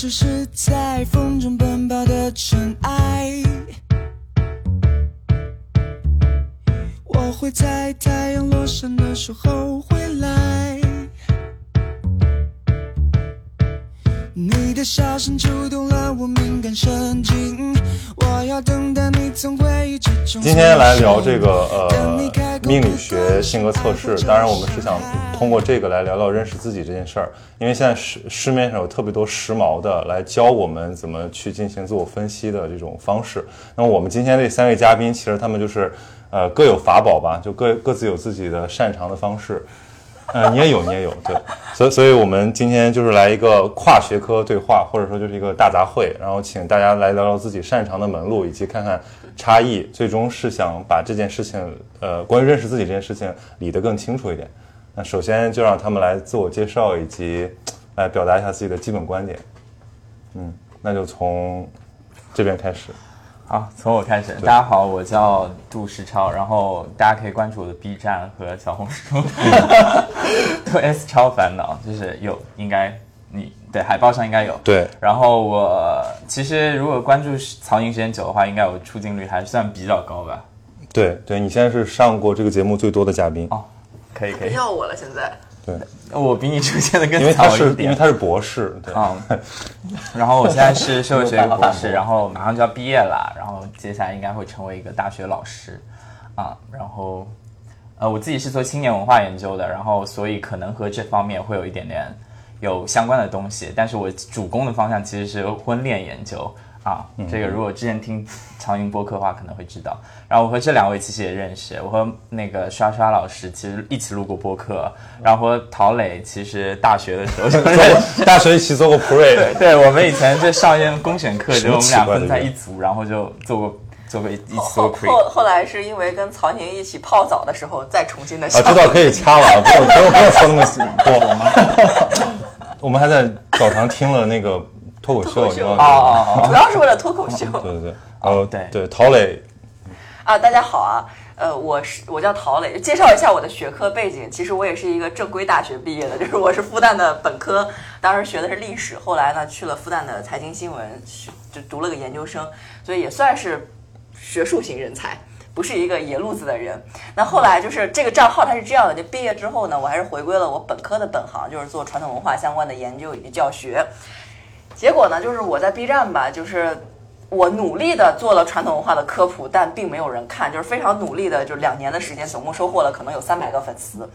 只是在风中奔跑的尘埃。我会在太阳落山的时候回来。的笑声触动了我敏感神经，我要等待你从回忆之中。今天来聊这个呃命理学性格测试，当然我们是想通过这个来聊聊认识自己这件事儿，因为现在市市面上有特别多时髦的来教我们怎么去进行自我分析的这种方式。那么我们今天这三位嘉宾，其实他们就是呃各有法宝吧，就各各自有自己的擅长的方式。呃，你也有，你也有，对，所以，所以我们今天就是来一个跨学科对话，或者说就是一个大杂烩，然后请大家来聊聊自己擅长的门路，以及看看差异，最终是想把这件事情，呃，关于认识自己这件事情理得更清楚一点。那首先就让他们来自我介绍，以及来表达一下自己的基本观点。嗯，那就从这边开始。好，从我开始。大家好，我叫杜世超，然后大家可以关注我的 B 站和小红书，对 S 超烦恼，就是有应该你对海报上应该有。对，然后我其实如果关注曹宁时间久的话，应该我出镜率还算比较高吧。对，对你现在是上过这个节目最多的嘉宾。哦，可以可以。要我了，现在。对，我比你出现的更早一点。因为他是博士。对。嗯，然后我现在是社会学博士，然后马上就要毕业了，然后接下来应该会成为一个大学老师，啊，然后呃，我自己是做青年文化研究的，然后所以可能和这方面会有一点点有相关的东西，但是我主攻的方向其实是婚恋研究。啊，这个如果之前听曹云播客的话，可能会知道。然后我和这两位其实也认识，我和那个刷刷老师其实一起录过播客，然后和陶磊其实大学的时候就认识，大学一起做过 pre。对，对我们以前就上一些公选课，就我们俩分在一组，然后就做过做过一一起做后。后后来是因为跟曹宁一起泡澡的时候，再重新的啊，知道可以掐了，不用不用不用说那么多吗？我们还在澡堂听了那个脱口秀，脱口秀你知道吗？哦哦主要是为了脱口秀 对对对，呃，对对，陶磊，啊！大家好啊，呃，我是我叫陶磊，介绍一下我的学科背景。其实我也是一个正规大学毕业的，就是我是复旦的本科，当时学的是历史，后来呢去了复旦的财经新闻，学就读了个研究生，所以也算是学术型人才。不是一个野路子的人，那后来就是这个账号它是这样的，就毕业之后呢，我还是回归了我本科的本行，就是做传统文化相关的研究以及教学。结果呢，就是我在 B 站吧，就是我努力的做了传统文化的科普，但并没有人看，就是非常努力的，就是两年的时间，总共收获了可能有三百个粉丝。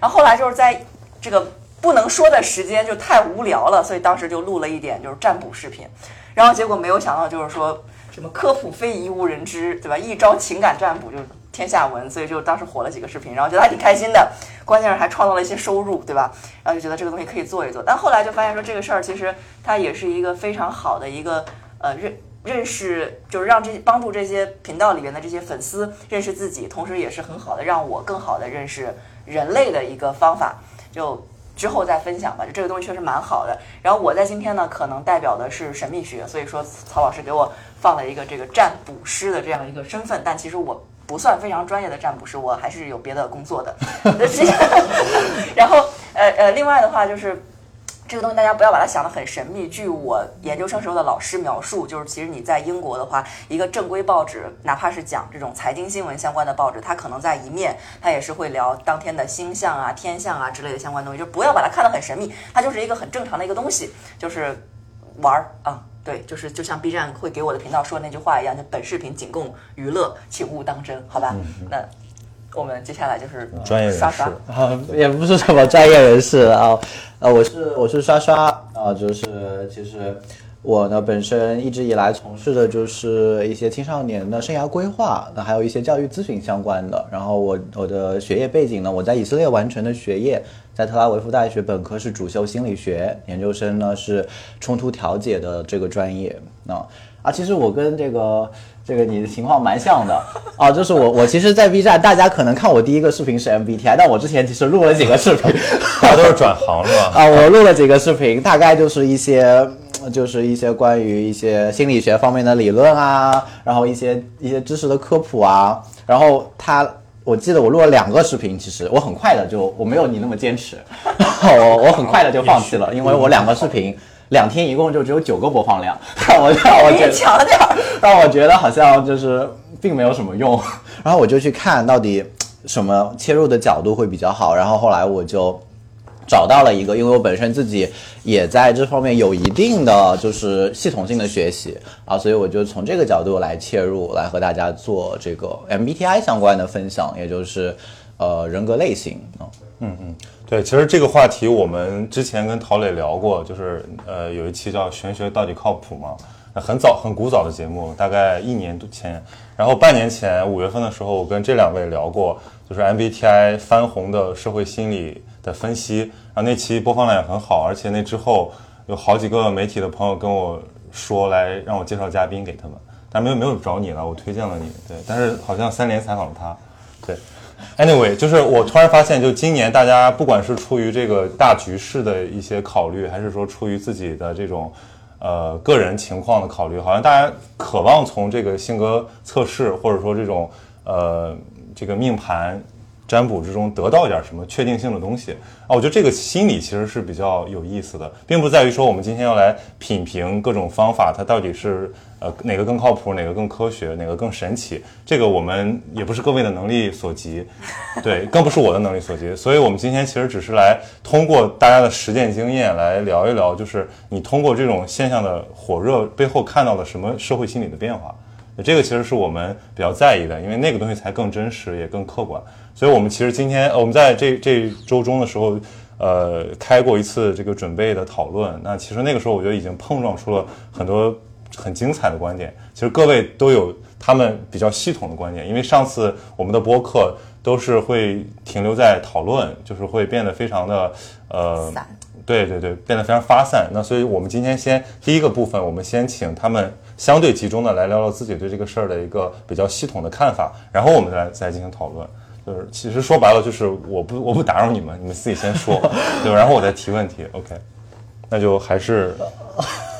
然后后来就是在这个不能说的时间就太无聊了，所以当时就录了一点就是占卜视频，然后结果没有想到就是说什么科普非遗无人知，对吧？一招情感占卜就天下闻，所以就当时火了几个视频，然后觉得还挺开心的，关键是还创造了一些收入，对吧？然后就觉得这个东西可以做一做，但后来就发现说这个事儿其实它也是一个非常好的一个呃认认识，就是让这帮助这些频道里面的这些粉丝认识自己，同时也是很好的让我更好的认识人类的一个方法。就之后再分享吧，就这个东西确实蛮好的。然后我在今天呢，可能代表的是神秘学，所以说曹老师给我放了一个这个占卜师的这样一个身份，但其实我不算非常专业的占卜师，我还是有别的工作的。然后呃呃，另外的话就是。这个东西大家不要把它想得很神秘。据我研究生时候的老师描述，就是其实你在英国的话，一个正规报纸，哪怕是讲这种财经新闻相关的报纸，它可能在一面，它也是会聊当天的星象啊、天象啊之类的相关东西。就不要把它看得很神秘，它就是一个很正常的一个东西，就是玩儿啊。对，就是就像 B 站会给我的频道说那句话一样，就本视频仅供娱乐，请勿当真，好吧？那我们接下来就是专业人士刷刷。啊，也不是什么专业人士啊，呃，我是我是刷刷啊，就是其实我呢本身一直以来从事的就是一些青少年的生涯规划，那还有一些教育咨询相关的。然后我我的学业背景呢，我在以色列完成的学业，在特拉维夫大学本科是主修心理学，研究生呢是冲突调解的这个专业。那啊，其实我跟这个这个你的情况蛮像的啊，就是我我其实，在 B 站，大家可能看我第一个视频是 MBTI，但我之前其实录了几个视频 大家都是转行是吧？啊，我录了几个视频，大概就是一些嗯就是一些关于一些心理学方面的理论啊，然后一些一些知识的科普啊，然后他。我记得我录了两个视频，其实我很快的就我没有你那么坚持，我 我很快的就放弃了，因为我两个视频两天一共就只有九个播放量，让我让我觉得强点儿。让我觉得好像就是并没有什么用，然后我就去看到底什么切入的角度会比较好，然后后来我就找到了一个，因为我本身自己也在这方面有一定的就是系统性的学习啊，所以我就从这个角度来切入，来和大家做这个 MBTI 相关的分享，也就是呃人格类型啊。嗯嗯对，其实这个话题我们之前跟陶磊聊过，就是呃有一期叫“玄学到底靠谱吗”，很早很古早的节目，大概一年多前。然后半年前五月份的时候，我跟这两位聊过，就是 MBTI 翻红的社会心理的分析，然后那期播放量也很好，而且那之后有好几个媒体的朋友跟我说来让我介绍嘉宾给他们，但没有没有找你了，我推荐了你，对，但是好像三连采访了他，对。Anyway，就是我突然发现，就今年大家不管是出于这个大局势的一些考虑，还是说出于自己的这种呃个人情况的考虑，好像大家渴望从这个性格测试或者说这种呃这个命盘占卜之中得到一点什么确定性的东西啊。我觉得这个心理其实是比较有意思的，并不在于说我们今天要来品评各种方法，它到底是呃哪个更靠谱，哪个更科学，哪个更神奇。这个我们也不是各位的能力所及，对，更不是我的能力所及。所以我们今天其实只是来通过大家的实践经验来聊一聊，就是你通过这种现象的火热背后看到了什么社会心理的变化。这个其实是我们比较在意的，因为那个东西才更真实，也更客观。所以，我们其实今天，呃我们在这这周中的时候，呃，开过一次这个准备的讨论。那其实那个时候，我觉得已经碰撞出了很多很精彩的观点。其实各位都有他们比较系统的观点，因为上次我们的播客都是会停留在讨论，就是会变得非常的呃对对对，变得非常发散。那所以我们今天先第一个部分，我们先请他们相对集中的来聊聊自己对这个事儿的一个比较系统的看法，然后我们再再进行讨论。就是其实说白了，就是我不我不打扰你们，你们自己先说，对吧，然后我再提问题。OK，那就还是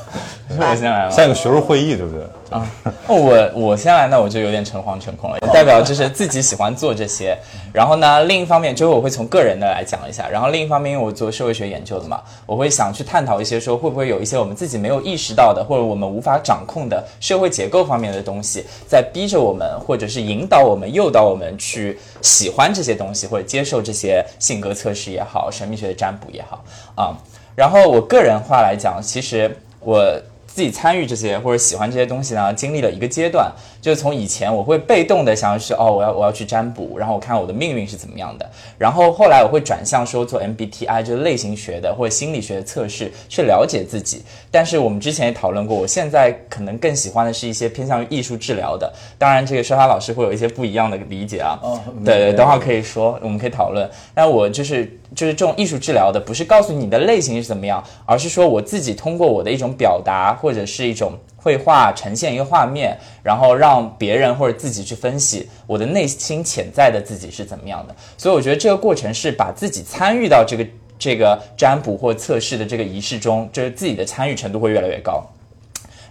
我先来吧。像一个学术会议，对不对？啊，我我先来，那我就有点诚惶诚恐了，代表就是自己喜欢做这些。然后呢，另一方面就是我会从个人的来讲一下，然后另一方面因为我做社会学研究的嘛，我会想去探讨一些说会不会有一些我们自己没有意识到的，或者我们无法掌控的社会结构方面的东西，在逼着我们，或者是引导我们、诱导我们去喜欢这些东西，或者接受这些性格测试也好、神秘学的占卜也好啊。然后我个人话来讲，其实我自己参与这些或者喜欢这些东西呢，经历了一个阶段，就是从以前我会被动的想要去哦，我要我要去占卜，然后我看我的命运是怎么样的，然后后来我会转向说做 MBTI 就是类型学的或者心理学的测试，去了解自己。但是我们之前也讨论过，我现在可能更喜欢的是一些偏向于艺术治疗的，当然这个莎莎老师会有一些不一样的理解啊。哦对对，等会儿可以说，我们可以讨论。但我就是就是这种艺术治疗的，不是告诉你的类型是怎么样，而是说我自己通过我的一种表达或者是一种绘画呈现一个画面，然后让别人或者自己去分析我的内心潜在的自己是怎么样的。所以我觉得这个过程是把自己参与到这个这个占卜或测试的这个仪式中，就是自己的参与程度会越来越高。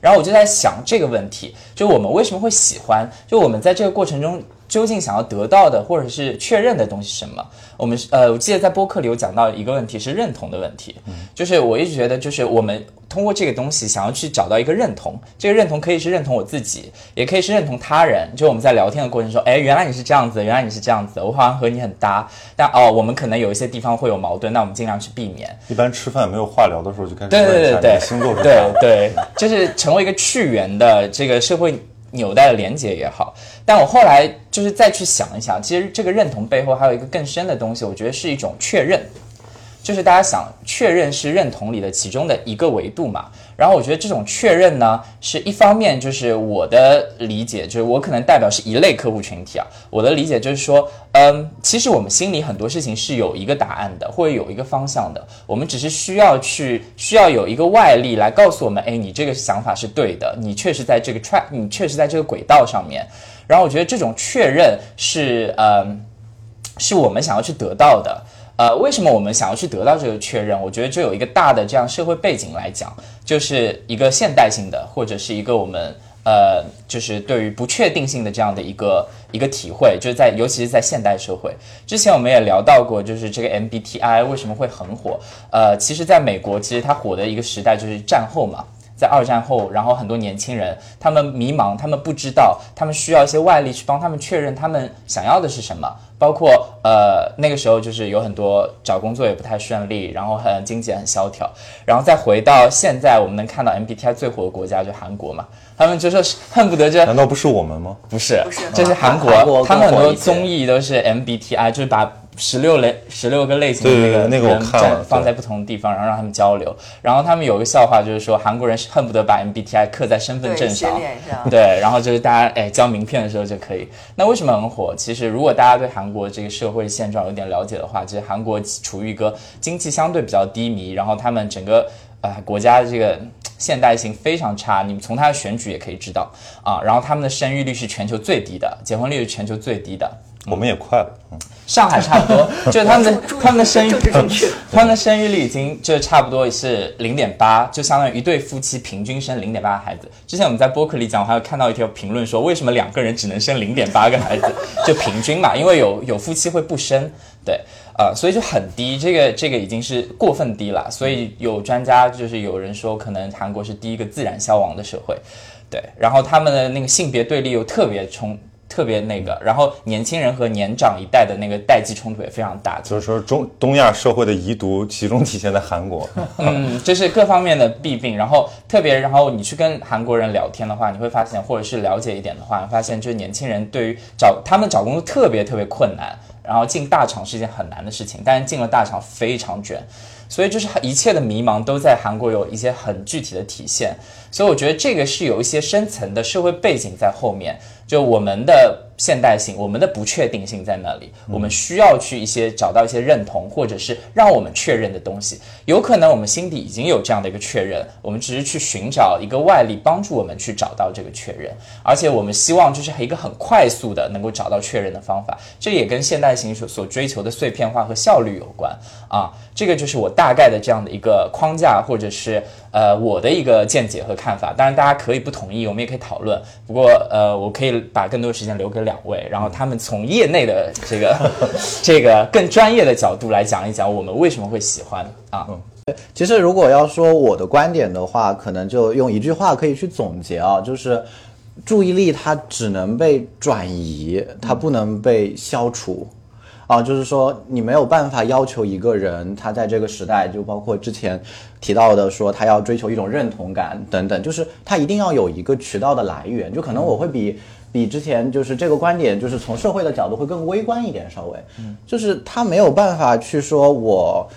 然后我就在想这个问题，就我们为什么会喜欢？就我们在这个过程中究竟想要得到的，或者是确认的东西是什么？我们是呃，我记得在播客里有讲到一个问题是认同的问题，就是我一直觉得，就是我们通过这个东西想要去找到一个认同，这个认同可以是认同我自己，也可以是认同他人。就我们在聊天的过程中，哎，原来你是这样子，原来你是这样子，我好像和你很搭，但哦，我们可能有一些地方会有矛盾，那我们尽量去避免。一般吃饭没有话聊的时候就开始对对对对星座是对。对，就是成为一个去源的这个社会纽带的连接也好。但我后来就是再去想一想，其实这个认同背后还有一个更深的东西，我觉得是一种确认。就是大家想确认是认同里的其中的一个维度嘛，然后我觉得这种确认呢，是一方面就是我的理解，就是我可能代表是一类客户群体啊，我的理解就是说，嗯，其实我们心里很多事情是有一个答案的，或者有一个方向的，我们只是需要去需要有一个外力来告诉我们，哎，你这个想法是对的，你确实在这个 track，你确实在这个轨道上面，然后我觉得这种确认是，嗯，是我们想要去得到的。呃，为什么我们想要去得到这个确认？我觉得就有一个大的这样社会背景来讲，就是一个现代性的，或者是一个我们呃，就是对于不确定性的这样的一个一个体会，就是在尤其是在现代社会。之前我们也聊到过，就是这个 MBTI 为什么会很火？呃，其实在美国，其实它火的一个时代就是战后嘛。在二战后，然后很多年轻人他们迷茫，他们不知道，他们需要一些外力去帮他们确认他们想要的是什么。包括呃那个时候就是有很多找工作也不太顺利，然后很经济很萧条，然后再回到现在，我们能看到 MBTI 最火的国家就韩国嘛，他们就说恨不得这难道不是我们吗？不是，不是。这是韩国，韩国他们很多综艺都是 MBTI，就是把十六类十六个类型的那个对那个放在不同的地方，然后让他们交流。然后他们有个笑话，就是说韩国人是恨不得把 MBTI 刻在身份，证上。对，然后就是大家哎交名片的时候就可以。那为什么很火？其实如果大家对韩国这个社会现状有点了解的话，其实韩国处于一个经济相对比较低迷，然后他们整个呃国家的这个现代性非常差，你们从他的选举也可以知道啊。然后他们的生育率是全球最低的，结婚率是全球最低的。我们也快了，嗯，上海差不多，就是他们的 他们的生育 他们的生育率已经就差不多是零点八，就相当于一对夫妻平均生零点八个孩子。之前我们在播客里讲，我还有看到一条评论说，为什么两个人只能生零点八个孩子？就平均嘛，因为有有夫妻会不生，对，呃，所以就很低，这个这个已经是过分低了。所以有专家就是有人说，可能韩国是第一个自然消亡的社会，对，然后他们的那个性别对立又特别冲。特别那个，然后年轻人和年长一代的那个代际冲突也非常大，就是说中东亚社会的遗毒集中体现在韩国，嗯，这是各方面的弊病。然后特别，然后你去跟韩国人聊天的话，你会发现，或者是了解一点的话，你发现就是年轻人对于找他们找工作特别特别困难，然后进大厂是一件很难的事情，但是进了大厂非常卷，所以就是一切的迷茫都在韩国有一些很具体的体现。所以我觉得这个是有一些深层的社会背景在后面，就我们的现代性，我们的不确定性在那里，我们需要去一些找到一些认同，或者是让我们确认的东西。有可能我们心底已经有这样的一个确认，我们只是去寻找一个外力帮助我们去找到这个确认，而且我们希望就是一个很快速的能够找到确认的方法。这也跟现代性所所追求的碎片化和效率有关啊。这个就是我大概的这样的一个框架，或者是呃我的一个见解和看法。当然大家可以不同意，我们也可以讨论。不过呃，我可以把更多时间留给两位，然后他们从业内的这个 这个更专业的角度来讲一讲我们为什么会喜欢啊。嗯其实如果要说我的观点的话，可能就用一句话可以去总结啊，就是注意力它只能被转移，它不能被消除。啊，就是说你没有办法要求一个人，他在这个时代，就包括之前提到的说他要追求一种认同感等等，就是他一定要有一个渠道的来源。就可能我会比比之前就是这个观点，就是从社会的角度会更微观一点，稍微，就是他没有办法去说我，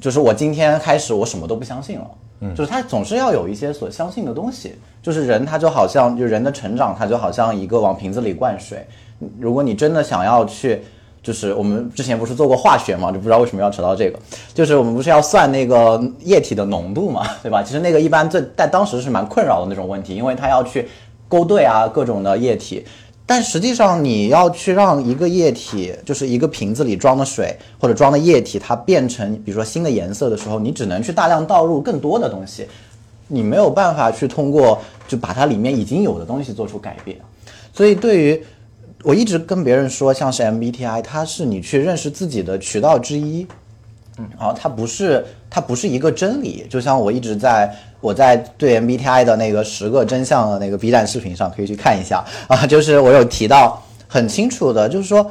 就是我今天开始我什么都不相信了。就是他总是要有一些所相信的东西，就是人他就好像就人的成长，他就好像一个往瓶子里灌水。如果你真的想要去，就是我们之前不是做过化学嘛，就不知道为什么要扯到这个，就是我们不是要算那个液体的浓度嘛，对吧？其实那个一般最在当时是蛮困扰的那种问题，因为它要去勾兑啊各种的液体。但实际上，你要去让一个液体，就是一个瓶子里装的水或者装的液体，它变成比如说新的颜色的时候，你只能去大量倒入更多的东西，你没有办法去通过就把它里面已经有的东西做出改变。所以对于我一直跟别人说，像是 MBTI，它是你去认识自己的渠道之一。嗯，好，它不是它不是一个真理。就像我一直在我在对 MBTI 的那个十个真相的那个 B 站视频上可以去看一下 啊，就是我有提到很清楚的，就是说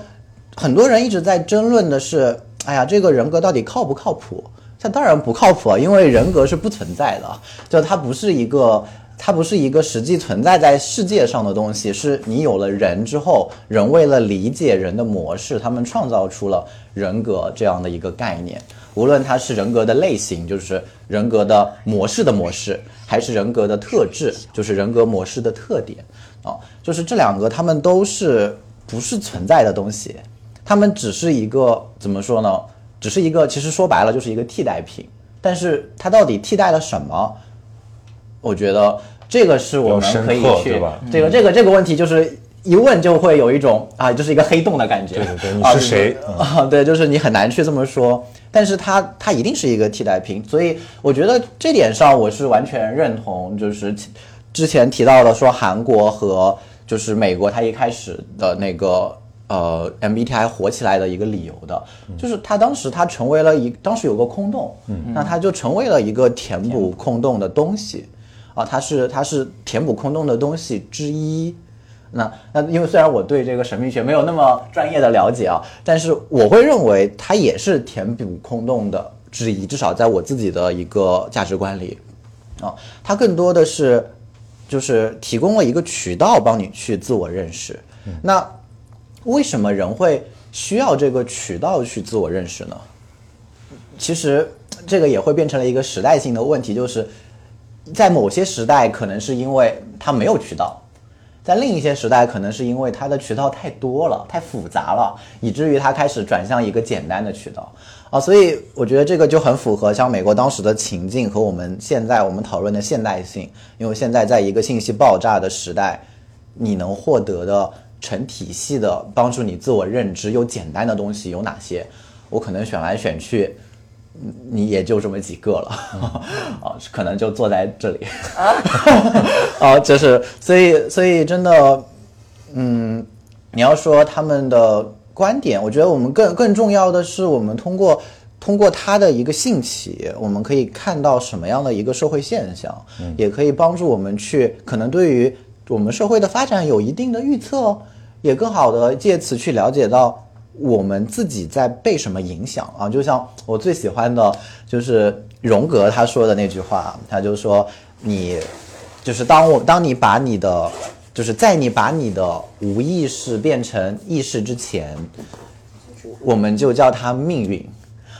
很多人一直在争论的是，哎呀，这个人格到底靠不靠谱？它当然不靠谱，因为人格是不存在的，就它不是一个。它不是一个实际存在在世界上的东西，是你有了人之后，人为了理解人的模式，他们创造出了人格这样的一个概念。无论它是人格的类型，就是人格的模式的模式，还是人格的特质，就是人格模式的特点啊，就是这两个，它们都是不是存在的东西，它们只是一个怎么说呢？只是一个，其实说白了就是一个替代品。但是它到底替代了什么？我觉得这个是我们可以去，这个这个这个问题就是一问就会有一种啊，就是一个黑洞的感觉。对对对，你是谁？啊？对，就是你很难去这么说，但是它它一定是一个替代品，所以我觉得这点上我是完全认同，就是之前提到的说韩国和就是美国，它一开始的那个呃 MBTI 火起来的一个理由的，就是它当时它成为了一当时有个空洞，那它就成为了一个填补。空洞的东西，啊，它是它是填补空洞的东西之一。那那因为虽然我对这个神秘学没有那么专业的了解啊，但是我会认为它也是填补空洞的之一，至少在我自己的一个价值观里，啊，它更多的是就是提供了一个渠道帮你去自我认识。那为什么人会需要这个渠道去自我认识呢？其实这个也会变成了一个时代性的问题，就是在某些时代可能是因为它没有渠道。在另一些时代，可能是因为它的渠道太多了、太复杂了，以至于它开始转向一个简单的渠道啊。所以我觉得这个就很符合像美国当时的情境和我们现在我们讨论的现代性。因为现在在一个信息爆炸的时代，你能获得的成体系的帮助你自我认知又简单的东西有哪些？我可能选来选去。你也就这么几个了，啊，可能就坐在这里，啊，就是所以所以真的，嗯，你要说他们的观点，我觉得我们更更重要的是，我们通过通过他的一个兴起，我们可以看到什么样的一个社会现象，也可以帮助我们去可能对于我们社会的发展有一定的预测，也更好的借此去了解到。我们自己在被什么影响啊？就像我最喜欢的就是荣格他说的那句话，他就说你就是当我当你把你的就是在你把你的无意识变成意识之前，我们就叫它命运。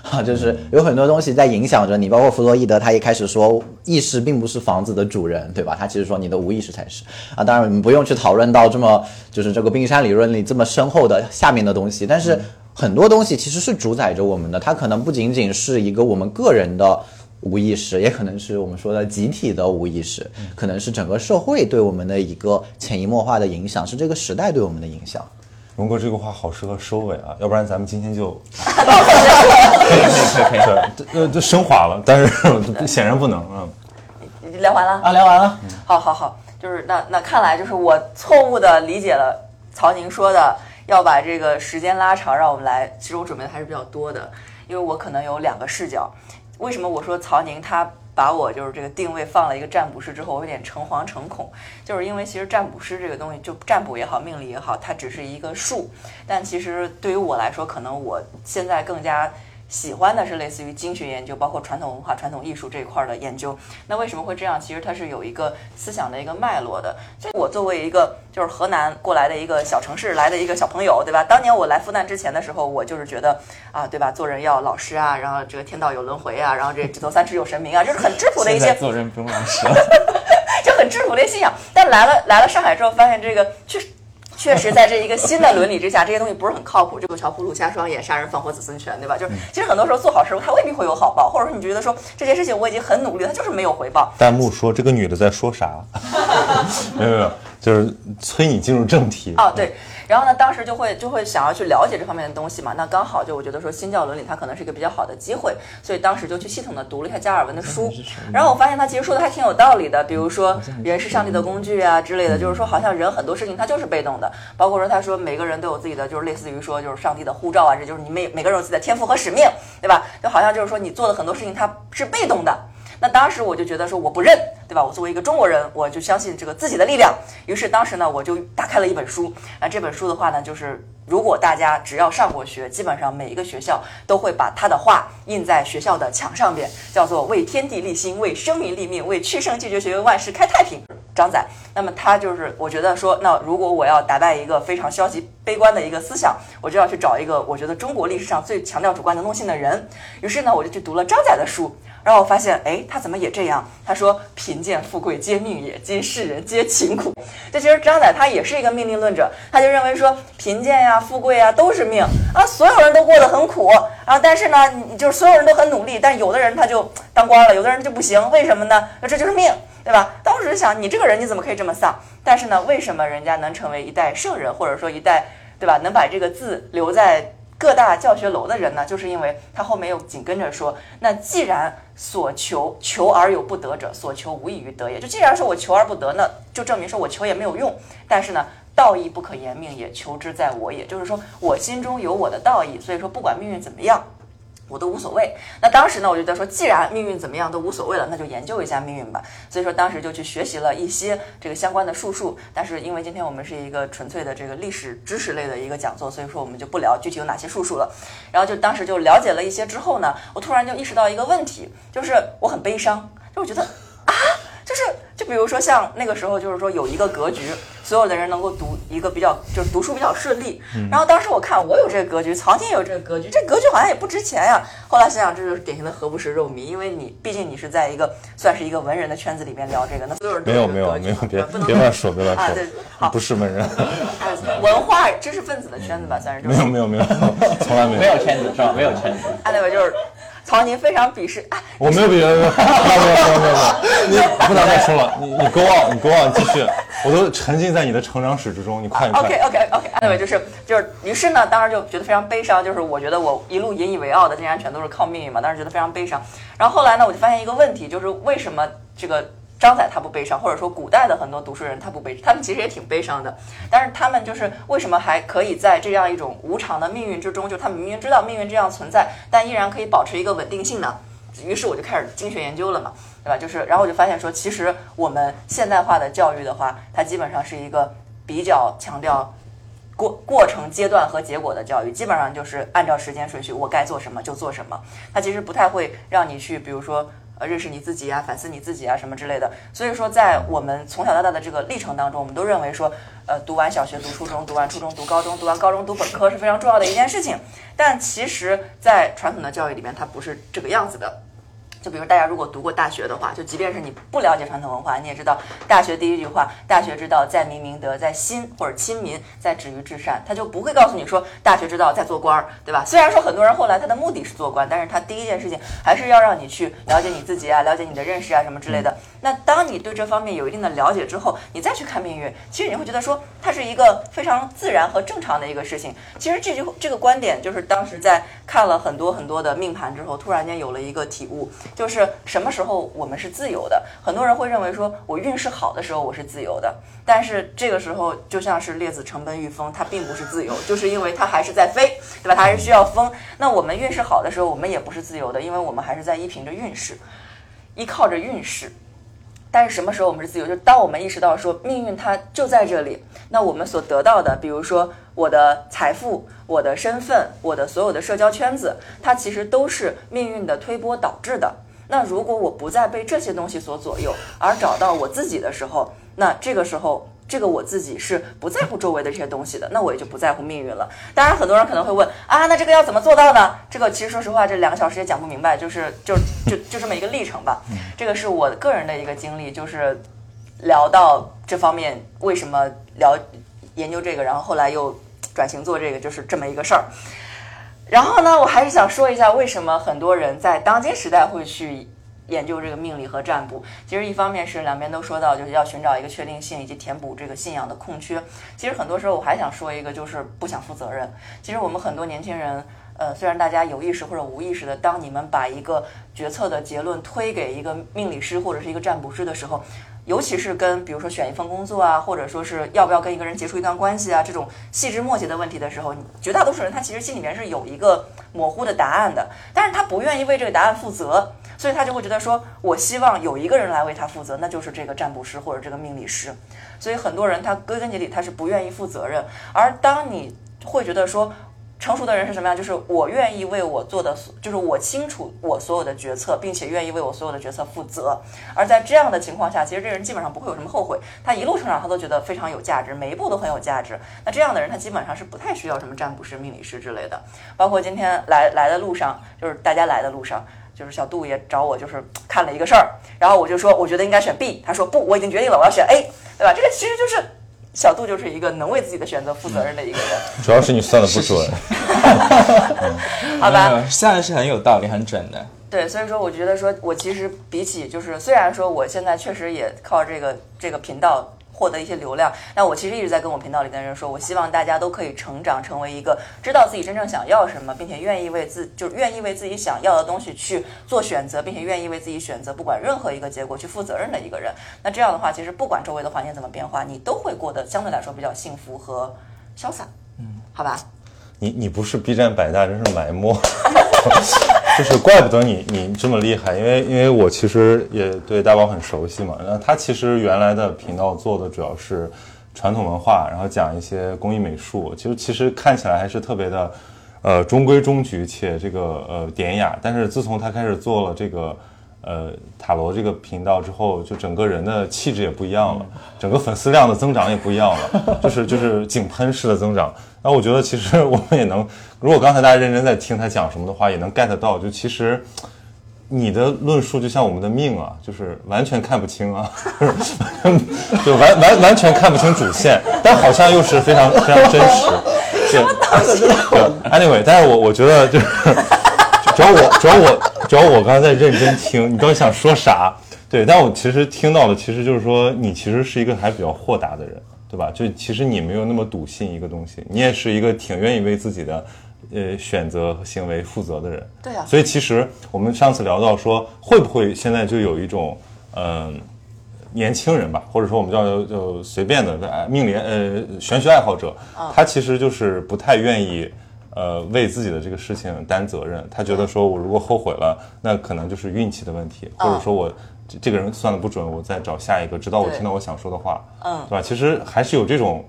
哈，就是有很多东西在影响着你，包括弗洛伊德，他一开始说意识并不是房子的主人，对吧？他其实说你的无意识才是啊。当然，我们不用去讨论到这么就是这个冰山理论里这么深厚的下面的东西，但是很多东西其实是主宰着我们的，它可能不仅仅是一个我们个人的无意识，也可能是我们说的集体的无意识，可能是整个社会对我们的一个潜移默化的影响，是这个时代对我们的影响。龙哥这个话好适合收尾啊，要不然咱们今天就 可以可以可以，呃，这升华了，但是 显然不能啊。聊完了啊，聊完了。好好好，就是那那看来就是我错误的理解了曹宁说的要把这个时间拉长，让我们来。其实我准备的还是比较多的，因为我可能有两个视角。为什么我说曹宁他？把我就是这个定位放了一个占卜师之后，我有点诚惶诚恐，就是因为其实占卜师这个东西，就占卜也好，命理也好，它只是一个术，但其实对于我来说，可能我现在更加。喜欢的是类似于经学研究，包括传统文化、传统艺术这一块的研究。那为什么会这样？其实它是有一个思想的一个脉络的。所以我作为一个就是河南过来的一个小城市来的一个小朋友，对吧？当年我来复旦之前的时候，我就是觉得啊，对吧？做人要老实啊，然后这个天道有轮回啊，然后这指头三尺有神明啊，就是很质朴的一些。做人不用老实，就很质朴的信仰。但来了来了上海之后，发现这个确实。确实，在这一个新的伦理之下，这些东西不是很靠谱。这个桥普鲁瞎双眼，杀人放火子孙权，对吧？就是其实很多时候做好事，他未必会有好报，或者说你觉得说这件事情我已经很努力了，他就是没有回报。弹幕说这个女的在说啥？没有没有，就是催你进入正题。哦，对。然后呢，当时就会就会想要去了解这方面的东西嘛。那刚好就我觉得说新教伦理它可能是一个比较好的机会，所以当时就去系统的读了一下加尔文的书。然后我发现他其实说的还挺有道理的，比如说人是上帝的工具啊之类的，就是说好像人很多事情他就是被动的。包括说他说每个人都有自己的，就是类似于说就是上帝的护照啊，这就是你每每个人有自己的天赋和使命，对吧？就好像就是说你做的很多事情它是被动的。那当时我就觉得说我不认，对吧？我作为一个中国人，我就相信这个自己的力量。于是当时呢，我就打开了一本书。那这本书的话呢，就是如果大家只要上过学，基本上每一个学校都会把他的话印在学校的墙上边，叫做“为天地立心，为生民立命，为去圣继绝学，为万世开太平”。张载，那么他就是我觉得说，那如果我要打败一个非常消极悲观的一个思想，我就要去找一个我觉得中国历史上最强调主观能动性的人。于是呢，我就去读了张载的书。然后我发现，哎，他怎么也这样？他说：“贫贱富贵皆命也，今世人皆勤苦。”这其实张载他也是一个命令论者，他就认为说，贫贱呀、富贵呀都是命啊，所有人都过得很苦啊。但是呢，你就是所有人都很努力，但有的人他就当官了，有的人就不行，为什么呢？那这就是命，对吧？当时想，你这个人你怎么可以这么丧？但是呢，为什么人家能成为一代圣人，或者说一代，对吧？能把这个字留在。各大教学楼的人呢？就是因为他后面又紧跟着说，那既然所求求而有不得者，所求无异于得也。就既然说我求而不得，那就证明说我求也没有用。但是呢，道义不可言命也，求之在我也。就是说我心中有我的道义，所以说不管命运怎么样。我都无所谓。那当时呢，我就在说，既然命运怎么样都无所谓了，那就研究一下命运吧。所以说，当时就去学习了一些这个相关的术数。但是因为今天我们是一个纯粹的这个历史知识类的一个讲座，所以说我们就不聊具体有哪些术数了。然后就当时就了解了一些之后呢，我突然就意识到一个问题，就是我很悲伤，就我觉得，就是就比如说像那个时候，就是说有一个格局。所有的人能够读一个比较，就是读书比较顺利。然后当时我看我有这个格局，曹天有这个格局，这格局好像也不值钱呀。后来想想，这就是典型的何不食肉糜，因为你毕竟你是在一个算是一个文人的圈子里面聊这个，那所有人没有没有没有，别别乱说，别乱说，对，好，不是文人，文化知识分子的圈子吧，算是。没有没有没有，从来没有没有圈子是吧？没有圈子。他，那个就是。曹宁非常鄙视，我没有鄙视，没有没有没有没有，你不能再说了，你你 go on，你 go on，继续，我都沉浸在你的成长史之中，你快点。OK OK OK，那位就是就是，于是呢，当时就觉得非常悲伤，就是我觉得我一路引以为傲的竟然全都是靠命运嘛，当时觉得非常悲伤。然后后来呢，我就发现一个问题，就是为什么这个。张载他不悲伤，或者说古代的很多读书人他不悲伤，他们其实也挺悲伤的。但是他们就是为什么还可以在这样一种无常的命运之中，就他们明明知道命运这样存在，但依然可以保持一个稳定性呢？于是我就开始精学研究了嘛，对吧？就是然后我就发现说，其实我们现代化的教育的话，它基本上是一个比较强调过过程、阶段和结果的教育，基本上就是按照时间顺序，我该做什么就做什么。它其实不太会让你去，比如说。呃，认识你自己啊，反思你自己啊，什么之类的。所以说，在我们从小到大的这个历程当中，我们都认为说，呃，读完小学、读初中、读完初中、读高中、读完高中、读本科是非常重要的一件事情。但其实，在传统的教育里面，它不是这个样子的。就比如大家如果读过大学的话，就即便是你不了解传统文化，你也知道大学第一句话“大学之道，在明明德，在亲或者亲民，在止于至善”，他就不会告诉你说大学之道在做官儿，对吧？虽然说很多人后来他的目的是做官，但是他第一件事情还是要让你去了解你自己啊，了解你的认识啊什么之类的。那当你对这方面有一定的了解之后，你再去看命运，其实你会觉得说它是一个非常自然和正常的一个事情。其实这句这个观点就是当时在看了很多很多的命盘之后，突然间有了一个体悟。就是什么时候我们是自由的？很多人会认为说，我运势好的时候我是自由的，但是这个时候就像是列子成奔御风，它并不是自由，就是因为它还是在飞，对吧？它还是需要风。那我们运势好的时候，我们也不是自由的，因为我们还是在依凭着运势，依靠着运势。但是什么时候我们是自由？就当我们意识到说命运它就在这里，那我们所得到的，比如说我的财富、我的身份、我的所有的社交圈子，它其实都是命运的推波导致的。那如果我不再被这些东西所左右，而找到我自己的时候，那这个时候。这个我自己是不在乎周围的这些东西的，那我也就不在乎命运了。当然，很多人可能会问啊，那这个要怎么做到呢？这个其实说实话，这两个小时也讲不明白，就是就就就这么一个历程吧。这个是我个人的一个经历，就是聊到这方面为什么聊研究这个，然后后来又转型做这个，就是这么一个事儿。然后呢，我还是想说一下，为什么很多人在当今时代会去。研究这个命理和占卜，其实一方面是两边都说到，就是要寻找一个确定性，以及填补这个信仰的空缺。其实很多时候我还想说一个，就是不想负责任。其实我们很多年轻人，呃，虽然大家有意识或者无意识的，当你们把一个决策的结论推给一个命理师或者是一个占卜师的时候，尤其是跟比如说选一份工作啊，或者说是要不要跟一个人结束一段关系啊这种细枝末节的问题的时候，绝大多数人他其实心里面是有一个模糊的答案的，但是他不愿意为这个答案负责。所以他就会觉得说，我希望有一个人来为他负责，那就是这个占卜师或者这个命理师。所以很多人他归根结底他是不愿意负责任。而当你会觉得说，成熟的人是什么样？就是我愿意为我做的，就是我清楚我所有的决策，并且愿意为我所有的决策负责。而在这样的情况下，其实这人基本上不会有什么后悔，他一路成长他都觉得非常有价值，每一步都很有价值。那这样的人他基本上是不太需要什么占卜师、命理师之类的。包括今天来来的路上，就是大家来的路上。就是小杜也找我，就是看了一个事儿，然后我就说，我觉得应该选 B，他说不，我已经决定了，我要选 A，对吧？这个其实就是小杜就是一个能为自己的选择负责任的一个人。主要是你算的不准，好吧？算的是很有道理，很准的。对，所以说我觉得说，我其实比起就是，虽然说我现在确实也靠这个这个频道。获得一些流量。那我其实一直在跟我频道里的人说，我希望大家都可以成长，成为一个知道自己真正想要什么，并且愿意为自就是愿意为自己想要的东西去做选择，并且愿意为自己选择不管任何一个结果去负责任的一个人。那这样的话，其实不管周围的环境怎么变化，你都会过得相对来说比较幸福和潇洒。嗯，好吧。你你不是 B 站百大，真是埋没。就是怪不得你你这么厉害，因为因为我其实也对大宝很熟悉嘛。那他其实原来的频道做的主要是传统文化，然后讲一些工艺美术，其实其实看起来还是特别的，呃中规中矩且这个呃典雅。但是自从他开始做了这个呃塔罗这个频道之后，就整个人的气质也不一样了，整个粉丝量的增长也不一样了，就是就是井喷式的增长。那我觉得其实 我们也能，如果刚才大家认真在听他讲什么的话，也能 get 到，就其实你的论述就像我们的命啊，就是完全看不清啊，就完完完全看不清主线，但好像又是非常非常真实。什么东西？对，anyway，但是我我觉得就是，主要我主要我主要我刚才在认真听，你到底想说啥？对，但我其实听到的其实就是说，你其实是一个还比较豁达的人。对吧？就其实你没有那么笃信一个东西，你也是一个挺愿意为自己的，呃，选择和行为负责的人。对啊。所以其实我们上次聊到说，会不会现在就有一种，嗯，年轻人吧，或者说我们叫就随便的命理呃玄学爱好者，他其实就是不太愿意，呃，为自己的这个事情担责任。他觉得说我如果后悔了，那可能就是运气的问题，或者说我。这个人算的不准，我再找下一个，直到我听到我想说的话，嗯，对吧？其实还是有这种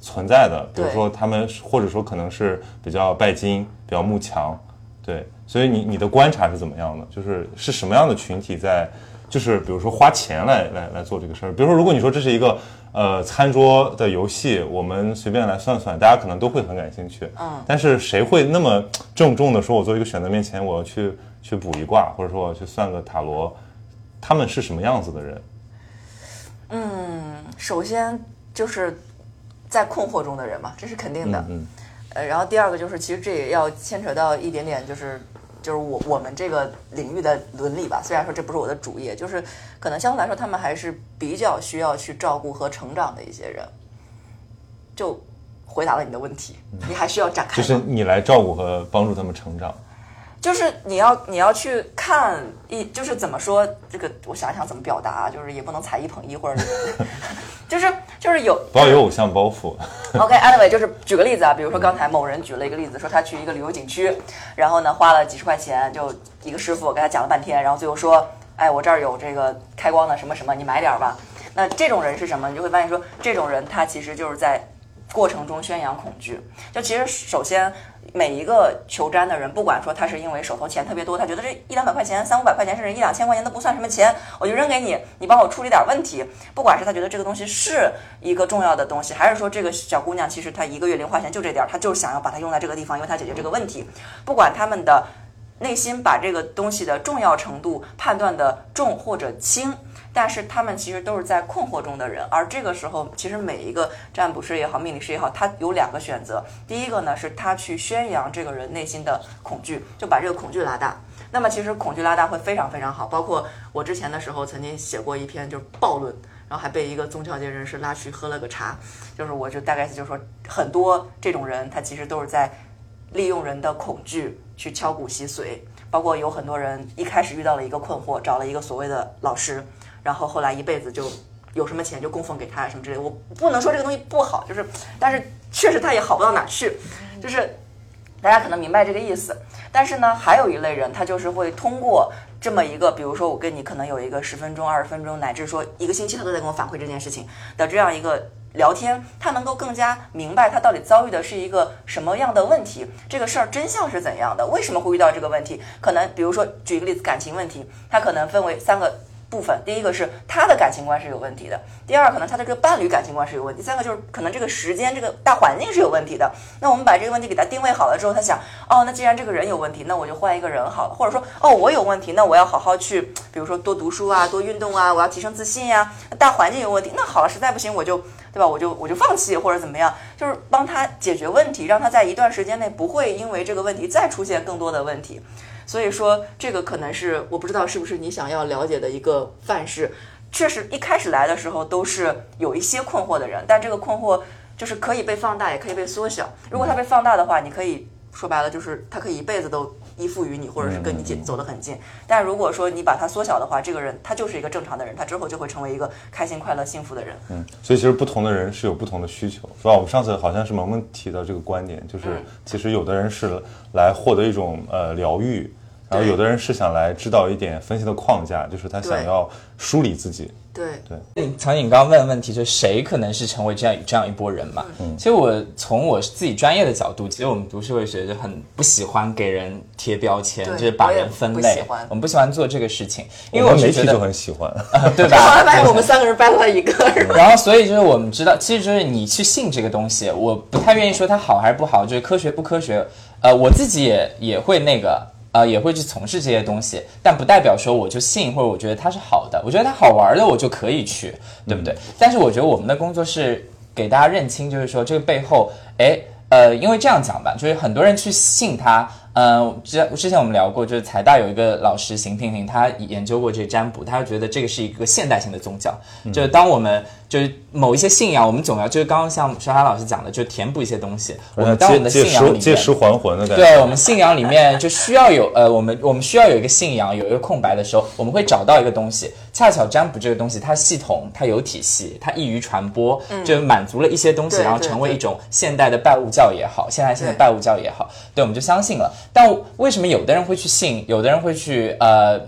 存在的，比如说他们，或者说可能是比较拜金、比较慕强，对。所以你你的观察是怎么样的？就是是什么样的群体在，就是比如说花钱来来来做这个事儿。比如说，如果你说这是一个呃餐桌的游戏，我们随便来算算，大家可能都会很感兴趣，嗯。但是谁会那么郑重的说，我做一个选择面前，我要去去卜一卦，或者说我去算个塔罗？他们是什么样子的人？嗯，首先就是在困惑中的人嘛，这是肯定的。嗯，呃，然后第二个就是，其实这也要牵扯到一点点，就是就是我我们这个领域的伦理吧。虽然说这不是我的主业，就是可能相对来说，他们还是比较需要去照顾和成长的一些人。就回答了你的问题，你还需要展开。就是你来照顾和帮助他们成长。就是你要你要去看一，就是怎么说这个，我想想怎么表达，就是也不能踩一捧一，或者 就是就是有不要有偶像包袱。OK，Anyway，就是举个例子啊，比如说刚才某人举了一个例子，说他去一个旅游景区，然后呢花了几十块钱，就一个师傅给他讲了半天，然后最后说，哎，我这儿有这个开光的什么什么，你买点吧。那这种人是什么？你就会发现说，这种人他其实就是在过程中宣扬恐惧。就其实首先。每一个求占的人，不管说他是因为手头钱特别多，他觉得这一两百块钱、三五百块钱，甚至一两千块钱都不算什么钱，我就扔给你，你帮我处理点问题。不管是他觉得这个东西是一个重要的东西，还是说这个小姑娘其实她一个月零花钱就这点儿，她就是想要把它用在这个地方，因为她解决这个问题。不管他们的内心把这个东西的重要程度判断的重或者轻。但是他们其实都是在困惑中的人，而这个时候，其实每一个占卜师也好，命理师也好，他有两个选择。第一个呢，是他去宣扬这个人内心的恐惧，就把这个恐惧拉大。那么其实恐惧拉大会非常非常好。包括我之前的时候曾经写过一篇就是暴论，然后还被一个宗教界人士拉去喝了个茶。就是我就大概就是说，很多这种人他其实都是在利用人的恐惧去敲骨吸髓。包括有很多人一开始遇到了一个困惑，找了一个所谓的老师。然后后来一辈子就有什么钱就供奉给他什么之类，我不能说这个东西不好，就是，但是确实他也好不到哪去，就是大家可能明白这个意思。但是呢，还有一类人，他就是会通过这么一个，比如说我跟你可能有一个十分钟、二十分钟，乃至说一个星期，他都在跟我反馈这件事情的这样一个聊天，他能够更加明白他到底遭遇的是一个什么样的问题，这个事儿真相是怎样的，为什么会遇到这个问题？可能比如说举一个例子，感情问题，它可能分为三个。部分，第一个是他的感情观是有问题的，第二可能他的这个伴侣感情观是有问题，第三个就是可能这个时间这个大环境是有问题的。那我们把这个问题给他定位好了之后，他想，哦，那既然这个人有问题，那我就换一个人好了，或者说，哦，我有问题，那我要好好去，比如说多读书啊，多运动啊，我要提升自信呀。大环境有问题，那好了，实在不行我就，对吧？我就我就放弃或者怎么样，就是帮他解决问题，让他在一段时间内不会因为这个问题再出现更多的问题。所以说，这个可能是我不知道是不是你想要了解的一个范式。确实一开始来的时候都是有一些困惑的人，但这个困惑就是可以被放大，也可以被缩小。如果它被放大的话，你可以说白了就是他可以一辈子都依附于你，或者是跟你走走得很近。但如果说你把它缩小的话，这个人他就是一个正常的人，他之后就会成为一个开心、快乐、幸福的人。嗯，所以其实不同的人是有不同的需求，是吧？我们上次好像是萌萌提到这个观点，就是嗯其实有的人是来获得一种呃疗愈，然后有的人是想来知道一点分析的框架，就是他想要梳理自己。对对，曹颖刚刚问的问题就是谁可能是成为这样这样一波人嘛？嗯其实我从我自己专业的角度，其实我们读社会学就很不喜欢给人贴标签，就是把人分类不喜欢，我们不喜欢做这个事情，因为我们媒体就很喜欢。对后 吧？来发现我们三个人掰了一个？然后，所以就是我们知道，其实就是你去信这个东西，我不太愿意说它好还是不好，就是科学不科学。呃，我自己也也会那个，呃，也会去从事这些东西，但不代表说我就信或者我觉得它是好的，我觉得它好玩的我就可以去，对不对？但是我觉得我们的工作是给大家认清，就是说这个背后，哎，呃，因为这样讲吧，就是很多人去信它。嗯，之之前我们聊过，就是财大有一个老师邢婷婷，他研究过这个占卜，他觉得这个是一个现代性的宗教，就是当我们就是某一些信仰，我们总要就是刚刚像莎莎老师讲的，就填补一些东西。我们当我们的信仰里面，借尸还魂的感觉。对我们信仰里面就需要有呃，我们我们需要有一个信仰，有一个空白的时候，我们会找到一个东西。恰巧占卜这个东西，它系统，它有体系，它易于传播，就满足了一些东西，然后成为一种现代的拜物教也好，现代性的拜物教也好，对，我们就相信了。但为什么有的人会去信，有的人会去呃？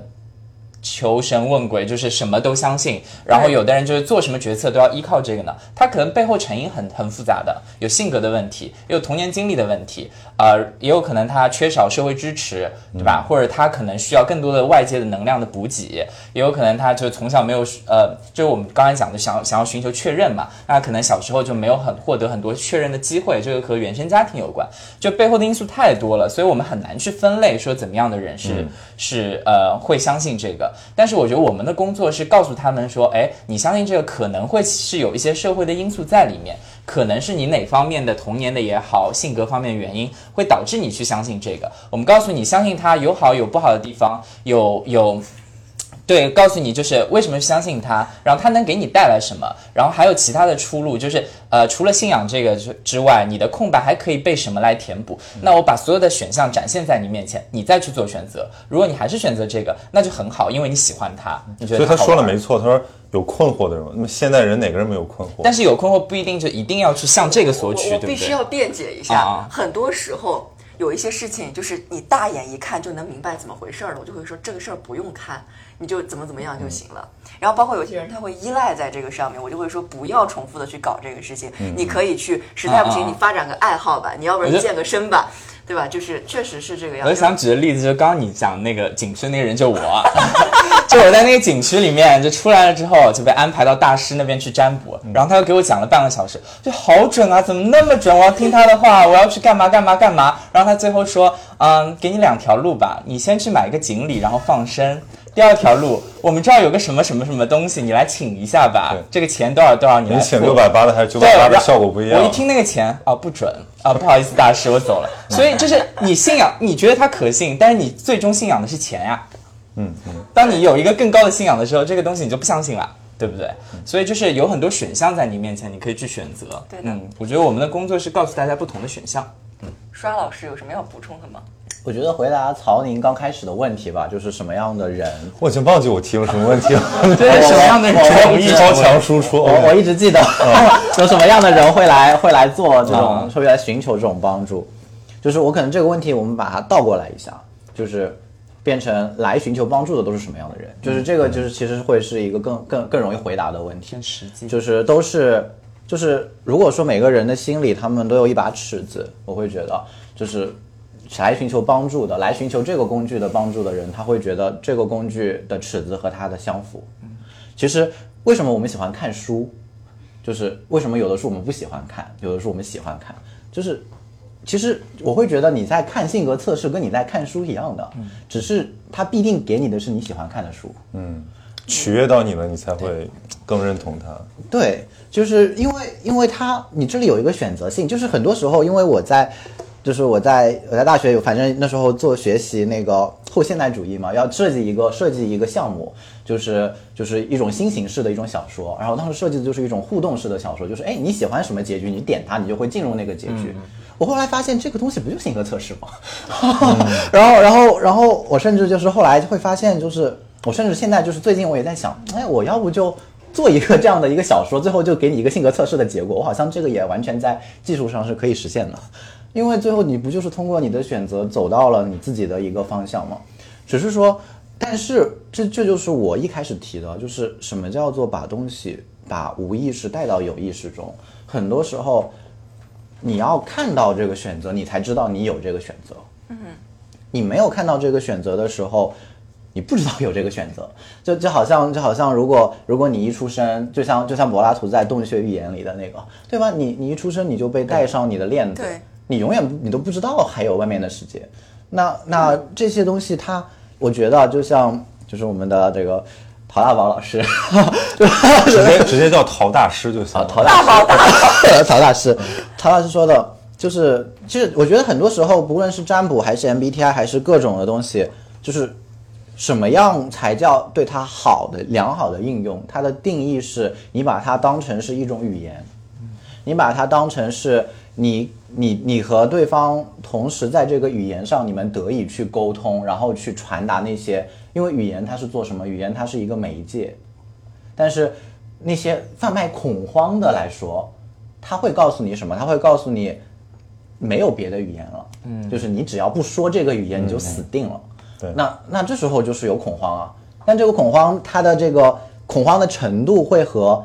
求神问鬼，就是什么都相信，然后有的人就是做什么决策都要依靠这个呢？他可能背后成因很很复杂的，有性格的问题，也有童年经历的问题，呃，也有可能他缺少社会支持，对吧？或者他可能需要更多的外界的能量的补给，也有可能他就从小没有呃，就是我们刚才讲的想想要寻求确认嘛，那可能小时候就没有很获得很多确认的机会，这个和原生家庭有关，就背后的因素太多了，所以我们很难去分类说怎么样的人是、是呃会相信这个。但是我觉得我们的工作是告诉他们说，哎，你相信这个可能会是有一些社会的因素在里面，可能是你哪方面的童年的也好，性格方面的原因会导致你去相信这个。我们告诉你，相信它有好有不好的地方，有有。对，告诉你就是为什么相信他，然后他能给你带来什么，然后还有其他的出路，就是呃，除了信仰这个之之外，你的空白还可以被什么来填补？那我把所有的选项展现在你面前，你再去做选择。如果你还是选择这个，那就很好，因为你喜欢他，你觉所以他说了没错，他说有困惑的人，那么现代人哪个人没有困惑？但是有困惑不一定就一定要去向这个索取，对不对？必须要辩解一下，啊很多时候有一些事情，就是你大眼一看就能明白怎么回事儿了，我就会说这个事儿不用看，你就怎么怎么样就行了。然后包括有些人他会依赖在这个上面，我就会说不要重复的去搞这个事情，你可以去，实在不行你发展个爱好吧，你要不然健个身吧。对吧？就是确实是这个样子。我就想举的例子，就是刚刚你讲那个景区那个人，就我，就我在那个景区里面，就出来了之后就被安排到大师那边去占卜，然后他又给我讲了半个小时，就好准啊，怎么那么准？我要听他的话，我要去干嘛干嘛干嘛。然后他最后说，嗯，给你两条路吧，你先去买一个锦鲤，然后放生。第二条路，我们这儿有个什么什么什么东西，你来请一下吧对。这个钱多少多少，你来你请六百八的还是九，百八的效果不一样。我一听那个钱啊，不准啊，不好意思，大师，我走了。所以就是你信仰，你觉得它可信，但是你最终信仰的是钱呀。嗯嗯，当你有一个更高的信仰的时候，这个东西你就不相信了，对不对？所以就是有很多选项在你面前，你可以去选择。对的嗯，我觉得我们的工作是告诉大家不同的选项。嗯刷老师有什么要补充的吗？我觉得回答曹宁刚开始的问题吧，就是什么样的人，我已经忘记我提了什么问题了。对什么样的人？我我一直超强输出，我我一直记得 有什么样的人会来会来做这种啊，会来寻求这种帮助。就是我可能这个问题，我们把它倒过来一下，就是变成来寻求帮助的都是什么样的人？就是这个，就是其实会是一个更更更容易回答的问题。偏实际。就是都是就是如果说每个人的心里他们都有一把尺子，我会觉得就是来寻求帮助的，来寻求这个工具的帮助的人，他会觉得这个工具的尺子和他的相符。其实为什么我们喜欢看书，就是为什么有的书我们不喜欢看，有的书我们喜欢看，就是。其实我会觉得你在看性格测试，跟你在看书一样的，只是它必定给你的是你喜欢看的书。嗯取悦到你了，你才会更认同他。对，就是因为因为他你这里有一个选择性，就是很多时候因为我在。就是我在我在大学有，反正那时候做学习那个后现代主义嘛，要设计一个设计一个项目，就是就是一种新形式的一种小说。然后当时设计的就是一种互动式的小说，就是哎你喜欢什么结局，你点它，你就会进入那个结局。我后来发现这个东西不就性格测试吗？然后然后然后我甚至就是后来会发现，就是我甚至现在就是最近我也在想，哎我要不就。做一个这样的一个小说，最后就给你一个性格测试的结果。我好像这个也完全在技术上是可以实现的，因为最后你不就是通过你的选择走到了你自己的一个方向吗？只是说，但是这这就是我一开始提的，就是什么叫做把东西把无意识带到有意识中。很多时候，你要看到这个选择，你才知道你有这个选择。嗯，你没有看到这个选择的时候。你不知道有这个选择，就就好像就好像如果如果你一出生，就像就像柏拉图在《洞穴寓言》里的那个，对吧？你你一出生你就被带上你的链子，对你永远你都不知道还有外面的世界。那那这些东西，它我觉得就像就是我们的这个陶大宝老师，直接直接叫陶大师就行了。陶大宝，陶大师，陶老师说的就是，其实我觉得很多时候，不论是占卜还是 MBTI 还是各种的东西，就是。什么样才叫对它好的良好的应用？它的定义是你把它当成是一种语言，你把它当成是你你你和对方同时在这个语言上，你们得以去沟通，然后去传达那些。因为语言它是做什么？语言它是一个媒介。但是那些贩卖恐慌的来说，他会告诉你什么？他会告诉你没有别的语言了，嗯，就是你只要不说这个语言，你就死定了。对那那这时候就是有恐慌啊，但这个恐慌它的这个恐慌的程度会和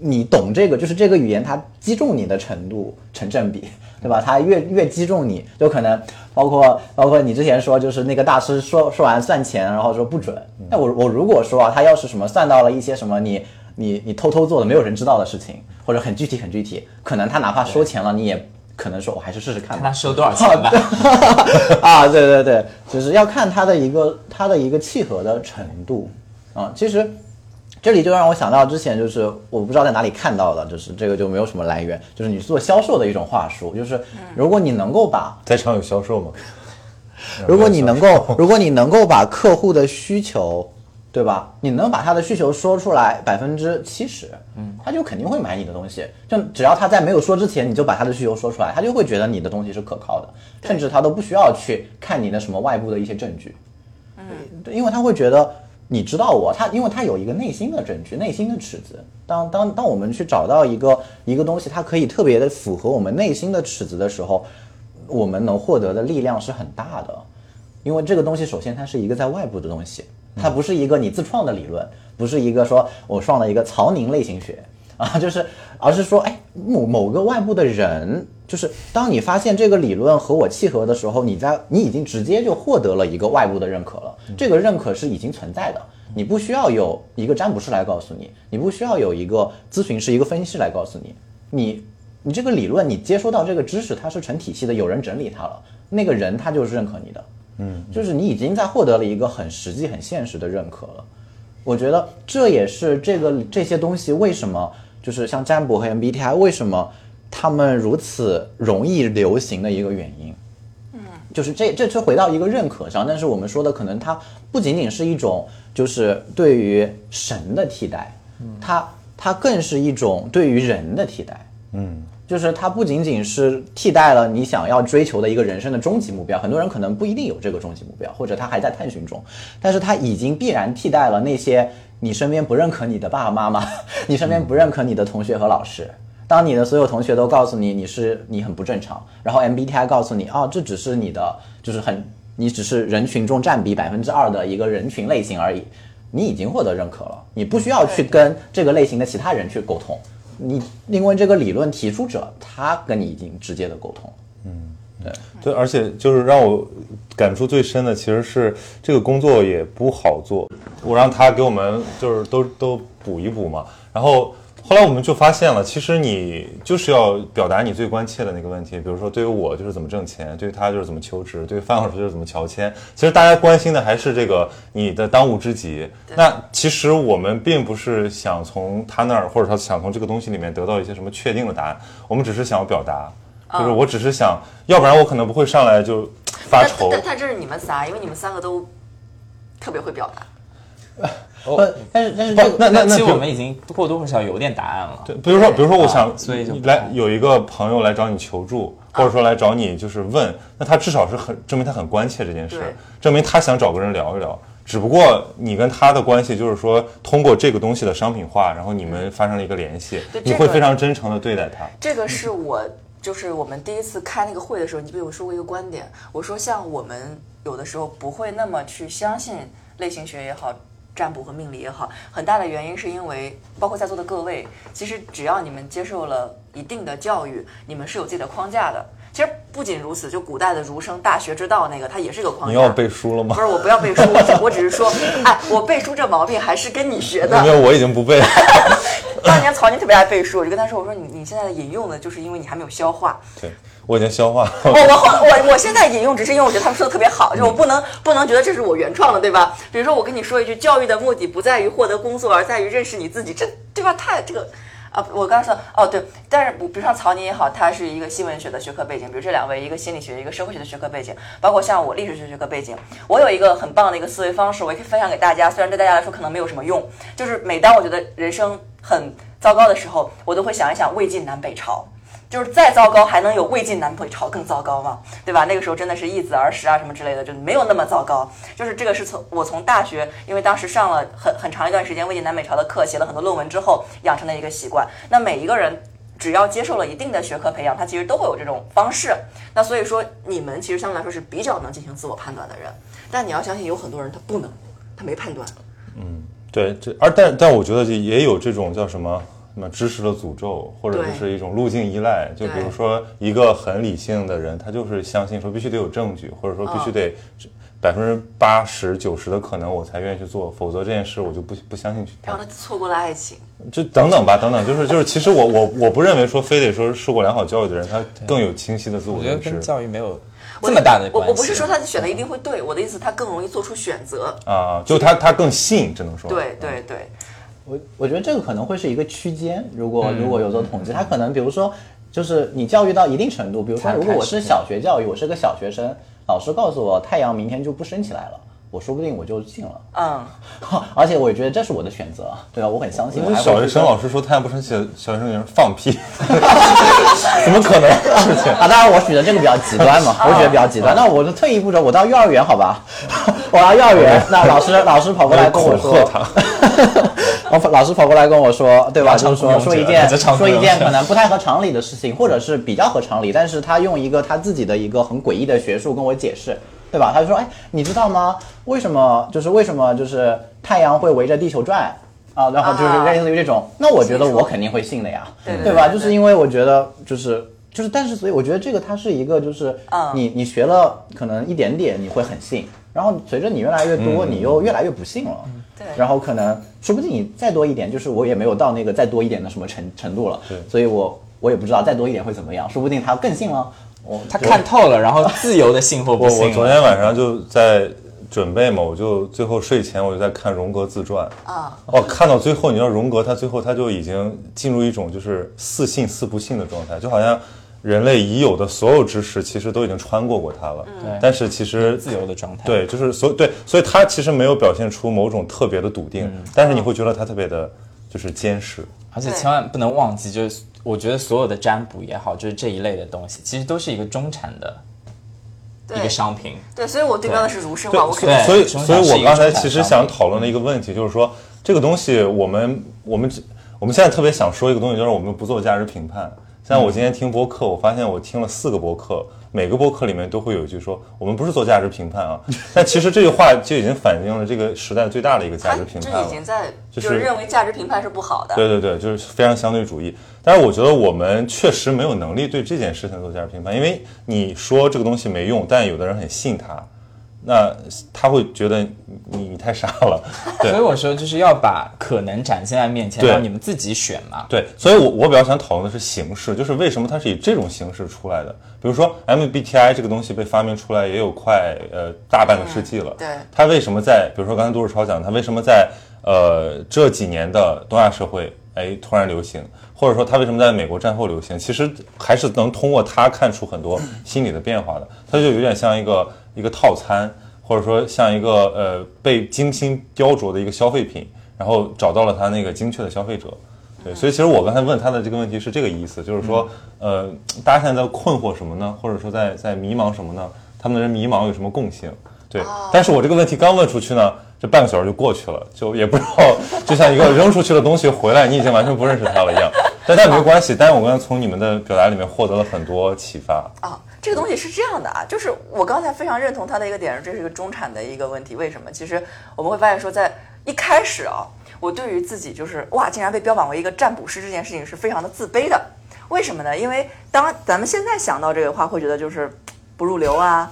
你懂这个，就是这个语言它击中你的程度成正比，对吧？它越越击中你，就可能包括包括你之前说就是那个大师说说完算钱，然后说不准。那我我如果说啊，他要是什么算到了一些什么你你你偷偷做的没有人知道的事情，或者很具体很具体，可能他哪怕收钱了，你也。可能说，我还是试试看。看他收多少钱吧。啊，对对对，就是要看他的一个他的一个契合的程度啊。其实这里就让我想到之前，就是我不知道在哪里看到的，就是这个就没有什么来源，就是你做销售的一种话术，就是如果你能够把在场有销售吗？如果你能够，如果你能够把客户的需求。对吧？你能把他的需求说出来百分之七十，嗯，他就肯定会买你的东西。就只要他在没有说之前，你就把他的需求说出来，他就会觉得你的东西是可靠的，甚至他都不需要去看你的什么外部的一些证据，嗯，因为他会觉得你知道我，他因为他有一个内心的证据，内心的尺子。当当当我们去找到一个一个东西，它可以特别的符合我们内心的尺子的时候，我们能获得的力量是很大的，因为这个东西首先它是一个在外部的东西。它不是一个你自创的理论，不是一个说我创了一个曹宁类型学啊，就是，而是说，哎，某某个外部的人，就是当你发现这个理论和我契合的时候，你在你已经直接就获得了一个外部的认可了。这个认可是已经存在的，你不需要有一个占卜师来告诉你，你不需要有一个咨询师、一个分析师来告诉你，你你这个理论，你接收到这个知识，它是成体系的，有人整理它了，那个人他就是认可你的。嗯，就是你已经在获得了一个很实际、很现实的认可了。我觉得这也是这个这些东西为什么就是像占卜和 MBTI 为什么他们如此容易流行的一个原因。嗯，就是这这就回到一个认可上，但是我们说的可能它不仅仅是一种就是对于神的替代，它它更是一种对于人的替代。嗯。就是它不仅仅是替代了你想要追求的一个人生的终极目标，很多人可能不一定有这个终极目标，或者他还在探寻中，但是他已经必然替代了那些你身边不认可你的爸爸妈妈，你身边不认可你的同学和老师。当你的所有同学都告诉你你是你很不正常，然后 MBTI 告诉你哦，这只是你的就是很你只是人群中占比百分之二的一个人群类型而已，你已经获得认可了，你不需要去跟这个类型的其他人去沟通。你因为这个理论提出者，他跟你已经直接的沟通。嗯，对对，而且就是让我感触最深的，其实是这个工作也不好做。我让他给我们就是都都补一补嘛，然后。后来我们就发现了，其实你就是要表达你最关切的那个问题。比如说，对于我就是怎么挣钱，对于他就是怎么求职，对于范老师就是怎么乔迁。其实大家关心的还是这个你的当务之急。那其实我们并不是想从他那儿，或者说想从这个东西里面得到一些什么确定的答案。我们只是想要表达，就是我只是想，要不然我可能不会上来就发愁。但但这是你们仨，因为你们三个都特别会表达。不，但是但是这个那那那其实我们已经或多或少有点答案了。对，比如说，比如说，我想所以就来有一个朋友来找你求助，或者说来找你就是问，那他至少是很证明他很关切这件事，证明他想找个人聊一聊。只不过你跟他的关系就是说，通过这个东西的商品化，然后你们发生了一个联系你会非常真诚的对待他。这个是我就是我们第一次开那个会的时候，你不记得我说过一个观点？我说像我们有的时候不会那么去相信类型学也好。占卜和命理也好，很大的原因是因为，包括在座的各位，其实只要你们接受了一定的教育，你们是有自己的框架的。其实不仅如此，就古代的儒生大学之道那个，它也是个框架。你要背书了吗不？是，我不要背书，我只我只是说，哎，我背书这毛病还是跟你学的没。有，我已经不背了。当年曹宁特别爱背书，我就跟他说，我说你你现在引用的就是因为你还没有消化。对，我已经消化了。我我后我我现在引用只是因为我觉得他们说的特别好，就是我不能不能觉得这是我原创的，对吧？比如说我跟你说一句，教育的目的不在于获得工作，而在于认识你自己，这对吧？太这个。啊，我刚刚说哦，对，但是比如像曹宁也好，他是一个新闻学的学科背景，比如这两位，一个心理学，一个社会学的学科背景，包括像我历史学学科背景，我有一个很棒的一个思维方式，我也可以分享给大家，虽然对大家来说可能没有什么用，就是每当我觉得人生很糟糕的时候，我都会想一想魏晋南北朝。就是再糟糕，还能有魏晋南北朝更糟糕吗？对吧？那个时候真的是易子而食啊什么之类的，就没有那么糟糕。就是这个是从我从大学，因为当时上了很很长一段时间魏晋南北朝的课，写了很多论文之后养成的一个习惯。那每一个人只要接受了一定的学科培养，他其实都会有这种方式。那所以说，你们其实相对来说是比较能进行自我判断的人，但你要相信，有很多人他不能，他没判断。嗯对，这而但但我觉得也有这种叫什么什么知识的诅咒，或者就是一种路径依赖。就比如说一个很理性的人，他就是相信说必须得有证据，或者说必须得百分之八十九十的可能我才愿意去做，否则这件事我就不不相信去。然后他错过了爱情，就等等吧，等等，就是就是，其实我我我不认为说非得说受过良好教育的人，他更有清晰的自我认知我觉得跟教育没有这么大的。我我不是说他选的一定会对，我的意思他更容易做出选择。啊，就他他更信，只能说对对对，我我觉得这个可能会是一个区间，如嗯果如果有做统计，它可能比如说就是你教育到一定程度，比如说如果我是小学教育，我是个小学生，老师告诉我太阳明天就不升起来了，我说不定我就信了，嗯，而且我也觉得这是我的选择，对吧？我很相信。我小学生老师说太阳不升起，小学生人放屁，怎么可能的事情？啊，当然我举的这个比较极端嘛，我觉得比较极端。那我就退一步说，我到幼儿园好吧，我到幼儿园，那老师老师跑过来跟我说恐吓，他。我老师跑过来跟我说，对吧？就是说说一件说一件可能不太合常理的事情，或者是比较合常理，但是他用一个他自己的一个很诡异的学术跟我解释，对吧？他就说，哎，你知道吗？为什么就是为什么就是太阳会围着地球转？啊，然后就是啊类似于这种，那我觉得我肯定会信的呀，对对对吧？对就是因为我觉得就是就是，但是所以我觉得这个它是一个就是嗯你你学了可能一点点你会很信，然后随着你越来越多，你又越来越不信了。对然后可能说不定你再多一点，就是我也没有到那个再多一点的什么程程度了，所以我我也不知道再多一点会怎么样，说不定他更信了。我他看透了，然后自由的信或不我信了。我昨天晚上就在准备嘛，我就最后睡前我就在看荣格自传啊。哦，看到最后，你知道荣格他最后他就已经进入一种就是似信似不信的状态，就好像人类已有的所有知识其实都已经穿过过它了。对但是其实自由的状态。对，就是所对，所以他其实没有表现出某种特别的笃定，但是你会觉得他特别的，就是坚实。而且千万不能忘记，就是我觉得所有的占卜也好，就是这一类的东西，其实都是一个中产的一个商品。对，所以我对标的是儒生嘛，我肯对定所以，所以我刚才其实想讨论的一个问题就是说，这个东西我们我们我们现在特别想说一个东西，就是我们不做价值评判。像我今天听播客，我发现我听了四个播客，每个播客里面都会有一句说我们不是做价值评判啊。但其实这句话就已经反映了这个时代最大的一个价值评判了。已经在就就是是认为价值评判是不好的。对对对，就是非常相对主义。但是我觉得我们确实没有能力对这件事情做价值评判，因为你说这个东西没用，但有的人很信它，那他会觉得你你太傻了。对所以我说，就是要把可能展现在面前，对让你们自己选嘛。对，所以我我比较想讨论的是形式，就是为什么它是以这种形式出来的。比如说 MBTI 这个东西被发明出来也有快呃大半个世纪了，对它为什么在比如说刚才杜世超讲，它为什么在呃这几年的东亚社会，哎突然流行，或者说它为什么在美国战后流行，其实还是能通过它看出很多心理的变化的。它就有点像一个一个套餐，或者说像一个呃被精心雕琢的一个消费品，然后找到了他那个精确的消费者。对，所以其实我刚才问他的这个问题是这个意思，就是说，呃，大家现在在困惑什么呢？或者说在在迷茫什么呢？他们的人迷茫有什么共性？对，但是我这个问题刚问出去呢，这半个小时就过去了，就也不知道，就像一个扔出去的东西回来，你已经完全不认识它了一样。但但没关系，但是我刚才从你们的表达里面获得了很多启发。啊，这个东西是这样的啊，就是我刚才非常认同他的一个点，这是一个中产的一个问题。为什么？其实我们会发现说，在一开始啊，我对于自己就是哇，竟然被标榜为一个占卜师这件事情是非常的自卑的。为什么呢？因为当咱们现在想到这个话，会觉得就是不入流啊，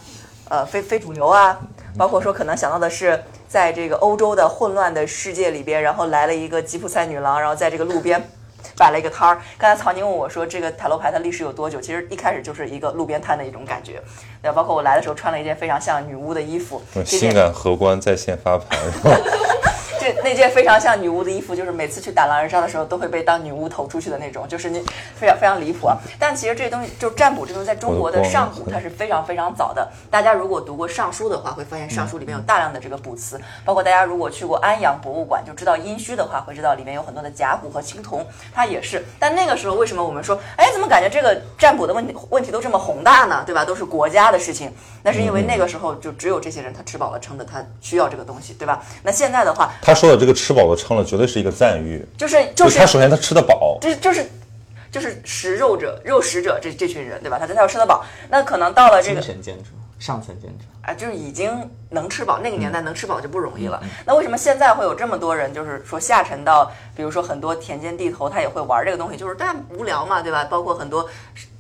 呃，非非主流啊，包括说可能想到的是，在这个欧洲的混乱的世界里边，然后来了一个吉普赛女郎，然后在这个路边。摆了一个摊儿。刚才曹宁问我说：“这个塔罗牌它历史有多久？”其实一开始就是一个路边摊的一种感觉。对，包括我来的时候穿了一件非常像女巫的衣服，性感荷官在线发牌，这 那件非常像女巫的衣服，就是每次去打狼人杀的时候都会被当女巫投出去的那种，就是你非常非常离谱啊。但其实这东西就占卜这东西，在中国的上古它是非常非常早的。大家如果读过《尚书》的话，会发现《尚书》里面有大量的这个卜辞，包括大家如果去过安阳博物馆，就知道殷墟的话，会知道里面有很多的甲骨和青铜，它也是。但那个时候为什么我们说，哎，怎么感觉这个占卜的问题问题都这么宏大呢？对吧？都是国家的事情。那是因为那个时候就只有这些人，他吃饱了撑的，他需要这个东西，对吧？那现在的话，他说的这个吃饱了撑了，绝对是一个赞誉。就是就是他首先他吃得饱，就是就是就是食肉者、肉食者这这群人，对吧？他他要吃得饱，那可能到了这个精神建筑，上层建筑。啊，就是已经能吃饱，那个年代能吃饱就不容易了。那为什么现在会有这么多人，就是说下沉到，比如说很多田间地头，他也会玩这个东西，就是但无聊嘛，对吧？包括很多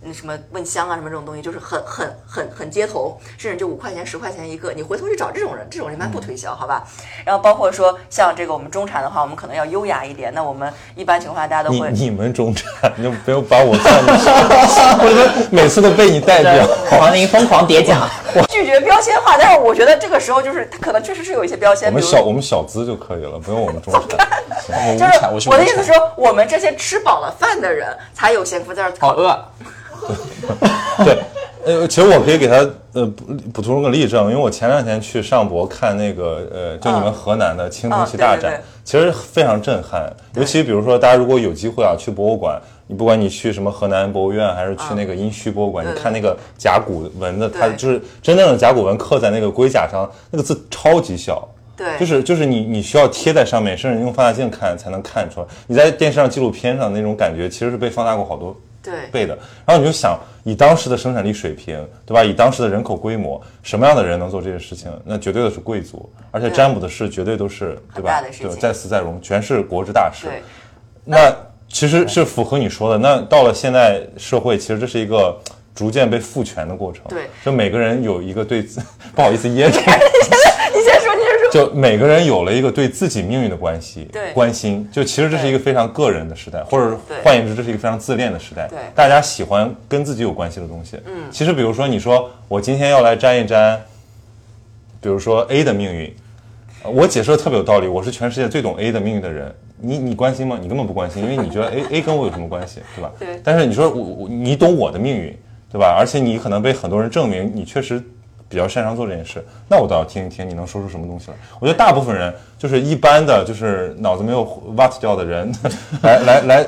那什么问香啊什么这种东西，就是很很很很街头，甚至就五块钱、十块钱一个，你回头去找这种人，这种人一般不推销，好吧？然后包括说像这个我们中产的话，我们可能要优雅一点，那我们一般情况下大家都会。你你们中产，你就不用把我算进去，我就每次都被你代表。黄宁疯狂叠奖，拒绝标签化，但是我觉得这个时候就是他可能确实是有一些标签，我们小我们小资就可以了，不用我们中产。就是，我的意思是。说，我们这些吃饱了饭的人才有闲工夫在这儿讨好饿，对，呃，其实我可以给他呃补补充个例证，因为我前两天去上博看那个呃，就你们河南的青铜器大展，其实非常震撼。尤其比如说，大家如果有机会啊去博物馆，你不管你去什么河南博物院，还是去那个殷墟博物馆，你看那个甲骨文的，它就是真正的甲骨文刻在那个龟甲上，那个字超级小。对，就是就是你你需要贴在上面，甚至用放大镜看才能看出来。你在电视上、纪录片上那种感觉，其实是被放大过好多对倍的。然后你就想，以当时的生产力水平，对吧？以当时的人口规模，什么样的人能做这些事情？那绝对的是贵族，而且对占卜的事绝对都是对吧对，情在死在荣，全是国之大事。对，那其实是符合你说的。那到了现在社会，其实这是一个逐渐被赋权的过程。对就每个人有一个对自，不好意思噎着。就每个人有了一个对自己命运的关系，对关心。就其实这是一个非常个人的时代，或者对换言之，这是一个非常自恋的时代。对大家喜欢跟自己有关系的东西。嗯，其实比如说，你说我今天要来沾一沾，比如说 A 的命运，呃我解释的特别有道理，我是全世界最懂 A 的命运的人。你你关心吗？你根本不关心，因为你觉得 A A 跟我有什么关系，对吧？对但是你说我我你懂我的命运，对吧？而且你可能被很多人证明你确实比较擅长做这件事，那我倒要听一听你能说出什么东西来。我觉得大部分人就是一般的，就是脑子没有 what 掉的人，来来来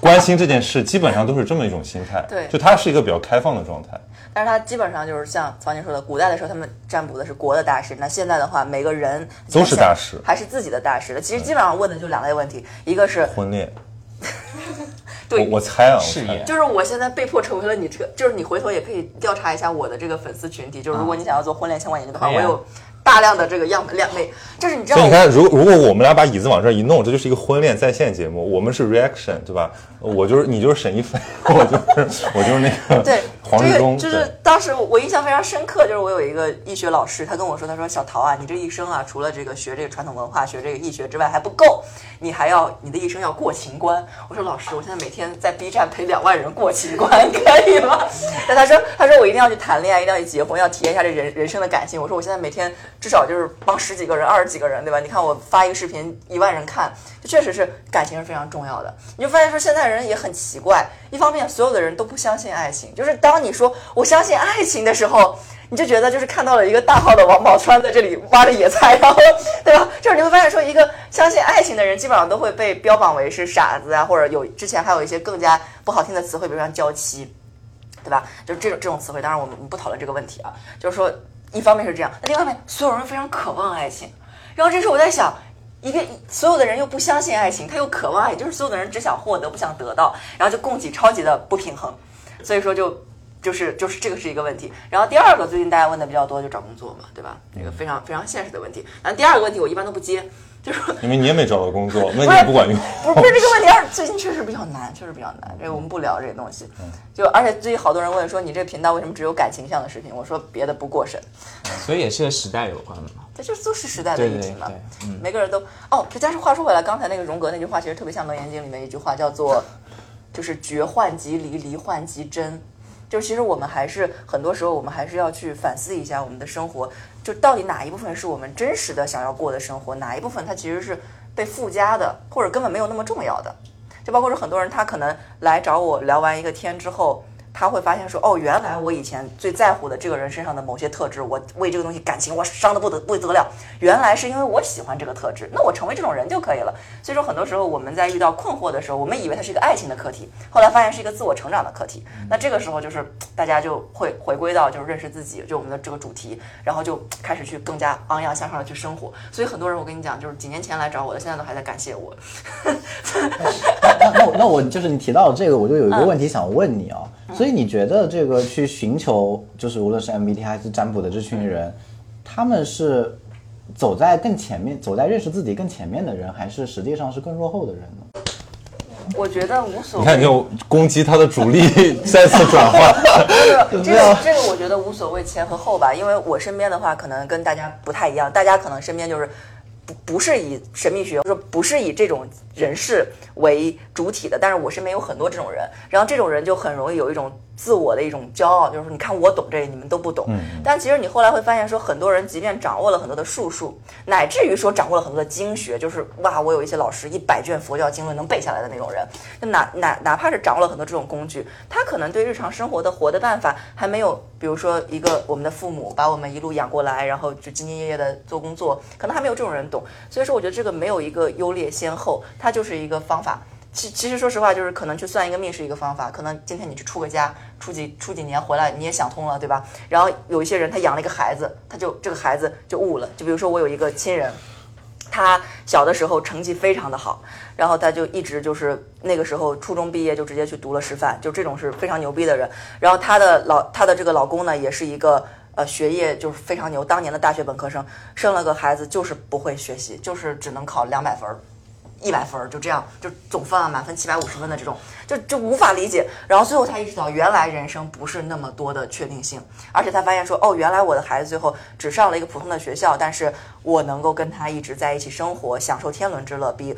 关心这件事，基本上都是这么一种心态。对就他是一个比较开放的状态。但是他基本上就是像曹宁说的，古代的时候他们占卜的是国的大事，那现在的话，每个人都是大事还是自己的大事的。其实基本上问的就两类问题，一个是婚恋，对我我猜啊，就是我现在被迫成为了你这个，就是你回头也可以调查一下我的这个粉丝群体，就是如果你想要做婚恋相关研究的话，啊我有大量的这个样本两类，就是你知道我所以你看，如如果我们俩把椅子往这儿一弄，这就是一个婚恋在线节目。我们是 reaction，对吧？我就是你就是沈一菲，我就是我就是那个对，黄志忠，就是当时我印象非常深刻，就是我有一个医学老师，他跟我说，他说小陶啊，你这一生啊，除了这个学这个传统文化、学这个易学之外还不够，你还要你的一生要过情关。我说老师，我现在每天在 B 站陪两万人过情关，可以吗？但他说他说我一定要去谈恋爱，一定要去结婚，要体验一下这人人生的感情。我说我现在每天至少就是帮十几个人、二十几个人，对吧？你看我发一个视频，一万人看，就确实是感情是非常重要的。你就发现说现在人也很奇怪，一方面所有的人都不相信爱情，就是当你说我相信爱情的时候。你就觉得就是看到了一个大号的王宝钏在这里挖着野菜，然后，对吧？就是你会发现说，一个相信爱情的人，基本上都会被标榜为是傻子啊，或者有之前还有一些更加不好听的词汇，比如像娇妻，对吧？就是这种这种词汇。当然，我们不讨论这个问题啊，就是说，一方面是这样，那另一方面，所有人非常渴望爱情。然后这时候我在想，一个所有的人又不相信爱情，他又渴望，爱就是所有的人只想获得，不想得到，然后就供给超级的不平衡，所以说就。就是就是这个是一个问题，然后第二个最近大家问的比较多就找工作嘛，对吧？那个非常非常现实的问题。然后第二个问题我一般都不接，就是因为你也没找到工作，问题不管用。不是不是这个问题，而最近确实比较难，确实比较难。这个我们不聊这个东西。就而且最近好多人问说你这个频道为什么只有感情向的视频？我说别的不过审。所以也是和时代有关的嘛。这就是都是时代的议题嘛。每个人都哦，这但是话说回来，刚才那个荣格那句话其实特别像《楞严经》里面一句话，叫做就是绝幻即离，离幻即真。就其实我们还是很多时候，我们还是要去反思一下我们的生活，就到底哪一部分是我们真实的想要过的生活，哪一部分它其实是被附加的，或者根本没有那么重要的。就包括说很多人他可能来找我聊完一个天之后。他会发现说，哦，原来我以前最在乎的这个人身上的某些特质，我为这个东西感情我伤的不得不得了，原来是因为我喜欢这个特质，那我成为这种人就可以了。所以说，很多时候我们在遇到困惑的时候，我们以为它是一个爱情的课题，后来发现是一个自我成长的课题。那这个时候就是大家就会回归到就是认识自己，就我们的这个主题，然后就开始去更加昂扬向上的去生活。所以很多人我跟你讲，就是几年前来找我的，现在都还在感谢我。那那那我就是你提到这个，我就有一个问题想问你啊。所以你觉得这个去寻求，就是无论是 MBTI 还是占卜的这群人，他们是走在更前面，走在认识自己更前面的人，还是实际上是更落后的人呢？我觉得无所谓。你看，就攻击他的主力再次转换。这个这个，我觉得无所谓前和后吧，因为我身边的话，可能跟大家不太一样，大家可能身边就是不是以神秘学，说不是以这种。人士为主体的，但是我身边有很多这种人，然后这种人就很容易有一种自我的一种骄傲，就是说你看我懂这，你们都不懂。但其实你后来会发现，说很多人即便掌握了很多的术数，乃至于说掌握了很多的经学，就是哇，我有一些老师一百卷佛教经论能背下来的那种人，那哪哪哪怕是掌握了很多这种工具，他可能对日常生活的活的办法还没有，比如说一个我们的父母把我们一路养过来，然后就兢兢业业的做工作，可能还没有这种人懂。所以说，我觉得这个没有一个优劣先后。它就是一个方法，其其实说实话，就是可能去算一个命是一个方法，可能今天你去出个家，出几出几年回来，你也想通了，对吧？然后有一些人他养了一个孩子，他就这个孩子就悟了。就比如说我有一个亲人，他小的时候成绩非常的好，然后他就一直就是那个时候初中毕业就直接去读了师范，就这种是非常牛逼的人。然后他的老他的这个老公呢，也是一个呃学业就是非常牛，当年的大学本科生，生了个孩子就是不会学习，就是只能考两百分儿。一百分儿就这样，就总分啊，满分七百五十分的这种，就就无法理解。然后最后他意识到，原来人生不是那么多的确定性，而且他发现说，哦，原来我的孩子最后只上了一个普通的学校，但是我能够跟他一直在一起生活，享受天伦之乐，比，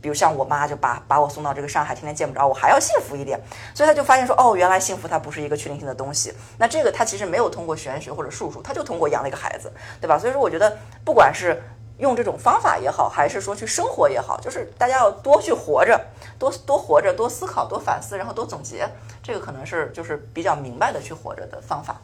比如像我妈就把把我送到这个上海，天天见不着我，还要幸福一点。所以他就发现说，哦，原来幸福它不是一个确定性的东西。那这个他其实没有通过玄学或者术数，他就通过养了一个孩子，对吧？所以说，我觉得不管是。用这种方法也好，还是说去生活也好，就是大家要多去活着，多多活着，多思考，多反思，然后多总结，这个可能是就是比较明白的去活着的方法。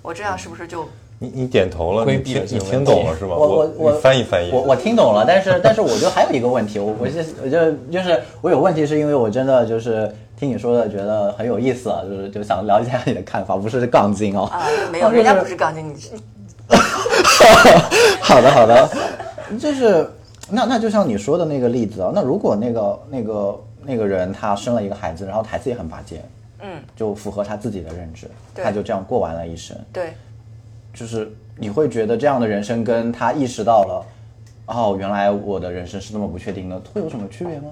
我这样是不是就你你点头了？你听你听懂了是吧？我我我翻译翻译。我我听懂了，但是但是我觉得还有一个问题，我我就我就就是我有问题，是因为我真的就是听你说的觉得很有意思啊，就是就想了解一下你的看法，不是杠精哦。啊，没有，人家不是杠精，你是。好的好的。就是那那就像你说的那个例子啊，那如果那个那个那个人他生了一个孩子，然后孩子也很拔尖，嗯，就符合他自己的认知，他就这样过完了一生。对，就是你会觉得这样的人生跟他意识到了，哦，原来我的人生是那么不确定的，会有什么区别吗？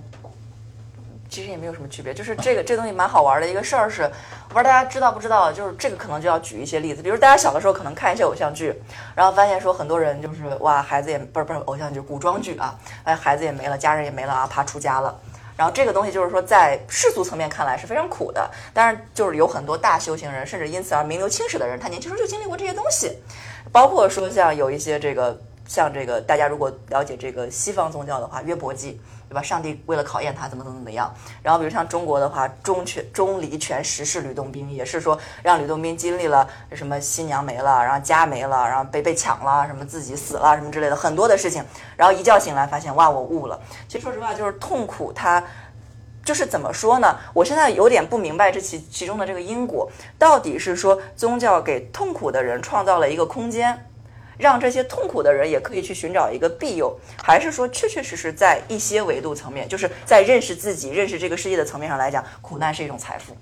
其实也没有什么区别，就是这个这东西蛮好玩的一个事儿是，我不知道大家知道不知道，就是这个可能就要举一些例子，比如大家小的时候可能看一些偶像剧，然后发现说很多人就是哇孩子也不是不是偶像剧古装剧啊，哎孩子也没了，家人也没了啊，怕出家了，然后这个东西就是说在世俗层面看来是非常苦的，但是就是有很多大修行人，甚至因此而名留青史的人，他年轻时候就经历过这些东西。包括说像有一些这个，像这个大家如果了解这个西方宗教的话，约伯记。对吧？上帝为了考验他，怎么怎么怎么样？然后比如像中国的话，钟全钟离全时是吕洞宾，也是说让吕洞宾经历了什么新娘没了，然后家没了，然后被被抢了，什么自己死了，什么之类的很多的事情。然后一觉醒来发现哇，我悟了。其实说实话，就是痛苦，它就是怎么说呢？我现在有点不明白这其其中的这个因果，到底是说宗教给痛苦的人创造了一个空间。让这些痛苦的人也可以去寻找一个庇佑，还是说确确实实在一些维度层面，就是在认识自己、认识这个世界的层面上来讲，苦难是一种财富。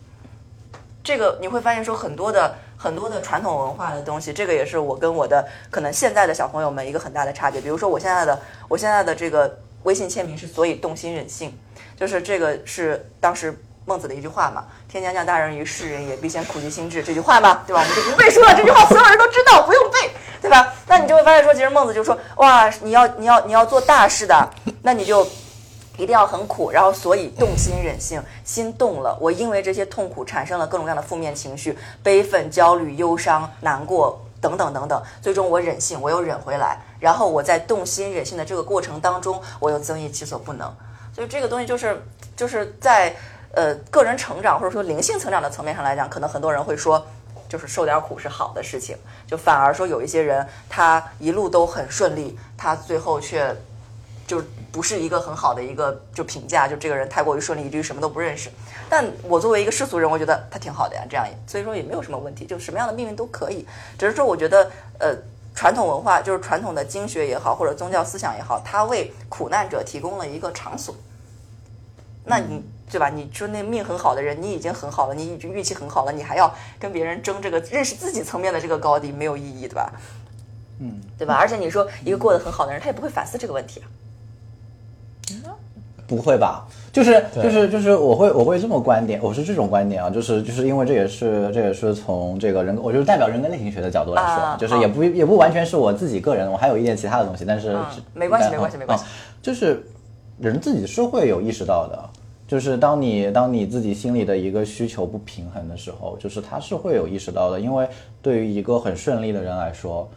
这个你会发现说很多的很多的传统文化的东西，这个也是我跟我的可能现在的小朋友们一个很大的差别。比如说我现在的我现在的这个微信签名是“所以动心忍性”，就是这个是当时孟子的一句话嘛，“天将降大任于斯人也，必先苦其心志”这句话嘛，对吧？我们就不背书了，这句话所有人都知道，不用背。对吧？那你就会发现说，其实孟子就说，哇，你要你要你要做大事的，那你就一定要很苦，然后所以动心忍性，心动了，我因为这些痛苦产生了各种各样的负面情绪，悲愤、焦虑、忧伤、难过等等等等，最终我忍性，我又忍回来，然后我在动心忍性的这个过程当中，我又增益其所不能。所以这个东西就是就是在呃个人成长或者说灵性成长的层面上来讲，可能很多人会说。就是受点苦是好的事情，就反而说有一些人他一路都很顺利，他最后却就不是一个很好的一个就评价，就这个人太过于顺利，以至于什么都不认识。但我作为一个世俗人，我觉得他挺好的呀，这样所以说也没有什么问题，就什么样的命运都可以。只是说我觉得，呃，传统文化就是传统的经学也好，或者宗教思想也好，它为苦难者提供了一个场所。那你。对吧？你说那命很好的人，你已经很好了，你已经运气很好了，你还要跟别人争这个认识自己层面的这个高低，没有意义，对吧？嗯，对吧？而且你说一个过得很好的人，他也不会反思这个问题啊。不会吧？就是就是就是，我会我会这么观点，我是这种观点啊，就是就是因为这也是这也是从这个人，我就代表人格类型学的角度来说，就是也不也不完全是我自己个人，我还有一点其他的东西，但是没关系没关系没关系，就是人自己是会有意识到的。就是当你当你自己心里的一个需求不平衡的时候，就是他是会有意识到的。因为对于一个很顺利的人来说，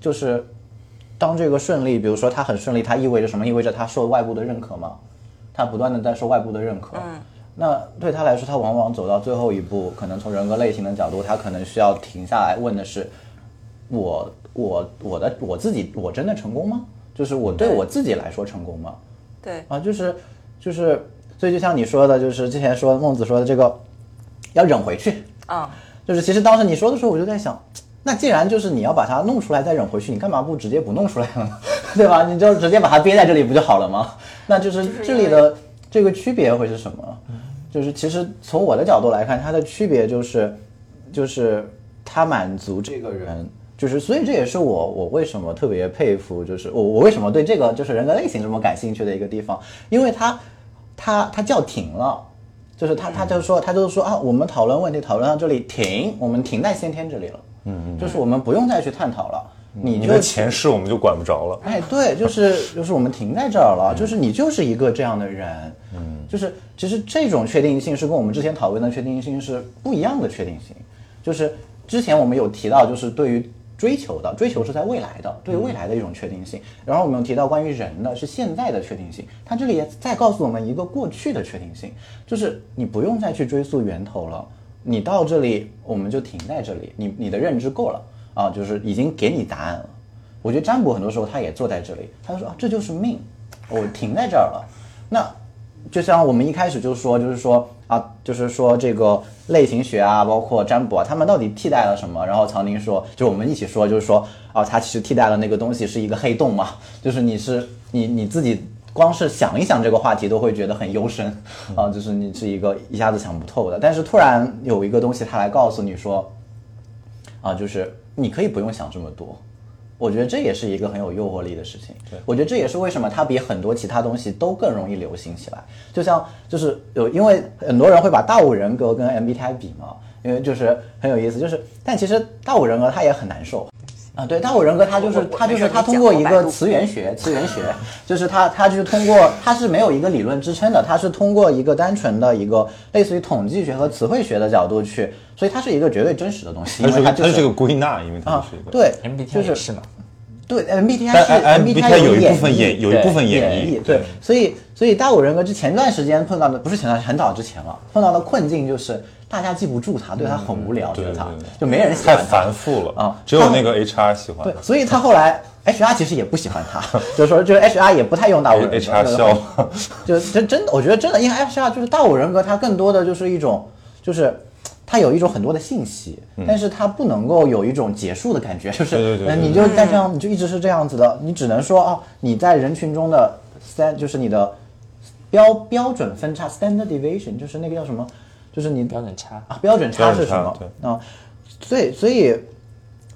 就是当这个顺利，比如说他很顺利，他意味着什么？意味着他受外部的认可吗？他不断的在受外部的认可。嗯。那对他来说，他往往走到最后一步，可能从人格类型的角度，他可能需要停下来问的是：我我我的我自己，我真的成功吗？就是我对我自己来说成功吗？对。啊，就是就是。所以就像你说的，就是之前说孟子说的这个，要忍回去啊，就是其实当时你说的时候，我就在想，那既然就是你要把它弄出来再忍回去，你干嘛不直接不弄出来了呢？对吧？你就直接把它憋在这里不就好了吗？那就是这里的这个区别会是什么？就是其实从我的角度来看，它的区别就是，就是它满足这个人，就是所以这也是我我为什么特别佩服，就是我我为什么对这个就是人格类型这么感兴趣的一个地方，因为它。他他叫停了，就是他他就说他就是说啊，我们讨论问题讨论到这里停，我们停在先天这里了，嗯嗯，就是我们不用再去探讨了，你的前世我们就管不着了，哎，对，就是就是我们停在这儿了，就是你就是一个这样的人，嗯，就是其实这种确定性是跟我们之前讨论的确定性是不一样的确定性，就是之前我们有提到，就是对于。追求的追求是在未来的，对未来的一种确定性。然后我们提到关于人的是现在的确定性，它这里也再告诉我们一个过去的确定性，就是你不用再去追溯源头了，你到这里我们就停在这里，你你的认知够了啊，就是已经给你答案了。我觉得占卜很多时候他也坐在这里，他就说啊这就是命，我停在这儿了。那就像我们一开始就说，就是说。啊，就是说这个类型学啊，包括占卜啊，他们到底替代了什么？然后曹宁说，就我们一起说，就是说啊，它其实替代了那个东西是一个黑洞嘛，就是你是你你自己光是想一想这个话题都会觉得很幽深 啊，就是你是一个一下子想不透的。但是突然有一个东西，它来告诉你说，啊，就是你可以不用想这么多。我觉得这也是一个很有诱惑力的事情。对，我觉得这也是为什么它比很多其他东西都更容易流行起来。就像就是有，因为很多人会把大五人格跟 MBTI 比嘛，因为就是很有意思。就是，但其实大五人格它也很难受。啊，对，大我人格他就是他就是他通过一个词源学，词源学就是他他就是通过他是没有一个理论支撑的，他是通过一个单纯的一个类似于统计学和词汇学的角度去，所以它是一个绝对真实的东西，它是个因为它就它是个归纳，因为它啊是一个。对 MBTI 就是是嘛，对 MBTI 但是 MBTI 有一演部分演绎有一部分对演绎绎，对对，所以所以大五人格之前段时间碰到的不是前段很早之前了，碰到的困境就是大家记不住他，对他很无聊，觉得他就没人喜欢太繁复了啊只有那个 HR 喜欢对，所以他后来 HR 其实也不喜欢他，就是说，就是 HR 也不太用大五人格 HR 笑了。就真真的，我觉得真的，因为 HR 就是大五人格，它更多的就是一种，就是它有一种很多的信息，但是它不能够有一种结束的感觉，就是，你就在这样，你就一直是这样子的，你只能说哦，你在人群中的三，就是你的标标准分差 （standard deviation），就是那个叫什么，就是你标准差。啊，标准差是什么？啊，所以所以，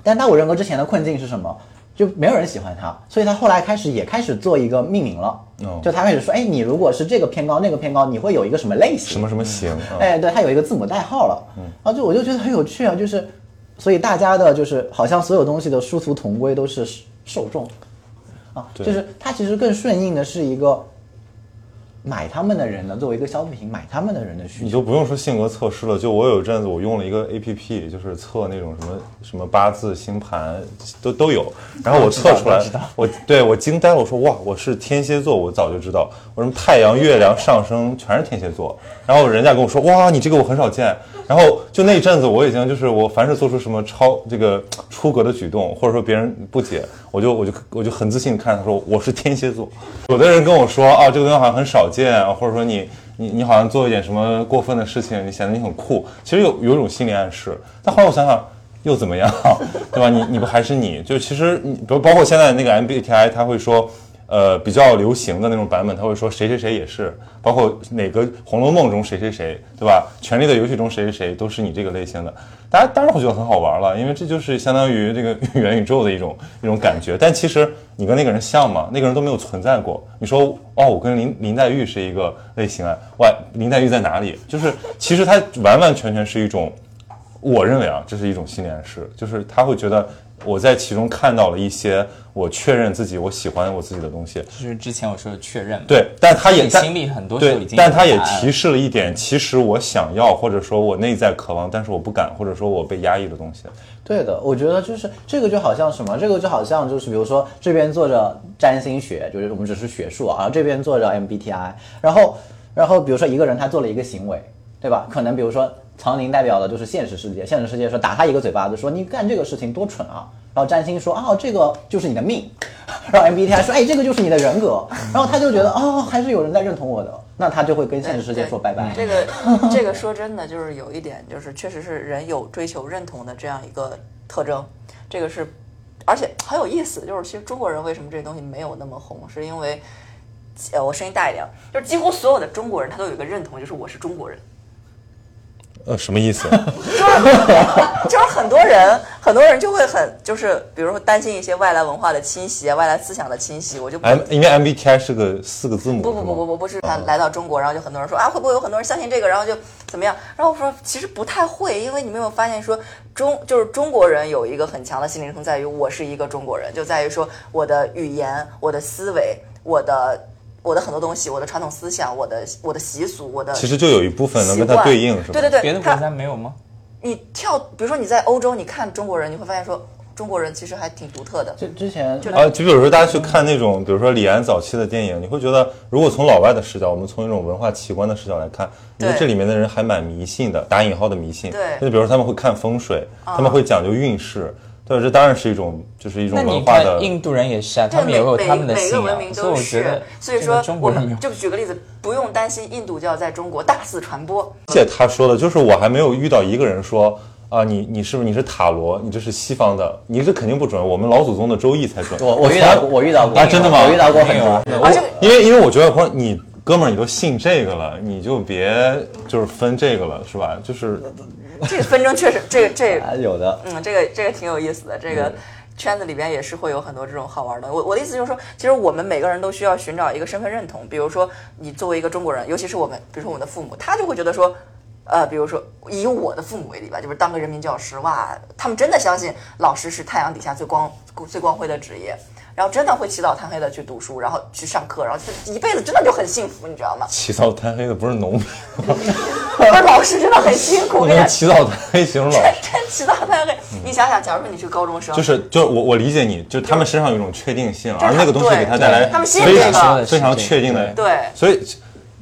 但大五人格之前的困境是什么？就没有人喜欢他，所以他后来开始也开始做一个命名了。哦就他开始说，哎，你如果是这个偏高，那个偏高，你会有一个什么类型？什么什么型？啊哎，对，他有一个字母代号了。嗯，然后就我就觉得很有趣啊，就是，所以大家的就是好像所有东西的殊途同归都是受众，啊，对就是他其实更顺应的是一个买他们的人的作为一个消费品买他们的人的需求。你就不用说性格测试了，就我有一阵子我用了一个 A P P，就是测那种什么什么八字、星盘都都有，然后我测出来，我对我惊呆了，我说哇，我是天蝎座，我早就知道，我什么太阳、月亮、上升全是天蝎座，然后人家跟我说哇，你这个我很少见，然后就那一阵子我已经就是我凡是做出什么超这个 出格的举动，或者说别人不解，我就我就我就很自信地看他说我是天蝎座，有的人跟我说啊，这个东西好像很少见啊，或者说你你你好像做一点什么过分的事情，你显得你很酷。其实有有一种心理暗示，但后来我想想，又怎么样，对吧？你你不还是你？就其实你，比如包括现在那个 MBTI，他会说，呃，比较流行的那种版本，他会说谁谁谁也是，包括哪个《红楼梦》中谁谁谁，对吧？《权力的游戏》中谁谁谁都是你这个类型的。大家当然会觉得很好玩了，因为这就是相当于这个元宇宙的一种 一种感觉。但其实你跟那个人像吗？那个人都没有存在过。你说哦，我跟林林黛玉是一个类型啊，哇，林黛玉在哪里？就是其实它完完全全是一种，我认为啊，这是一种心理暗示，就是他会觉得我在其中看到了一些我确认自己我喜欢我自己的东西。就是之前我说的确认，对，但他也你但心里很多时候对已经，但他也提示了一点，其实我想要，或者说我内在渴望，但是我不敢，或者说我被压抑的东西。对的，我觉得就是这个就好像什么，这个就好像就是比如说这边做着占星学，就是我们只是学术啊，然后这边做着 MBTI，然后然后比如说一个人他做了一个行为，对吧？可能比如说苍宁代表的就是现实世界，现实世界说打他一个嘴巴子，说你干这个事情多蠢啊，然后占星说啊这个就是你的命，然后 MBTI 说哎这个就是你的人格，然后他就觉得哦还是有人在认同我的，那他就会跟现实世界说拜拜。这个 这个说真的，就是有一点，就是确实是人有追求认同的这样一个特征，这个是，而且很有意思，就是其实中国人为什么这个东西没有那么红，是因为，呃，我声音大一点，就是几乎所有的中国人他都有一个认同，就是我是中国人。呃，什么意思？就是很多人，很多人就会很就是，比如说担心一些外来文化的侵袭啊，外来思想的侵袭，我就不 M 因为 MBTI 是个四个字母，不不不不不不是他来到中国，然后就很多人说啊，会不会有很多人相信这个，然后就怎么样？然后我说其实不太会，因为你没有发现说中就是中国人有一个很强的心灵层，在于我是一个中国人，就在于说我的语言、我的思维、我的我的很多东西、我的传统思想、我的我的习俗、我的其实就有一部分能跟它对应，是吧？对对对，别的国家没有吗？你跳，比如说你在欧洲，你看中国人，你会发现说中国人其实还挺独特的。就之前就啊，就比如说大家去看那种，比如说李安早期的电影，你会觉得，如果从老外的视角，我们从一种文化奇观的视角来看，你觉得这里面的人还蛮迷信的，打引号的迷信。对那就比如说他们会看风水，他们会讲究运势，对，这当然是一种，就是一种文化的看。印度人也是啊，他们每也有每他们的信每个文仰，所以明都是我觉得，所以说中我国人没有。们就举个例子，不用担心印度教在中国大肆传播。而且他说的就是，我还没有遇到一个人说啊，你你是不是你是塔罗，你这是西方的，你这肯定不准，我们老祖宗的周易才准。我我遇到过，我遇到过啊真的吗我遇到过很多。而且因为因为我觉得朋友你哥们儿你都信这个了，你就别就是分这个了，是吧？就是 这个纷争确实，这个这有的，嗯，这个这个挺有意思的，这个圈子里边也是会有很多这种好玩的。我我的意思就是说，其实我们每个人都需要寻找一个身份认同。比如说，你作为一个中国人，尤其是我们，比如说我们的父母，他就会觉得说，呃，比如说以我的父母为例吧，就是当个人民教师，哇，他们真的相信老师是太阳底下最光最光辉的职业，然后真的会起早贪黑的去读书，然后去上课，然后他一辈子真的就很幸福，你知道吗？起早贪黑的不是农民，不是老师真的很辛苦，你起早贪黑形容老师。真 起早贪黑。你想想，假如说你是高中生，就是就是我我理解你，就是他们身上有一种确定性，就是而那个东西对给他带来他们信非这常个非常确定的，对所以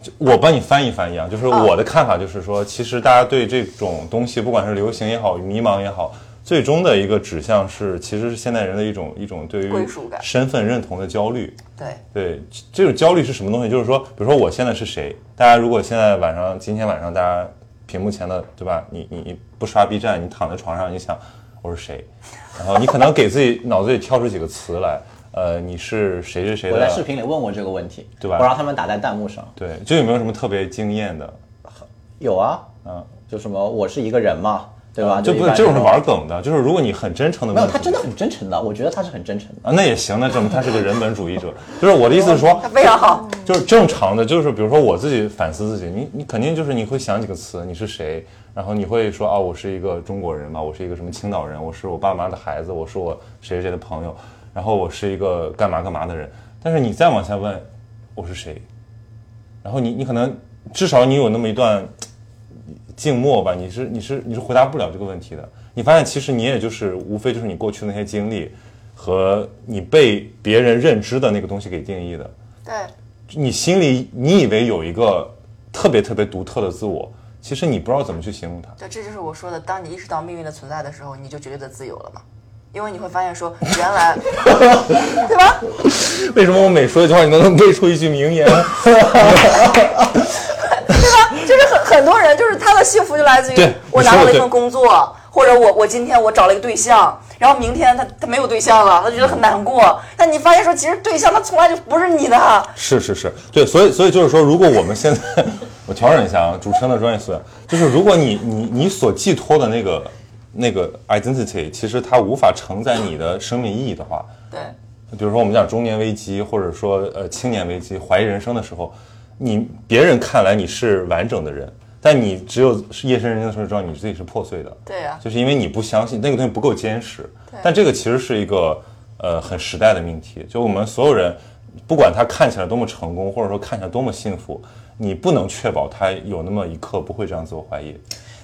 就我帮你翻译翻译啊，就是我的看法就是说，其实大家对这种东西，不管是流行也好，迷茫也好，最终的一个指向是，其实是现代人的一种一种对于归属感身份认同的焦虑。对对，这种焦虑是什么东西？就是说，比如说我现在是谁？大家如果现在晚上，今天晚上大家屏幕前的，对吧？你你你不刷 B 站，你躺在床上，你想我是谁？然后你可能给自己脑子里跳出几个词来，呃，你是谁谁谁的？我在视频里问过这个问题，对吧我让他们打在弹幕上。对，就有没有什么特别惊艳的？有啊，嗯，就什么我是一个人嘛，对吧？就不是这种是玩梗的，就是如果你很真诚的没有，他真的很真诚的，我觉得他是很真诚的。啊，那也行，那证明他是个人本主义者。就是我的意思是说，他非常好。就是正常的，就是比如说我自己反思自己，你你肯定就是你会想几个词，你是谁，然后你会说啊，我是一个中国人嘛，我是一个什么青岛人，我是我爸妈的孩子，我是我谁谁谁的朋友，然后我是一个干嘛干嘛的人。但是你再往下问，我是谁，然后你你可能至少你有那么一段静默吧，你是你是你是回答不了这个问题的。你发现其实你也就是无非就是你过去的那些经历和你被别人认知的那个东西给定义的。对，你心里你以为有一个特别特别独特的自我，其实你不知道怎么去形容它。对，这就是我说的，当你意识到命运的存在的时候，你就绝对的自由了嘛。因为你会发现说，原来，对吧？为什么我每说一句话，你都能背出一句名言？就是很很多人，就是他的幸福就来自于我拿到了一份工作，或者我我今天我找了一个对象，然后明天他他没有对象了，他觉得很难过。但你发现说，其实对象他从来就不是你的。是是是，对，所以所以就是说，如果我们现在，我调整一下啊，主持人的专业素养，就是如果你你你所寄托的那个那个 identity，其实它无法承载你的生命意义的话，对，比如说我们讲中年危机，或者说呃青年危机，怀疑人生的时候，你别人看来你是完整的人，但你只有是夜深人静的时候知道你自己是破碎的，对呀就是因为你不相信那个东西不够坚实。但这个其实是一个呃很时代的命题，就我们所有人，不管他看起来多么成功，或者说看起来多么幸福，你不能确保他有那么一刻不会这样自我怀疑。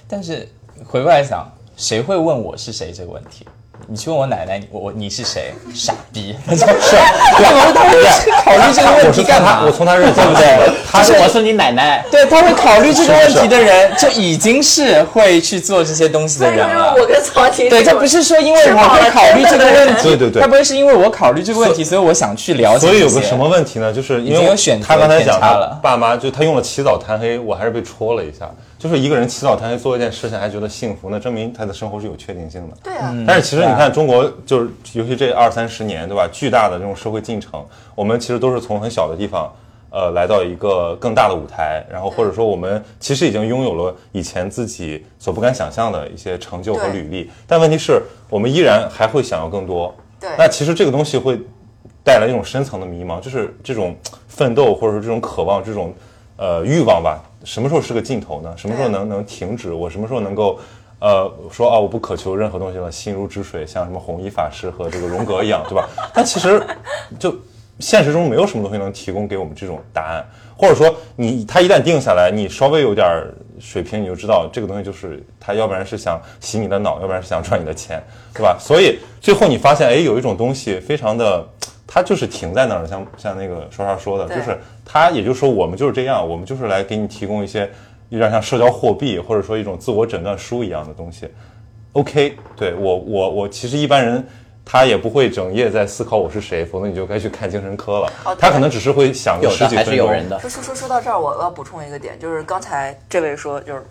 但是回过来想，谁会问我是谁这个问题？你去问我奶奶，我我你是谁？傻逼！是，干嘛他会去考虑这个问我是从题干嘛他，？我从他认识对不对？他是我是你奶奶，对，他会考虑这个问题的人，就已经是会去做这些东西的人了。我跟曹婷，对，他不是说因为我会考虑这个问题，对对对他不会是因为我考虑这个问题，所以我想去了解。所以有个什么？问题呢？就是因为有选择他刚才讲他了爸妈，就他用了起早贪黑，我还是被戳了一下。就是一个人起早贪黑做一件事情还觉得幸福，那证明他的生活是有确定性的。对啊，但是其实你看，中国就是尤其这二三十年，对吧？巨大的这种社会进程，我们其实都是从很小的地方，呃，来到一个更大的舞台，然后或者说我们其实已经拥有了以前自己所不敢想象的一些成就和履历。但问题是我们依然还会想要更多。对那其实这个东西会带来一种深层的迷茫，就是这种奋斗或者说这种渴望，这种呃欲望吧，什么时候是个尽头呢？什么时候能能停止？我什么时候能够呃说啊，我不渴求任何东西了，心如止水，像什么弘一法师和这个荣格一样，对吧？但其实就现实中没有什么东西能提供给我们这种答案，或者说你他一旦定下来，你稍微有点水平，你就知道这个东西就是他，要不然是想洗你的脑，要不然是想赚你的钱，对吧？所以最后你发现，哎，有一种东西非常的。它就是停在那儿，像像那个刷刷说的，就是他，也就是说我们就是这样，我们就是来给你提供一些有点像社交货币，或者说一种自我诊断书一样的东西。OK，对我我我其实一般人他也不会整夜在思考我是谁，否则你就该去看精神科了哦。他可能只是会想十几分钟。是有人的。说说说说到这儿，我我要补充一个点，就是刚才这位说，就是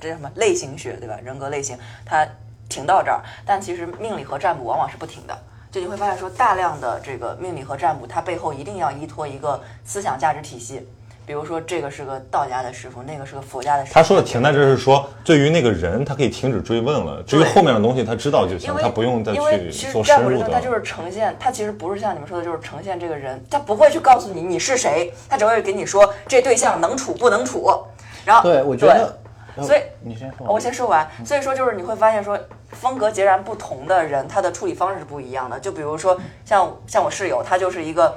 这叫什么类型学，对吧？人格类型，他停到这儿，但其实命理和占卜往往是不停的。就你会发现说，大量的这个命理和占卜，它背后一定要依托一个思想价值体系。比如说，这个是个道家的师傅，那个是个佛家的师傅。他说的停在这儿是说，对于那个人，他可以停止追问了。至于后面的东西，他知道就行他不用再因为其去做实占卜深入的。这个它就是呈现，它其实不是像你们说的，就是呈现这个人，他不会去告诉你你是谁，他只会给你说这对象能处不能处。然后对，我觉得所以你先说，我先说完。所以说，就是你会发现说，风格截然不同的人，他的处理方式是不一样的。就比如说，像像我室友，他就是一个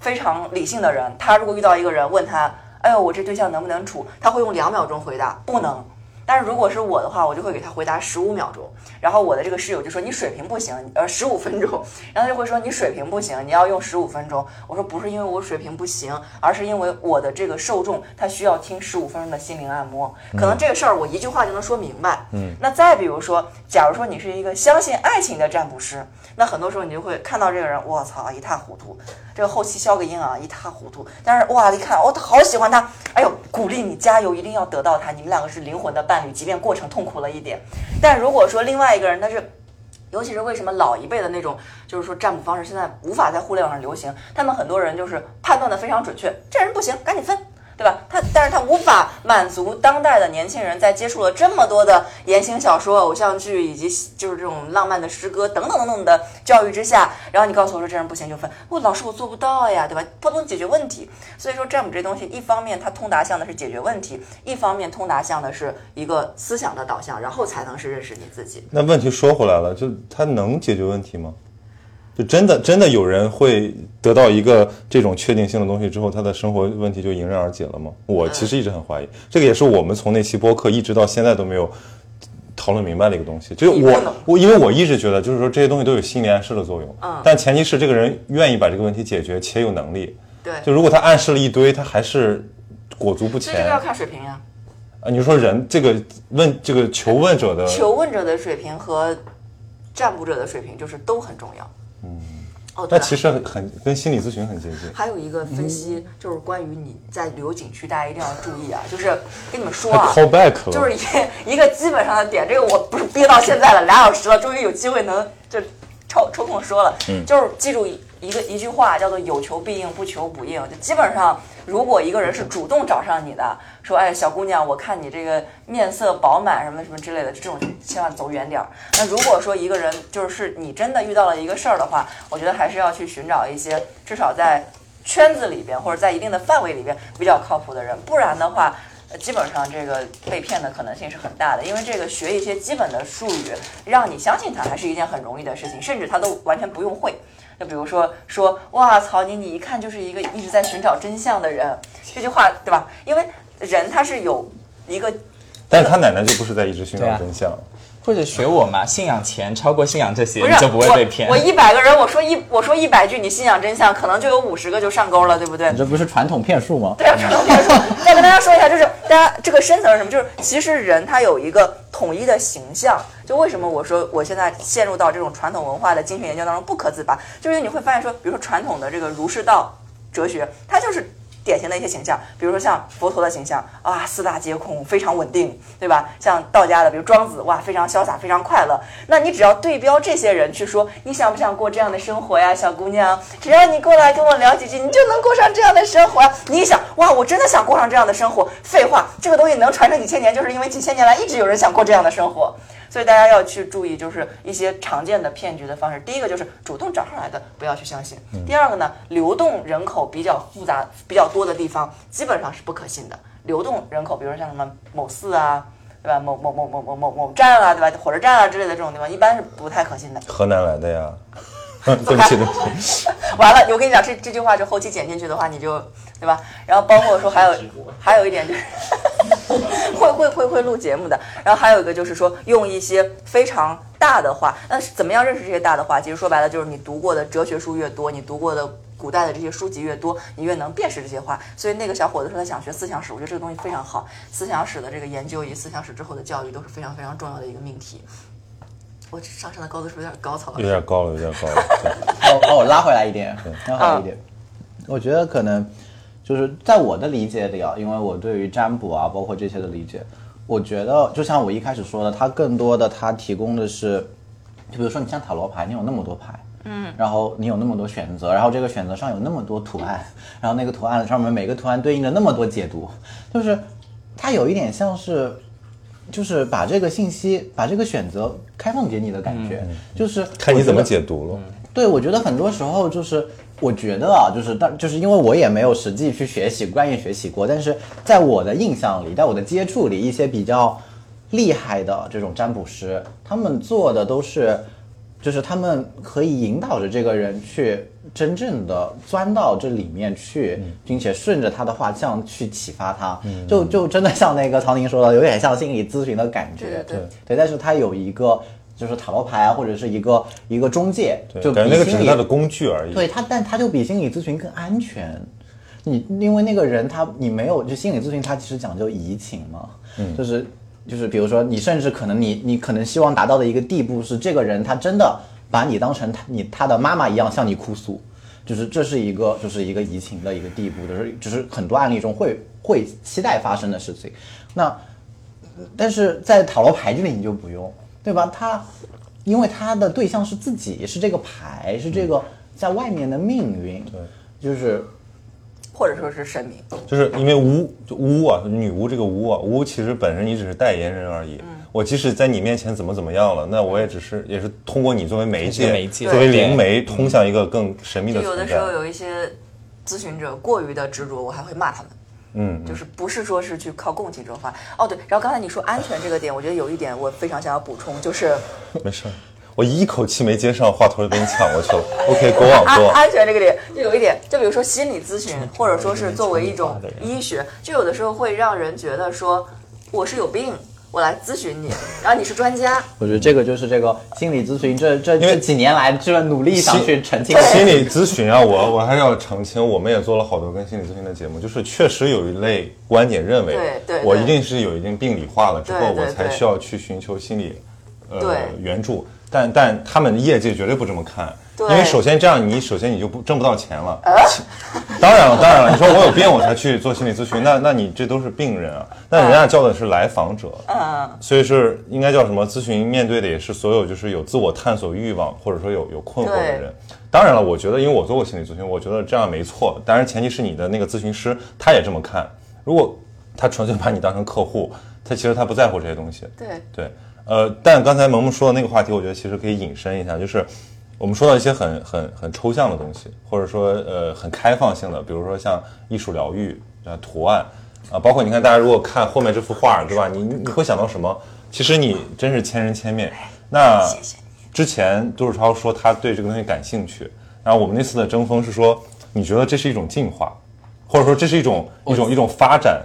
非常理性的人。他如果遇到一个人问他，哎呦，我这对象能不能处？他会用两秒钟回答，不能。但是如果是我的话，我就会给他回答十五秒钟。然后我的这个室友就说你水平不行，呃，十五分钟。然后他就会说你水平不行，你要用十五分钟。我说不是因为我水平不行，而是因为我的这个受众他需要听十五分钟的心灵按摩。可能这个事儿我一句话就能说明白。嗯。那再比如说，假如说你是一个相信爱情的占卜师，那很多时候你就会看到这个人，我操，一塌糊涂。这个后期消个音啊，一塌糊涂。但是哇，一看哦，他好喜欢他，哎呦，鼓励你加油，一定要得到他。你们两个是灵魂的伴侣，即便过程痛苦了一点。但如果说另外一个人他是，尤其是为什么老一辈的那种，就是说占卜方式现在无法在互联网上流行，他们很多人就是判断的非常准确，这人不行，赶紧分。对吧？他，但是他无法满足当代的年轻人在接触了这么多的言情小说、偶像剧以及就是这种浪漫的诗歌等等等等的教育之下，然后你告诉我说这人不行就分，我老师我做不到呀，对吧？不能解决问题。所以说占卜这东西，一方面它通达向的是解决问题，一方面通达向的是一个思想的导向，然后才能是认识你自己。那问题说回来了，就它能解决问题吗？就真的真的有人会得到一个这种确定性的东西之后，他的生活问题就迎刃而解了吗？我其实一直很怀疑，这个也是我们从那期播客一直到现在都没有讨论明白的一个东西。就是我我因为我一直觉得，就是说这些东西都有心理暗示的作用，嗯，但前提是这个人愿意把这个问题解决且有能力。对，就如果他暗示了一堆，他还是裹足不前，这个要看水平呀。啊，你说人这个问这个求问者的求问者的水平和占卜者的水平就是都很重要。嗯，哦，那其实很很跟心理咨询很接近。还有一个分析就是关于你在旅游景区，大家一定要注意啊，就是跟你们说啊 call back 了，就是一一个基本上的点，这个我不是憋到现在了，俩小时了，终于有机会能就抽抽空说了，嗯，就是记住一个一句话，叫做有求必应，不求不应。就基本上，如果一个人是主动找上你的，说，哎，小姑娘，我看你这个面色饱满，什么什么之类的，这种千万走远点儿。那如果说一个人就是你真的遇到了一个事儿的话，我觉得还是要去寻找一些至少在圈子里边或者在一定的范围里边比较靠谱的人，不然的话。基本上这个被骗的可能性是很大的，因为这个学一些基本的术语，让你相信它还是一件很容易的事情，甚至他都完全不用会。就比如说说，哇曹宁，你一看就是一个一直在寻找真相的人，这句话对吧？因为人他是有一个，但是他奶奶就不是在一直寻找真相。或者学我嘛，信仰钱超过信仰这些，你就不会被骗。我一百个人，我说一我说一百句，你信仰真相，可能就有五十个就上钩了，对不对？你这不是传统骗术吗？对啊，传统骗术。再跟大家说一下，就是大家这个深层是什么？就是其实人他有一个统一的形象。就为什么我说我现在陷入到这种传统文化的精神研究当中不可自拔？就是你会发现说，比如说传统的这个儒释道哲学，它就是。典型的一些形象，比如说像佛陀的形象啊，四大皆空，非常稳定，对吧？像道家的，比如庄子，哇，非常潇洒，非常快乐。那你只要对标这些人去说，你想不想过这样的生活呀，小姑娘？只要你过来跟我聊几句，你就能过上这样的生活。你想，哇，我真的想过上这样的生活。废话，这个东西能传承几千年，就是因为几千年来一直有人想过这样的生活。所以大家要去注意，就是一些常见的骗局的方式。第一个就是主动找上来的，不要去相信；第二个呢，流动人口比较复杂、比较多的地方，基本上是不可信的。流动人口，比如像什么某四啊，对吧？某某某某某某某站啊，对吧？火车站啊之类的这种地方，一般是不太可信的。河南来的呀。对不起，对不起。完了，我跟你讲，这这句话就后期剪进去的话，你就对吧？然后包括说还有还有一点就是 会会会会录节目的。然后还有一个就是说用一些非常大的话，那怎么样认识这些大的话？其实说白了就是你读过的哲学书越多，你读过的古代的这些书籍越多，你越能辨识这些话。所以那个小伙子说他想学思想史，我觉得这个东西非常好。思想史的这个研究以及思想史之后的教育都是非常非常重要的一个命题。我上升的高度是不是有点高？曹老师有点高了，有点高了。把我把我拉回来一点，拉回来一点。我觉得可能就是在我的理解里啊，因为我对于占卜啊，包括这些的理解，我觉得就像我一开始说的，它更多的它提供的是，就比如说你像塔罗牌，你有那么多牌，嗯，然后你有那么多选择，然后这个选择上有那么多图案，然后那个图案上面每个图案对应的那么多解读，就是它有一点像是。就是把这个信息，把这个选择开放给你的感觉，就是看你怎么解读了。对，我觉得很多时候就是，我觉得啊，就是当就是因为我也没有实际去学习专业学习过，但是在我的印象里，在我的接触里，一些比较厉害的这种占卜师，他们做的都是，就是他们可以引导着这个人去真正的钻到这里面去，并且顺着他的画像去启发他，就就真的像那个曹宁说的，有点像心理咨询的感觉，对对对。对，但是他有一个就是塔罗牌啊，或者是一个一个中介，就感觉那个只是他的工具而已。对他，但他就比心理咨询更安全。你因为那个人他你没有就心理咨询，他其实讲究移情嘛，嗯，就是就是比如说你甚至可能你你可能希望达到的一个地步是这个人他真的把你当成他你他的妈妈一样向你哭诉，就是这是一个就是一个移情的一个地步，就是就是很多案例中会会期待发生的事情。那但是在塔罗牌这里你就不用，对吧？他因为他的对象是自己，是这个牌，是这个在外面的命运，对，就是或者说是神明。就是因为巫就巫啊，女巫这个巫啊，巫其实本身你只是代言人而已。我即使在你面前怎么怎么样了，那我也只是也是通过你作为媒介，媒介作为灵媒通向一个更神秘的有的时候有一些咨询者过于的执着，我还会骂他们。嗯，就是不是说是去靠共情这种方法。哦，对，然后刚才你说安全这个点，我觉得有一点我非常想要补充，就是没事儿，我一口气没接上，话头就被你抢过去了。OK，go on，go 安。安全这个点，就有一点，就比如说心理咨询，或者说是作为一种医学，就有的时候会让人觉得说我是有病，我来咨询你，然后你是专家，我觉得这个就是这个心理咨询这这因为这几年来这努力想去澄清。的。心理咨询啊，我我还是要澄清，我们也做了好多跟心理咨询的节目，就是确实有一类观点认为，对对对。我一定是有一定病理化了之后，我才需要去寻求心理呃援助，但但他们业界绝对不这么看，因为首先这样你首先你就不挣不到钱了，当然了当然了，你说我有病我才去做心理咨询，那那你这都是病人啊，那人家叫的是来访者，嗯，所以是应该叫什么？咨询面对的也是所有就是有自我探索欲望，或者说有有困惑的人。当然了，我觉得因为我做过心理咨询，我觉得这样没错。当然，前提是你的那个咨询师他也这么看。如果他纯粹把你当成客户，他其实他不在乎这些东西。对，对，呃，但刚才萌萌说的那个话题，我觉得其实可以引申一下，就是我们说到一些很很很抽象的东西，或者说呃很开放性的，比如说像艺术疗愈啊、图案啊，包括你看大家如果看后面这幅画，对吧？你你你会想到什么？其实你真是千人千面。那。之前杜世超说他对这个东西感兴趣，然后我们那次的争锋是说，你觉得这是一种进化，或者说这是一种一种一种发展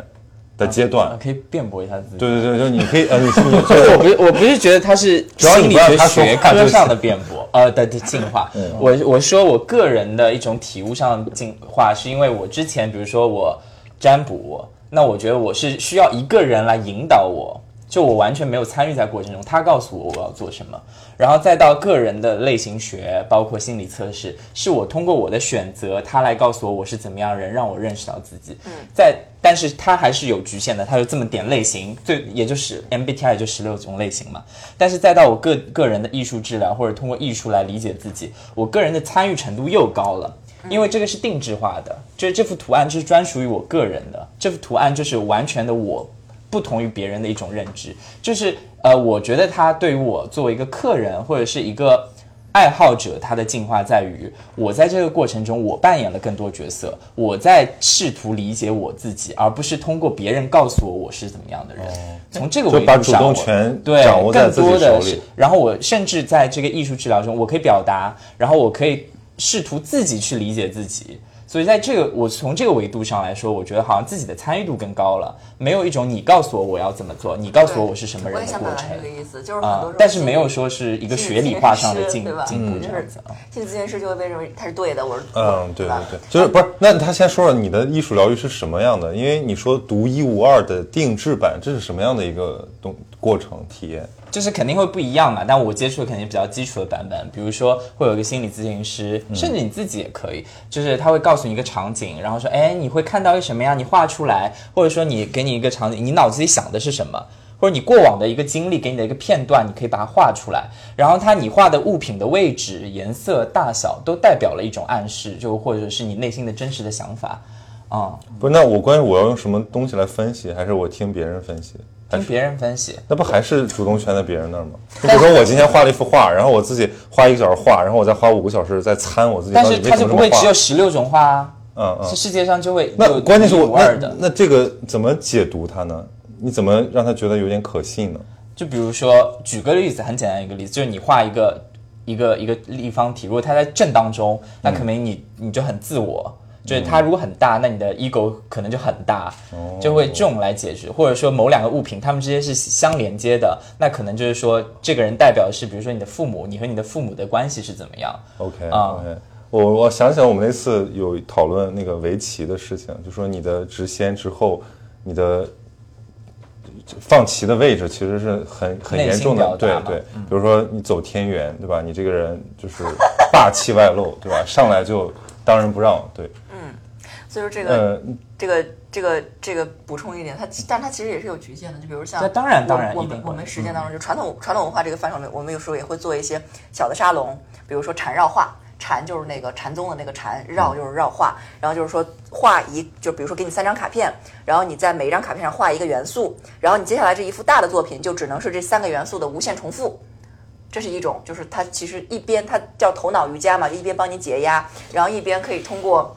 的阶段？可以辩驳一下自己。对对对，就你可以呃，我不是，我不是觉得他是主要你不让心理学他学科上的辩驳，呃的的进化。我我说我个人的一种体悟上的进化，是因为我之前比如说我占卜，那我觉得我是需要一个人来引导我，就我完全没有参与在过程中，他告诉我我要做什么，然后再到个人的类型学，包括心理测试，是我通过我的选择，他来告诉我我是怎么样的人，让我认识到自己。嗯，在但是他还是有局限的，他就这么点类型，最也就是 MBTI 也就十六种类型嘛。但是再到我个个人的艺术治疗，或者通过艺术来理解自己，我个人的参与程度又高了。因为这个是定制化的，就是这幅图案就是专属于我个人的，这幅图案就是完全的我，不同于别人的一种认知。就是呃，我觉得他对于我作为一个客人或者是一个爱好者，他的进化在于我在这个过程中，我扮演了更多角色，我在试图理解我自己，而不是通过别人告诉我我是怎么样的人。从这个维就把主度上我，动权对掌握在更自己多的是手里。然后我甚至在这个艺术治疗中，我可以表达，然后我可以试图自己去理解自己。所以在这个我从这个维度上来说，我觉得好像自己的参与度更高了，没有一种你告诉我我要怎么做，你告诉我我是什么人的过也想表达程这个意思，就是很啊、多但是没有说是一个学理化上的进进步嗯这样子啊。心理咨询师就会被认为他是对的，我是嗯，对对对，就是不是？那他先说说你的艺术疗愈是什么样的？因为你说独一无二的定制版，这是什么样的一个东过程体验？就是肯定会不一样嘛，但我接触的肯定比较基础的版本，比如说会有一个心理咨询师，甚至你自己也可以，就是他会告诉你一个场景，然后说，哎，你会看到一个什么呀？你画出来，或者说你给你一个场景，你脑子里想的是什么？或者你过往的一个经历给你的一个片段，你可以把它画出来，然后它你画的物品的位置、颜色、大小都代表了一种暗示，就或者是你内心的真实的想法。啊、不是，那我关于我要用什么东西来分析，还是我听别人分析？还是听别人分析。那不还是主动权在别人那儿吗？就比如说我今天画了一幅画，然后我自己花一个小时画，然后我再花五个小时再参我自己但是它就不会只有十六种画啊，嗯嗯这。世界上就会那关键是我无二的那。那这个怎么解读它呢？你怎么让他觉得有点可信呢？就比如说，举个例子，很简单一个例子，就是你画一个一个一个立方体，如果它在正当中，那可能你你就很自我。就是它如果很大，那你的 ego 可能就很大，就会这种来解决，或者说某两个物品，它们之间是相连接的，那可能就是说这个人代表的是，比如说你的父母，你和你的父母的关系是怎么样？OK 啊 OK，我我想起来我们那次有讨论那个围棋的事情，就说你的直先之后，你的放棋的位置其实是很很严重的，对对。比如说你走天元，对吧？你这个人就是霸气外露，对吧？上来就当仁不让，对。所以说这个、呃，这个这个这个补充一点，它但它其实也是有局限的，就比如像这当然当然我们我们实践当中，就传统传统文化这个范畴里，我们有时候也会做一些小的沙龙，比如说缠绕画。禅就是那个禅宗的那个禅，绕就是绕画，然后就是说画一，就比如说给你三张卡片，然后你在每一张卡片上画一个元素，然后你接下来这一幅大的作品就只能是这三个元素的无限重复，这是一种，就是它其实一边它叫头脑瑜伽嘛，就一边帮你解压，然后一边可以通过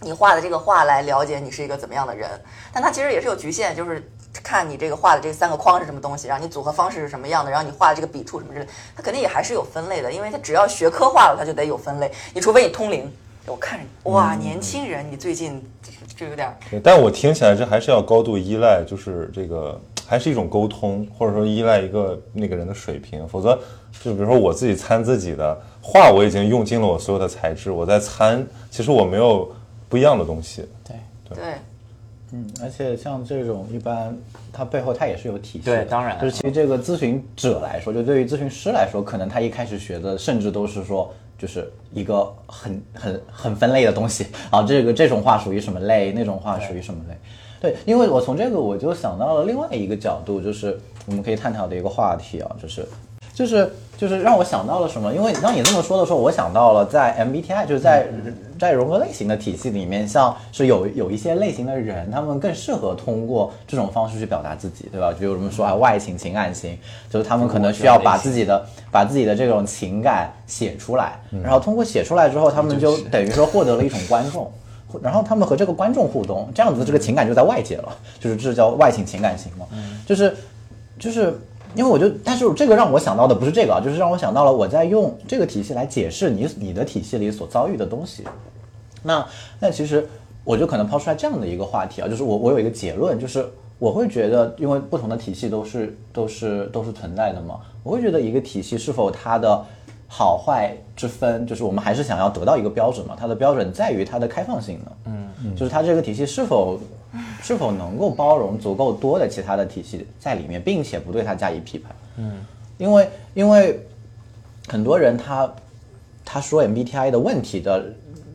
你画的这个画来了解你是一个怎么样的人。但它其实也是有局限，就是看你这个画的这三个框是什么东西，然后你组合方式是什么样的，然后你画的这个笔触什么之类，它肯定也还是有分类的，因为它只要学科化了，它就得有分类。你除非你通灵，我看着哇，年轻人，你最近就有点但我听起来这还是要高度依赖，就是这个还是一种沟通，或者说依赖一个那个人的水平，否则就比如说我自己参自己的画，我已经用尽了我所有的材质，我在参，其实我没有不一样的东西。对对。嗯，而且像这种一般，它背后它也是有体系的。对当然就是其实这个咨询者来说，就对于咨询师来说，可能他一开始学的甚至都是说，就是一个很很很分类的东西 啊，这个这种话属于什么类，那种话属于什么类。对，因为我从这个我就想到了另外一个角度，就是我们可以探讨的一个话题啊，就是就是就是让我想到了什么？因为当你这么说的时候，我想到了在 MBTI，就是在在荣格类型的体系里面，像是有有一些类型的人，他们更适合通过这种方式去表达自己，对吧？比如我们说啊，外倾情感型，就是他们可能需要把自己的把自己的这种情感写出来，然后通过写出来之后，他们就等于说获得了一种观众。然后他们和这个观众互动，这样子这个情感就在外界了，就是这叫外倾情感型嘛，就是就是因为我就，但是这个让我想到的不是这个啊，就是让我想到了我在用这个体系来解释你你的体系里所遭遇的东西。那那其实我就可能抛出来这样的一个话题啊，就是我我有一个结论，就是我会觉得，因为不同的体系都是都是都是存在的嘛，我会觉得一个体系是否它的好坏之分，就是我们还是想要得到一个标准嘛，它的标准在于它的开放性呢，嗯，就是它这个体系是否是否能够包容足够多的其他的体系在里面，并且不对它加以批判，嗯，因为因为很多人他他说 MBTI 的问题的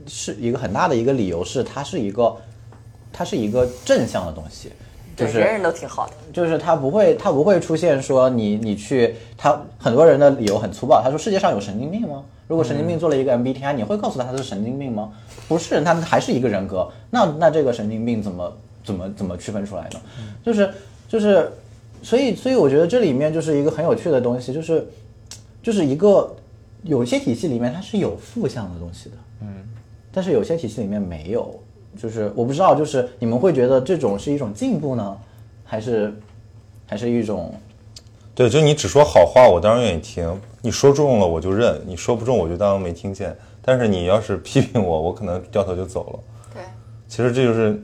是一个很大的一个理由是它是一个它是一个正向的东西，就是对人人都挺好的，就是它不会，它不会出现说你你去，他很多人的理由很粗暴，他说世界上有神经病吗？如果神经病做了一个 MBTI，你会告诉他他是神经病吗？不是，他还是一个人格。那那这个神经病怎么怎么怎么区分出来呢？就是就是，所以所以我觉得这里面就是一个很有趣的东西，就是就是一个有些体系里面它是有负向的东西的，嗯，但是有些体系里面没有。就是我不知道，就是你们会觉得这种是一种进步呢，还是还是一种对，就你只说好话，我当然愿意听；你说中了我就认，你说不中我就当没听见。但是你要是批评我，我可能掉头就走了。对。其实这就是，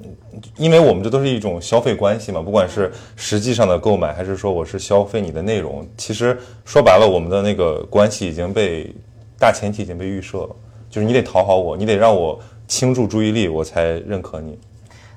因为我们这都是一种消费关系嘛，不管是实际上的购买，还是说我是消费你的内容，其实说白了，我们的那个关系已经被大前提已经被预设了，就是你得讨好我，你得让我倾注注意力，我才认可你。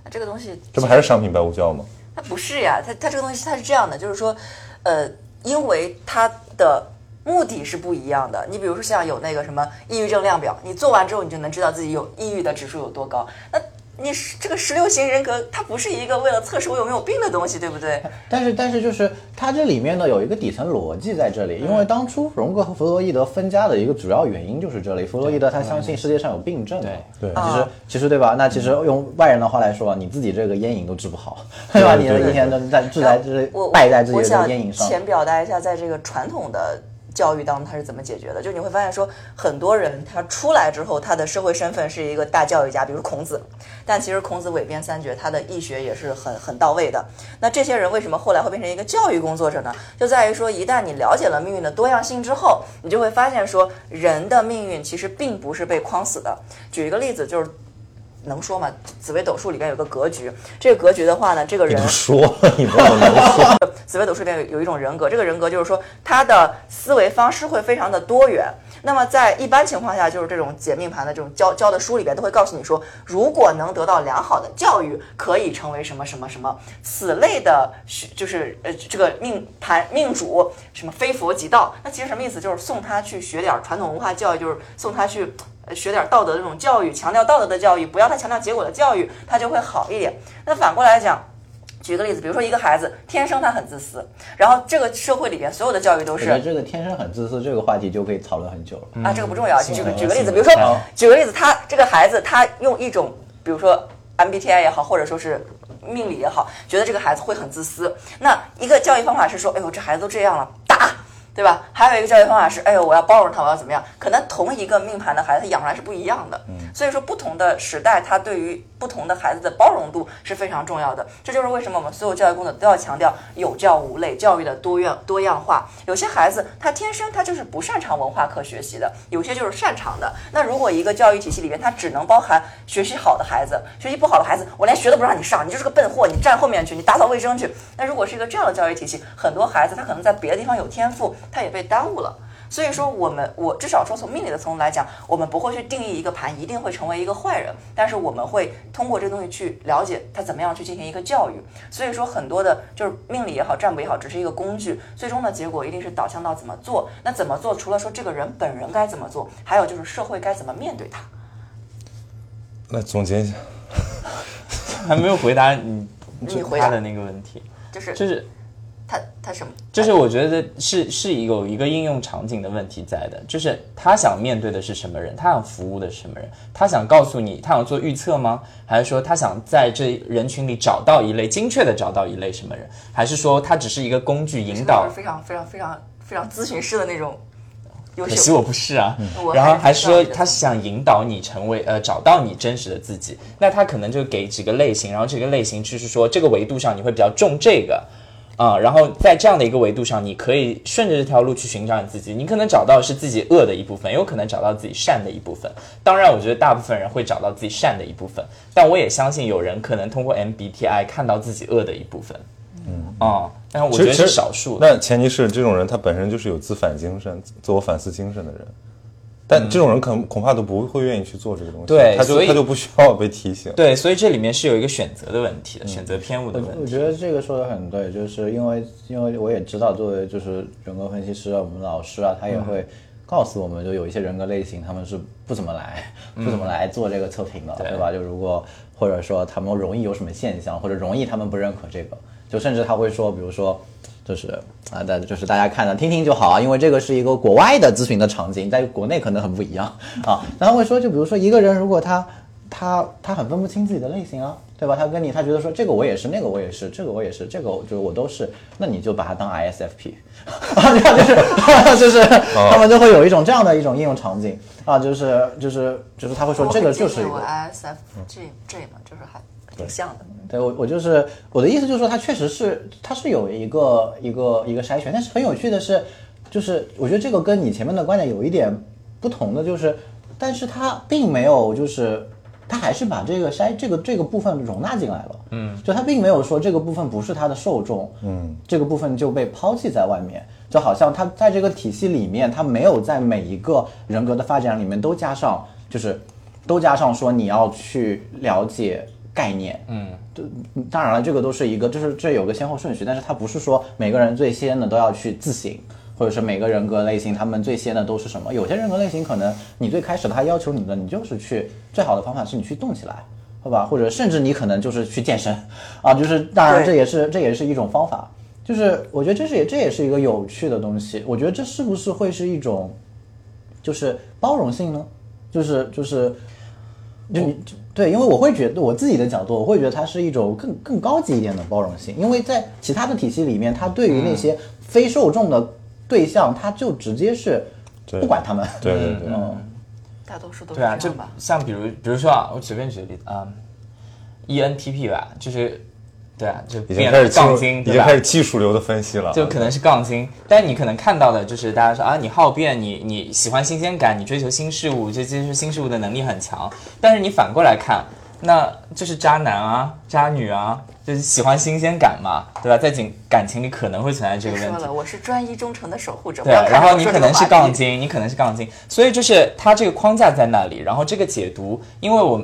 那这个东西这不还是商品白无教吗？它不是呀，它它这个东西它是这样的，就是说，呃，因为它的目的是不一样的。你比如说像有那个什么抑郁症量表，你做完之后你就能知道自己有抑郁的指数有多高。那你是这个十六型人格，它不是一个为了测试我有没有病的东西，对不对？但是，但是就是它这里面呢有一个底层逻辑在这里，因为当初荣格和弗洛伊德分家的一个主要原因就是这里。弗洛伊德他相信世界上有病症，对对其实其实对吧？那其实用外人的话来说，你自己这个烟瘾都治不好，对吧？你的一天都在治在就是我败在自己的我想烟瘾上。浅表达一下，在这个传统的教育当中，他是怎么解决的？就你会发现说，很多人他出来之后，他的社会身份是一个大教育家，比如孔子，但其实孔子韦编三绝，他的易学也是很很到位的。那这些人为什么后来会变成一个教育工作者呢？就在于说，一旦你了解了命运的多样性之后，你就会发现说，人的命运其实并不是被框死的。举一个例子，就是。能说吗？紫微斗数里边有个格局，这个格局的话呢，这个人不说，你不要能说。紫微斗数里面有有一种人格，这个人格就是说他的思维方式会非常的多元。那么在一般情况下，就是这种解命盘的这种教教的书里边都会告诉你说，如果能得到良好的教育，可以成为什么什么什么此类的学，就是呃这个命盘命主什么非佛即道。那其实什么意思？就是送他去学点传统文化教育，就是送他去。学点道德的这种教育，强调道德的教育，不要太强调结果的教育，他就会好一点。那反过来讲，举个例子，比如说一个孩子天生他很自私，然后这个社会里边所有的教育都是我觉得这个天生很自私这个话题就可以讨论很久了。啊，这个不重要。举个嗯举个例子，嗯比如说举个例子，他这个孩子他用一种，比如说 MBTI 也好，或者说是命理也好，觉得这个孩子会很自私。那一个教育方法是说，哎呦，这孩子都这样了，打。对吧？还有一个教育方法是，哎呦，我要包容他，我要怎么样？可能同一个命盘的孩子，他养出来是不一样的。所以说，不同的时代，他对于不同的孩子的包容度是非常重要的。这就是为什么我们所有教育工作都要强调有教无类，教育的多样多样化。有些孩子他天生他就是不擅长文化课学习的，有些就是擅长的。那如果一个教育体系里边，它只能包含学习好的孩子，学习不好的孩子，我连学都不让你上，你就是个笨货，你站后面去，你打扫卫生去。那如果是一个这样的教育体系，很多孩子他可能在别的地方有天赋，他也被耽误了。所以说，我们我至少说从命理的层面来讲，我们不会去定义一个盘一定会成为一个坏人，但是我们会通过这个东西去了解他怎么样去进行一个教育。所以说，很多的就是命理也好，占卜也好，只是一个工具，最终的结果一定是导向到怎么做。那怎么做？除了说这个人本人该怎么做，还有就是社会该怎么面对他。来总结一下，还没有回答你 你回答的那个问题，就是就是他他什么？就是我觉得是是有一个应用场景的问题在的，就是他想面对的是什么人，他想服务的是什么人，他想告诉你，他想做预测吗？还是说他想在这人群里找到一类精确的找到一类什么人？还是说他只是一个工具引导？非常非常非常非常咨询师的那种可惜。我不是啊。我然后还是说他是想引导你成为呃找到你真实的自己，那他可能就给几个类型，然后这个类型就是说这个维度上你会比较重这个。啊、然后在这样的一个维度上，你可以顺着这条路去寻找你自己。你可能找到是自己恶的一部分，也有可能找到自己善的一部分。当然，我觉得大部分人会找到自己善的一部分，但我也相信有人可能通过 MBTI 看到自己恶的一部分。嗯啊、但是我觉得是少数的。那前提是这种人他本身就是有自反精神、自我反思精神的人，但这种人可能恐怕都不会愿意去做这个东西，对他就他就不需要被提醒。对，所以这里面是有一个选择的问题的，选择偏误的问题。我觉得这个说的很对，就是因为因为我也知道，作为就是人格分析师啊，我们老师啊，他也会告诉我们，就有一些人格类型，他们是不怎么来不怎么来做这个测评的，对吧？就如果或者说他们容易有什么现象，或者容易他们不认可这个，就甚至他会说，比如说。就是啊，大就是大家看的听听就好啊，因为这个是一个国外的咨询的场景，在国内可能很不一样啊。然后会说，就比如说一个人如果他他他很分不清自己的类型啊，对吧？他跟你他觉得说这个我也是，那个我也是，这个我也是，这个我就是我都是，那你就把它当 ISFP，就是就是他们就会有一种这样的一种应用场景啊，就是就是就是他会说这个就是一个 ISFJ J 嘛，就是还挺像的。对我，我就是我的意思，就是说它确实是，它是有一个一个一个筛选，但是很有趣的是，就是我觉得这个跟你前面的观点有一点不同的，就是，但是它并没有就是。它还是把这个筛这个这个部分容纳进来了，嗯，就它并没有说这个部分不是它的受众，嗯，这个部分就被抛弃在外面，就好像它在这个体系里面，它没有在每一个人格的发展里面都加上，就是都加上说你要去了解概念，嗯，当然了，这个都是一个，就是这有个先后顺序，但是它不是说每个人最先的都要去自省，或者是每个人格类型他们最先的都是什么？有些人格类型可能你最开始他要求你的，你就是去最好的方法是你去动起来，好吧？或者甚至你可能就是去健身啊，就是当然这也是这也是一种方法，就是我觉得这是也这也是一个有趣的东西。我觉得这是不是会是一种就是包容性呢？就是就是就你对，因为我会觉得我自己的角度，我会觉得它是一种更更高级一点的包容性，因为在其他的体系里面，它对于那些非受众的对象，它就直接是对不管他们。对对对，嗯，大多数都是这样吧。像比如比如说啊，我随便举个例子，啊，ENTP 吧，就是对啊，就已经开始杠精，已经开？始技术流的分析了，就可能是杠精，但你可能看到的就是大家说啊，你好变，你你喜欢新鲜感，你追求新事物，就接受新事物的能力很强。但是你反过来看，那就是渣男啊、渣女啊，就是喜欢新鲜感嘛，对吧？在情感情里可能会存在这个问题说了，。我是专一忠诚的守护者。对然后你可能是。杠精，你可能是杠精，所以就是它这个框架在那里，然后这个解读，因为我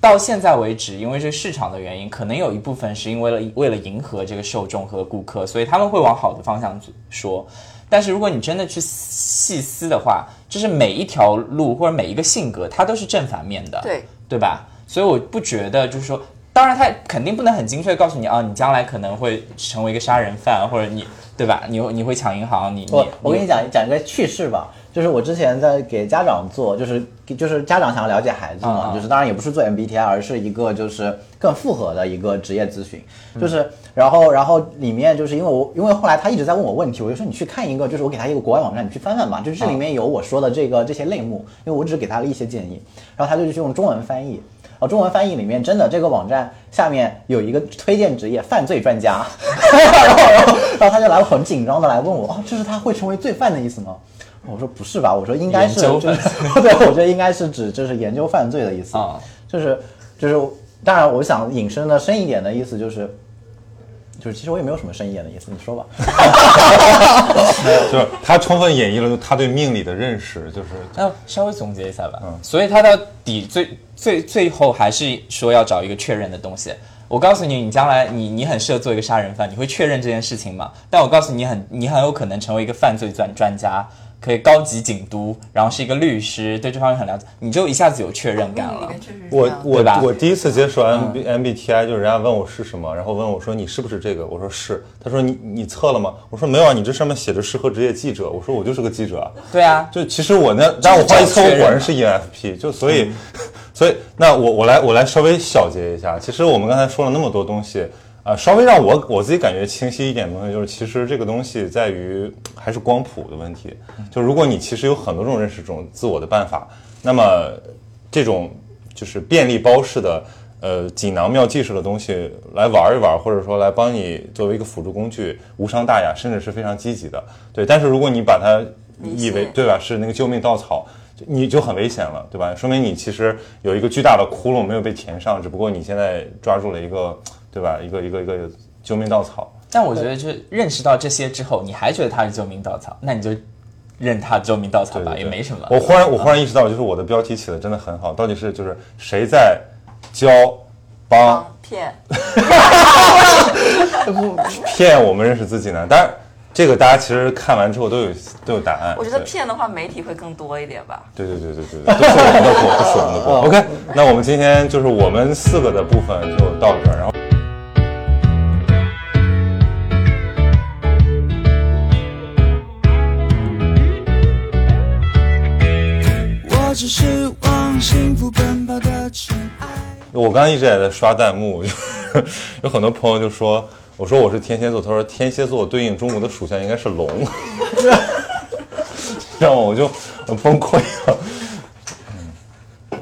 到现在为止，因为这市场的原因，可能有一部分是因为了为了迎合这个受众和顾客，所以他们会往好的方向说。但是如果你真的去细思的话，就是每一条路或者每一个性格，它都是正反面的，对对吧？所以我不觉得就是说，当然他肯定不能很精确告诉你啊，你将来可能会成为一个杀人犯，或者你对吧？你你会抢银行，你我你我跟你讲讲一个趣事吧，就是我之前在给家长做，就是就是家长想要了解孩子嘛，就是当然也不是做 MBTI，而是一个就是更复合的一个职业咨询，就是然后然后里面就是因为我因为后来他一直在问我问题，我就说你去看一个，就是我给他一个国外网站，你去翻翻吧，就是这里面有我说的这个这些类目，因为我只是给他了一些建议，然后他就去用中文翻译。哦，中文翻译里面真的这个网站下面有一个推荐职业犯罪专家，然后然后然后他就来很紧张的来问我，哦，这是他会成为罪犯的意思吗？我说不是吧，我说应该是就是 对，我觉得应该是指就是研究犯罪的意思，啊就是就是当然我想引申的深一点的意思就是。就是其实我也没有什么深一点的意思，你说吧。就是他充分演绎了他对命理的认识，就是那稍微总结一下吧。嗯所以他到底最最最后还是说要找一个确认的东西。我告诉你，你将来你你很适合做一个杀人犯，你会确认这件事情吗？但我告诉你，很你很有可能成为一个犯罪专专家，可以高级警督，然后是一个律师，对这方面很了解，你就一下子有确认感了。我我对吧？我第一次接触 M B M B T I，就是人家问我是什么，然后问我说你是不是这个，我说是，他说你你测了吗？我说没有啊，你这上面写着适合职业记者，我说我就是个记者啊。对啊，就其实我那，但我后来一测，我果然是 ENFP，就所以，所以那我我来我来稍微小结一下，其实我们刚才说了那么多东西。啊、稍微让我我自己感觉清晰一点的东西，就是其实这个东西在于还是光谱的问题。就如果你其实有很多种认识这种自我的办法，那么这种就是便利包式的呃锦囊妙计式的东西来玩一玩，或者说来帮你作为一个辅助工具，无伤大雅，甚至是非常积极的。对，但是如果你把它以为对吧是那个救命稻草，你就很危险了，对吧？说明你其实有一个巨大的窟窿没有被填上，只不过你现在抓住了一个对吧一个一个一个救命稻草。但我觉得就是认识到这些之后，你还觉得他是救命稻草，那你就认他救命稻草吧，对对对也没什么。我忽然我忽然意识到，就是我的标题起的真的很好，到底是就是谁在教帮帮骗，骗我们认识自己呢？当然，这个大家其实看完之后都有都有答案。我觉得对骗的话，媒体会更多一点吧。对对对对对对，都是我们的锅，都是我们的锅。OK，那我们今天就是我们四个的部分就到这儿，然后。是往幸福奔跑的尘埃。我刚刚一直也在刷弹幕，有很多朋友就说，我说我是天蝎座，他说天蝎座对应中国的属相应该是龙，让我就很崩溃了。嗯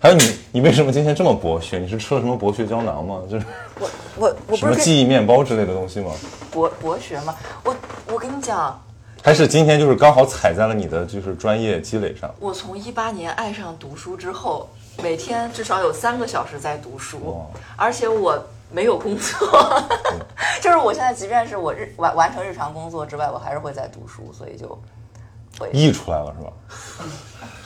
还有你，你为什么今天这么博学？你是吃了什么博学胶囊吗？就是我我我什么不是跟记忆面包之类的东西吗？博博学吗？我我跟你讲，还是今天就是刚好踩在了你的就是专业积累上？我从一八年爱上读书之后，每天至少有三个小时在读书，而且我没有工作，就是我现在即便是我日完完成日常工作之外，我还是会在读书，所以就会溢出来了是吧？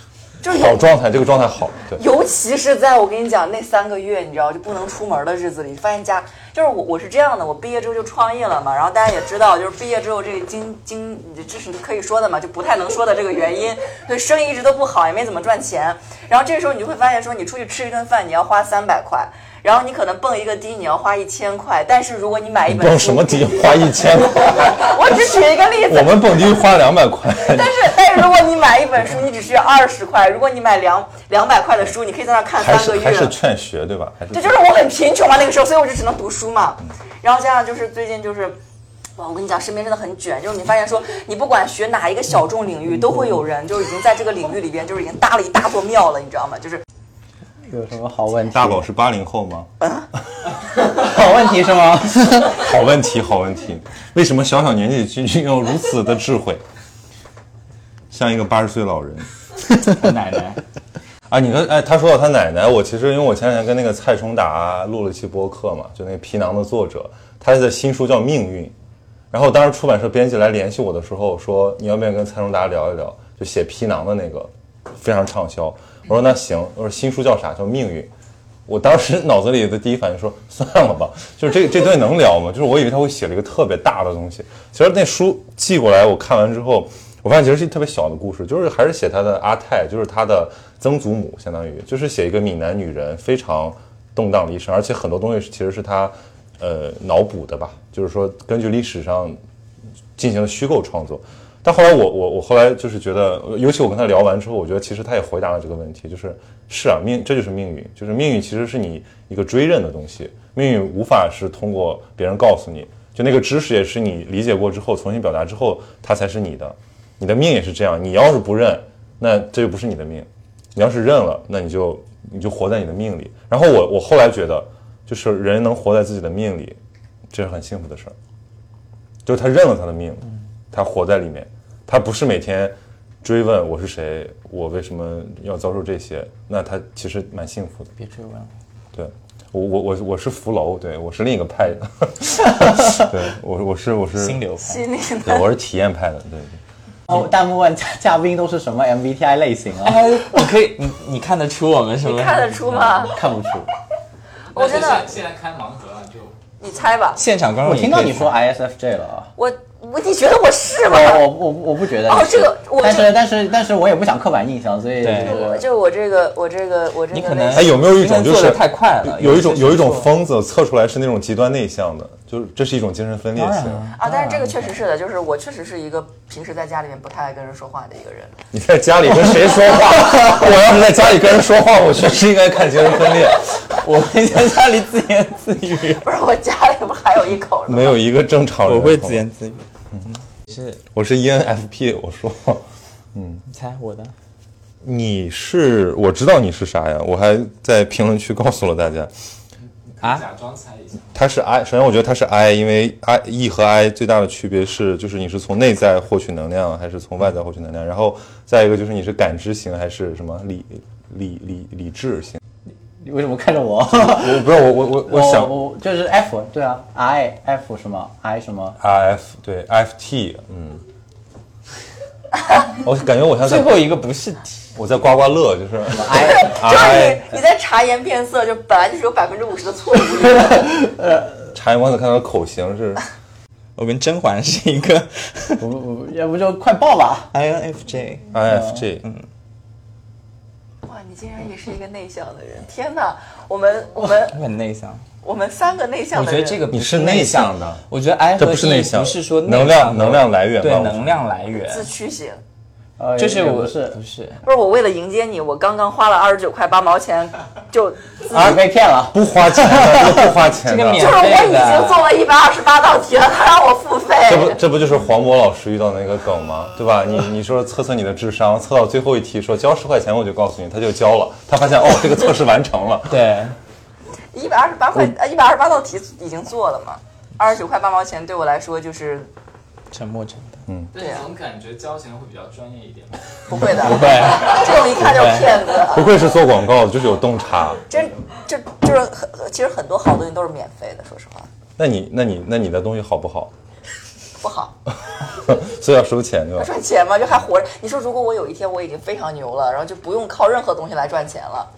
就是好状态，这个状态好，对。尤其是在我跟你讲那三个月，你知道就不能出门的日子里，发现家就是我我是这样的，我毕业之后就创业了嘛，然后大家也知道，就是毕业之后这个经经这是可以说的嘛，就不太能说的这个原因，对生意一直都不好，也没怎么赚钱。然后这时候你就会发现说，你出去吃一顿饭你要花三百块，然后你可能蹦一个迪你要花一千块，但是如果你买一本书，蹦什么迪花一千块，我只举一个例子，我们蹦迪花两百块。但是但是如果你买一本书，你只需要二十块，如果你买两两百块的书，你可以在那看三个月。是还是劝学对吧？还是这就是我很贫穷嘛，那个时候，所以我就只能读书嘛。然后加上就是最近就是，哇，我跟你讲，身边真的很卷，就是你发现说，你不管学哪一个小众领域，都会有人就已经在这个领域里边就是已经搭了一大座庙了，你知道吗？就是有什么好问题？大宝是八零后吗？好问题是吗？好问题，好问题。为什么小小年纪就拥有如此的智慧，像一个八十岁老人？我奶奶，啊，你跟哎，他说到他奶奶，我其实因为我前两天跟那个蔡崇达录了一期播客嘛，就那个皮囊的作者，他的新书叫《命运》，然后当时出版社编辑来联系我的时候说，你要不要跟蔡崇达聊一聊，就写皮囊的那个，非常畅销。我说那行，我说新书叫啥？叫《命运》。我当时脑子里的第一反应说算了吧，就是这这东西能聊吗？就是我以为他会写了一个特别大的东西，其实那书寄过来，我看完之后，我发现其实是一特别小的故事，就是还是写他的阿泰，就是他的曾祖母，相当于就是写一个闽南女人非常动荡的一生，而且很多东西其实是他呃脑补的吧，就是说根据历史上进行了虚构创作。但后来我我我后来就是觉得，尤其我跟他聊完之后，我觉得其实他也回答了这个问题，就是是啊，命这就是命运，就是命运其实是你一个追认的东西，命运无法是通过别人告诉你，就那个知识也是你理解过之后重新表达之后，它才是你的，你的命也是这样，你要是不认，那这就不是你的命，你要是认了，那你就你就活在你的命里。然后我我后来觉得，就是人能活在自己的命里，这是很幸福的事儿，就是他认了他的命，他活在里面。他不是每天追问我是谁，我为什么要遭受这些，那他其实蛮幸福的。别追问了。对我我我我是福楼，对我是另一个派的，对我我是我是心流派，心里对我是体验派的，对对。哦，弹幕问嘉嘉宾都是什么 MBTI 类型啊？哎，你可以，你你看得出我们什么？你看得出吗？看不出。我真的，现在开盲盒了，就你猜吧。现场观众我听到你说 ISFJ 了啊。我我你觉得我是吗？我我我不觉得。哦这个我但是但是但是我也不想刻板印象，所以对就我这个我这个我这个你可能哎，有没有一种就是太快了有一种有一种疯子测出来是那种极端内向的，就是这是一种精神分裂性。啊，但是这个确实是的，就是我确实是一个平时在家里面不太爱跟人说话的一个人。你在家里跟谁说话？我要是在家里跟人说话，我确实应该看精神分裂。我会在家里自言自语，不是我家里不还有一口吗？没有一个正常人。我会自言自语。是，我是 E ENFP，我说你猜我的？你是，我知道你是啥呀？我还在评论区告诉了大家，啊？假装猜一下。它是 I。首先，我觉得它是 I，因为 I E 和 I 最大的区别是，就是你是从内在获取能量，还是从外在获取能量。然后再一个就是你是感知型还是什么理理理理智型。你为什么看着我？我不是我我我我想我就是 F 对啊，I F 什么 I 什么 I F 对 F T 嗯。我感觉我像最后一个不是 T，，我在刮刮乐，就是 I 就你你在察言变色，就本来就是有百分之五十的错误。察言观色看到口型是我跟甄嬛是一个不不不，要不就快报吧。INFJ。I F J，哇，你竟然也是一个内向的人！天哪，我们我们我很内向，我们三个内向的人，我觉得这个不你是内向的。我觉得 I 和这不是 E 内向不是说能量能量来源吧对能量来源，自驱型。呃，就是不是不是不是我为了迎接你，我刚刚花了二十九块八毛钱，就自己啊被骗了。不花钱的，不花钱的。这个免就是我已经做了一百二十八道题了，他让我付费。这不这不就是黄渤老师遇到的那个梗吗？对吧？你你说测测你的智商，测到最后一题说交十块钱我就告诉你，他就交了，他发现哦这个测试完成了。对，一百二十八块，呃，一百二十八道题已经做了嘛，二十九块八毛钱对我来说就是沉没成本。但是总感觉交钱会比较专业一点。不会的，不会，这种一看就是骗子。不愧是做广告的，就是有洞察。真这就是很，其实很多好东西都是免费的，说实话那你那你那你的东西好不好？不好。所以要收钱对吧？赚钱嘛，就还活着。你说如果我有一天我已经非常牛了，然后就不用靠任何东西来赚钱了，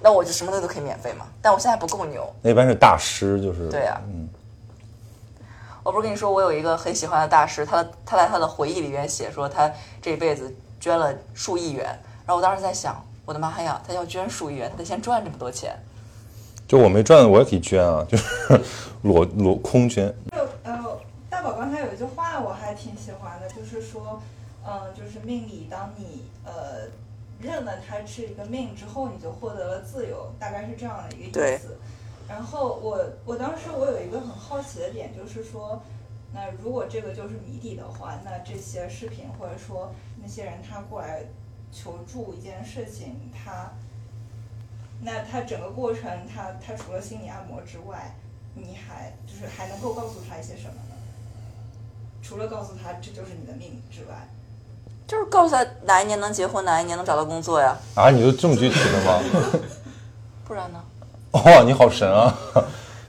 那我就什么东西都可以免费嘛。但我现在不够牛。那一般是大师，就是对啊嗯，我不是跟你说，我有一个很喜欢的大师，他他在他的回忆里面写说他这辈子捐了数亿元，然后我当时在想，我的妈呀，他要捐数亿元，他得先赚这么多钱。就我没赚我也可以捐啊，就是裸裸空捐。呃，大宝刚才有一句话我还挺喜欢的，就是说，嗯、就是命里，当你呃认了它是一个命之后，你就获得了自由，大概是这样的一个意思。然后我我当时我有一个很好奇的点，就是说，那如果这个就是谜底的话，那这些视频或者说那些人他过来求助一件事情，他那他整个过程，他他除了心理按摩之外，你还就是还能够告诉他一些什么呢？除了告诉他这就是你的命之外，就是告诉他哪一年能结婚，哪一年能找到工作呀，啊，你就这么具体的吗？不然呢？哇，你好神啊！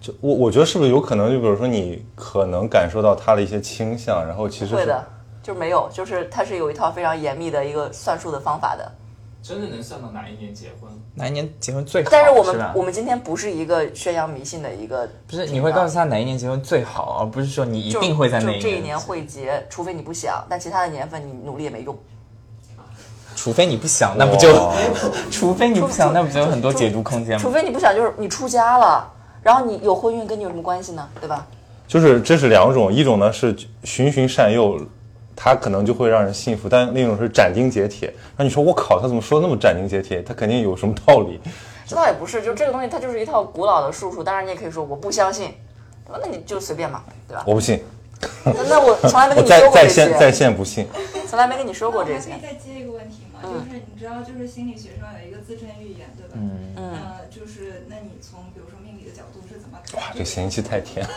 就我我觉得是不是有可能，就比如说你可能感受到他的一些倾向，然后其实会的，就是没有，就是他是有一套非常严密的一个算术的方法的。真的能算到哪一年结婚？哪一年结婚最好？但是我们吧我们今天不是一个宣扬迷信的一个，不是你会告诉他哪一年结婚最好，而不是说你一定会在就那一年。这一年会结，除非你不想，但其他的年份你努力也没用。除非你不想，那不就哇？除非你不想，那不就有很多解读空间吗除？非你不想，就是你出家了，然后你有婚运，跟你有什么关系呢？对吧？就是这是两种，一种呢是循循善诱，他可能就会让人信服；但另一种是斩钉截铁，那你说我靠，他怎么说那么斩钉截铁？他肯定有什么道理。这倒也不是，就这个东西它就是一套古老的术数。当然你也可以说我不相信，对吧？那你就随便吧，对吧？我不信，那那我从来没跟你说过这在在线在些，线不信。从来没跟你说过这些。再接一个问题吗？就是你知道，就是心理学上有一个自证预言，对吧？嗯，嗯，呃，就是那你从比如说命理的角度是怎么看？哇，这嫌弃 太甜了。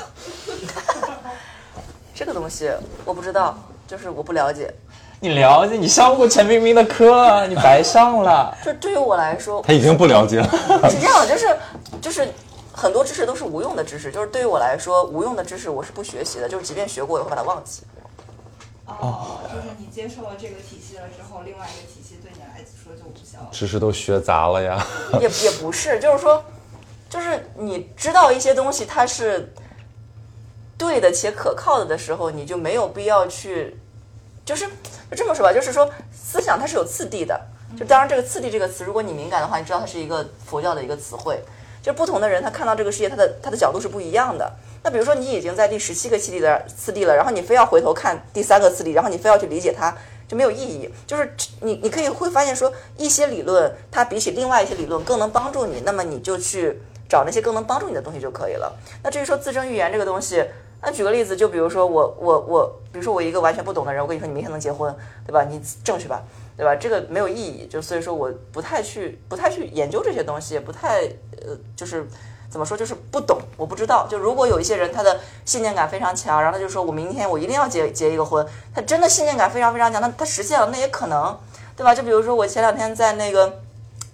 这个东西我不知道，就是我不了解。你了解，你上过陈冰冰的课，你白上了。就对于我来说，他已经不了解了。是这样的，就是就是很多知识都是无用的知识，就是对于我来说，无用的知识我是不学习的，就是即便学过，我也会把它忘记。哦，就是你接受了这个体系了之后，另外一个体系对你来说就无效了。知识都学杂了呀。也也不是，就是说，就是你知道一些东西它是对的且可靠的的时候，你就没有必要去，就是就这么说吧，就是说思想它是有次第的。就当然这个次第这个词，如果你敏感的话，你知道它是一个佛教的一个词汇。就不同的人，他看到这个世界，他的他的角度是不一样的。那比如说，你已经在第十七个次第的次第了，然后你非要回头看第三个次第，然后你非要去理解它，就没有意义。就是你你可以会发现说，一些理论它比起另外一些理论更能帮助你，那么你就去找那些更能帮助你的东西就可以了。那至于说自证预言这个东西，那举个例子，就比如说我我我，比如说我一个完全不懂的人，我跟你说你明天能结婚，对吧？你证去吧，对吧？这个没有意义，就所以说我不太去不太去研究这些东西，不太呃，就是怎么说，就是不懂，我不知道。就如果有一些人他的信念感非常强，然后他就说我明天我一定要结结一个婚，他真的信念感非常非常强，那他实现了，那也可能，对吧？就比如说我前两天在那个，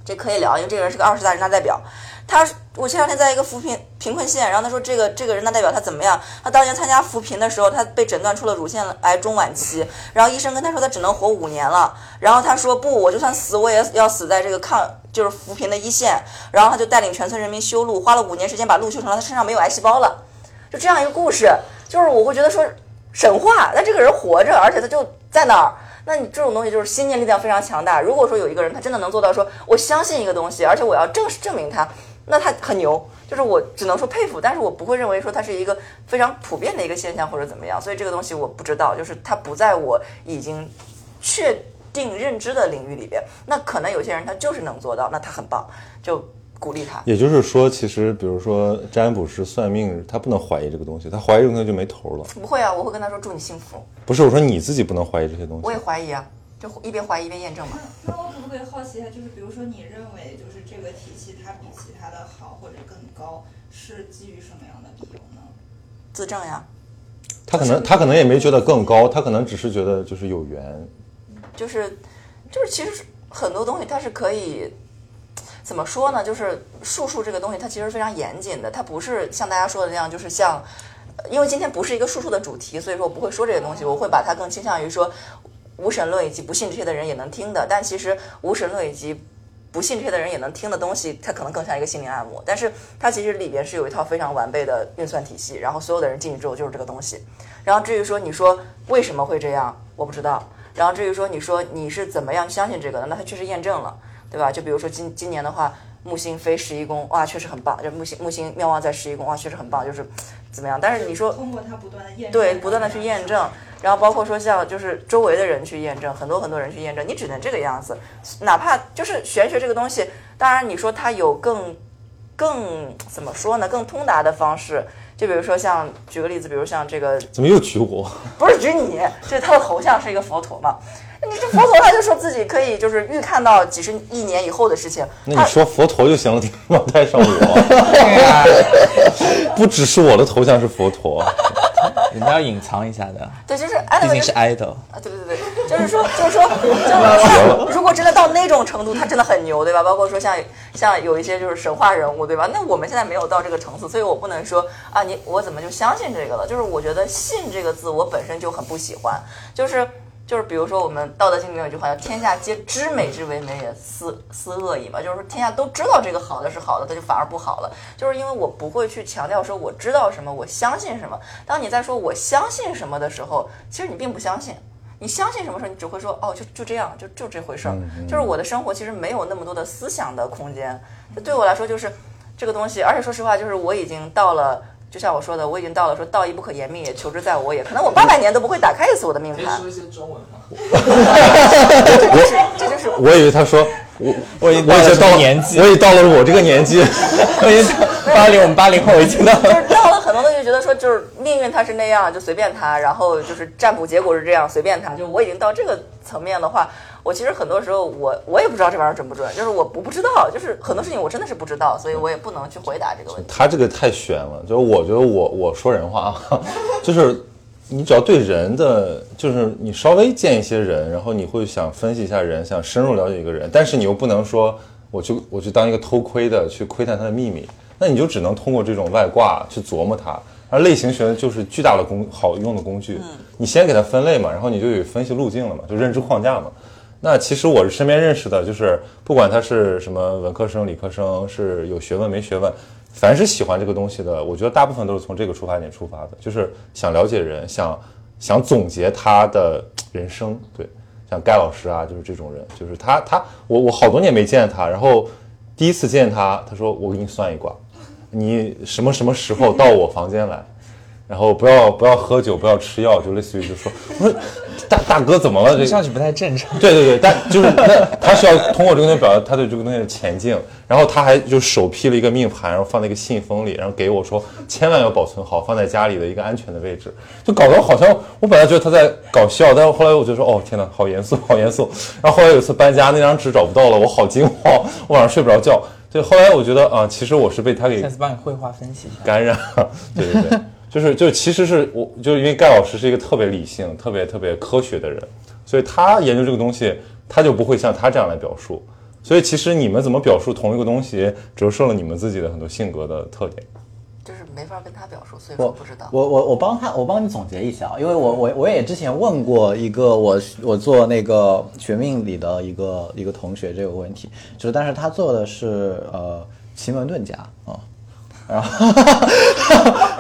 这可以聊，因为这个人是个二十大人大代表，他我前两天在一个扶贫贫困县，然后他说这个这个人大代表他怎么样？他当年参加扶贫的时候，他被诊断出了乳腺癌中晚期，然后医生跟他说他只能活五年了，然后他说不，我就算死我也要死在这个抗就是扶贫的一线，然后他就带领全村人民修路，花了五年时间把路修成了，他身上没有癌细胞了，就这样一个故事，就是我会觉得说神话，但这个人活着，而且他就在那儿。那你这种东西就是信念力量非常强大。如果说有一个人他真的能做到说，我相信一个东西，而且我要证实证明他，那他很牛。就是我只能说佩服，但是我不会认为说它是一个非常普遍的一个现象或者怎么样。所以这个东西我不知道，就是它不在我已经确定认知的领域里边。那可能有些人他就是能做到，那他很棒，就鼓励他。也就是说，其实比如说占卜师算命，他不能怀疑这个东西，他怀疑这个东西就没头了。不会啊，我会跟他说祝你幸福。不是我说你自己不能怀疑这些东西我也。怀疑啊，就一边怀疑一边验证嘛。那我可不可以好奇一下，就是比如说你认为就是这个体系它比其他的好或者更高，是基于什么样的理由呢？自证呀，他可能他可能也没觉得更高，他可能只是觉得就是有缘。就是就是其实很多东西它是可以怎么说呢？就是术数这个东西它其实非常严谨的，它不是像大家说的那样，就是像。呃因为今天不是一个术数的主题，所以说我不会说这些东西，我会把它更倾向于说无神论以及不信这些的人也能听的，但其实无神论以及不信这些的人也能听的东西，它可能更像一个心灵按摩，但是它其实里边是有一套非常完备的运算体系，然后所有的人进去之后就是这个东西。然后至于说你说为什么会这样，我不知道。然后至于说你说你是怎么样相信这个的，那它确实验证了，对吧？就比如说今今年的话，木星飞十一宫，哇，确实很棒。就木星木星妙望在十一宫，哇，确实很棒，就是怎么样？但是你说通过它不断的验证，对，不断的去验证，然后包括说像就是周围的人去验证，很多很多人去验证，你只能这个样子。哪怕就是玄学这个东西，当然你说它有更更怎么说呢？更通达的方式，就比如说像举个例子，比如像这个怎么又举我？不是举你，就是他的头像是一个佛陀嘛。你这佛陀他就说自己可以就是预看到几十亿年以后的事情，那你说佛陀就行了，你干嘛带上我？不只是我的头像是佛陀，人家要隐藏一下的，对，就是毕竟是 idol。啊，对对对对，就是说，就是说，就是如果真的到那种程度，他真的很牛，对吧？包括说像像有一些就是神话人物，对吧？那我们现在没有到这个层次，所以我不能说啊，你我怎么就相信这个了？就是我觉得“信”这个字，我本身就很不喜欢，就是。就是比如说，我们《道德经》里面有句话叫“天下皆知美之为美也，斯斯恶已”嘛，就是说天下都知道这个好的是好的，它就反而不好了。就是因为我不会去强调说我知道什么，我相信什么。当你在说我相信什么的时候，其实你并不相信。你相信什么时候，你只会说哦，就就这样，就就这回事儿。就是我的生活其实没有那么多的思想的空间。对我来说，就是这个东西。而且说实话，就是我已经到了。就像我说的，我已经到了说道义不可言，命也求之在我也。可能我八百年都不会打开一次我的命盘。可以说一些中文吗？这就是这就是我以为他说我我已经我已经到了年纪，我已到了我这个年纪，我已经八零，我们八零后已经到了。就是到了很多东西，觉得说就是命运它是那样，就随便它。然后就是占卜结果是这样，随便它。就我已经到这个层面的话，我其实很多时候我我也不知道这玩意儿准不准，就是我我不知道，就是很多事情我真的是不知道，所以我也不能去回答这个问题。他这个太悬了，就是我觉得我我说人话啊，就是你只要对人的，就是你稍微见一些人，然后你会想分析一下人，想深入了解一个人，但是你又不能说我去我去当一个偷窥的去窥探他的秘密，那你就只能通过这种外挂去琢磨他。而类型学就是巨大的工好用的工具，你先给它分类嘛，然后你就有分析路径了嘛，就认知框架嘛。那其实我身边认识的，就是不管他是什么文科生、理科生，是有学问没学问，凡是喜欢这个东西的，我觉得大部分都是从这个出发点出发的，就是想了解人，想想总结他的人生。对，像盖老师啊，就是这种人，就是他他我我好多年没见他，然后第一次见他，他说我给你算一卦，你什么什么时候到我房间来，然后不要不要喝酒，不要吃药，就类似于就说，我说大大哥怎么了？这听上去不太正常。对对对，但就是那他需要通过这个东西表达他对这个东西的前进，然后他还就手批了一个命盘，然后放在一个信封里，然后给我说千万要保存好，放在家里的一个安全的位置，就搞得好像我本来觉得他在搞笑，但是后来我就说哦天哪，好严肃，好严肃。然后后来有一次搬家，那张纸找不到了，我好惊慌，我晚上睡不着觉。对，后来我觉得啊、其实我是被他给下次帮你绘画分析一下。感染了。对对对，就是就其实是我，就是因为盖老师是一个特别理性、特别特别科学的人，所以他研究这个东西，他就不会像他这样来表述。所以其实你们怎么表述同一个东西，折射了你们自己的很多性格的特点。就是没法跟他表述，所以说我不知道。我我我帮他，我帮你总结一下，因为我我我也之前问过一个我我做那个学命理的一个一个同学这个问题，就是但是他做的是呃奇门遁甲啊。然 后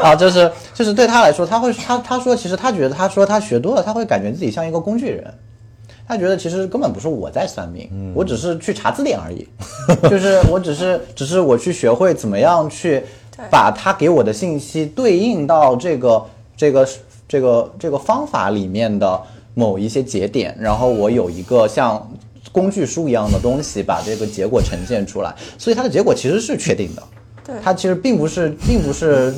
啊，就是就是对他来说，他会他他说，其实他觉得他说他学多了，他会感觉自己像一个工具人。他觉得其实根本不是我在算命，我只是去查字典而已，就是我只是只是我去学会怎么样去把他给我的信息对应到这个这个这个这个方法里面的某一些节点，然后我有一个像工具书一样的东西把这个结果呈现出来，所以它的结果其实是确定的。它其实并不是，并不是，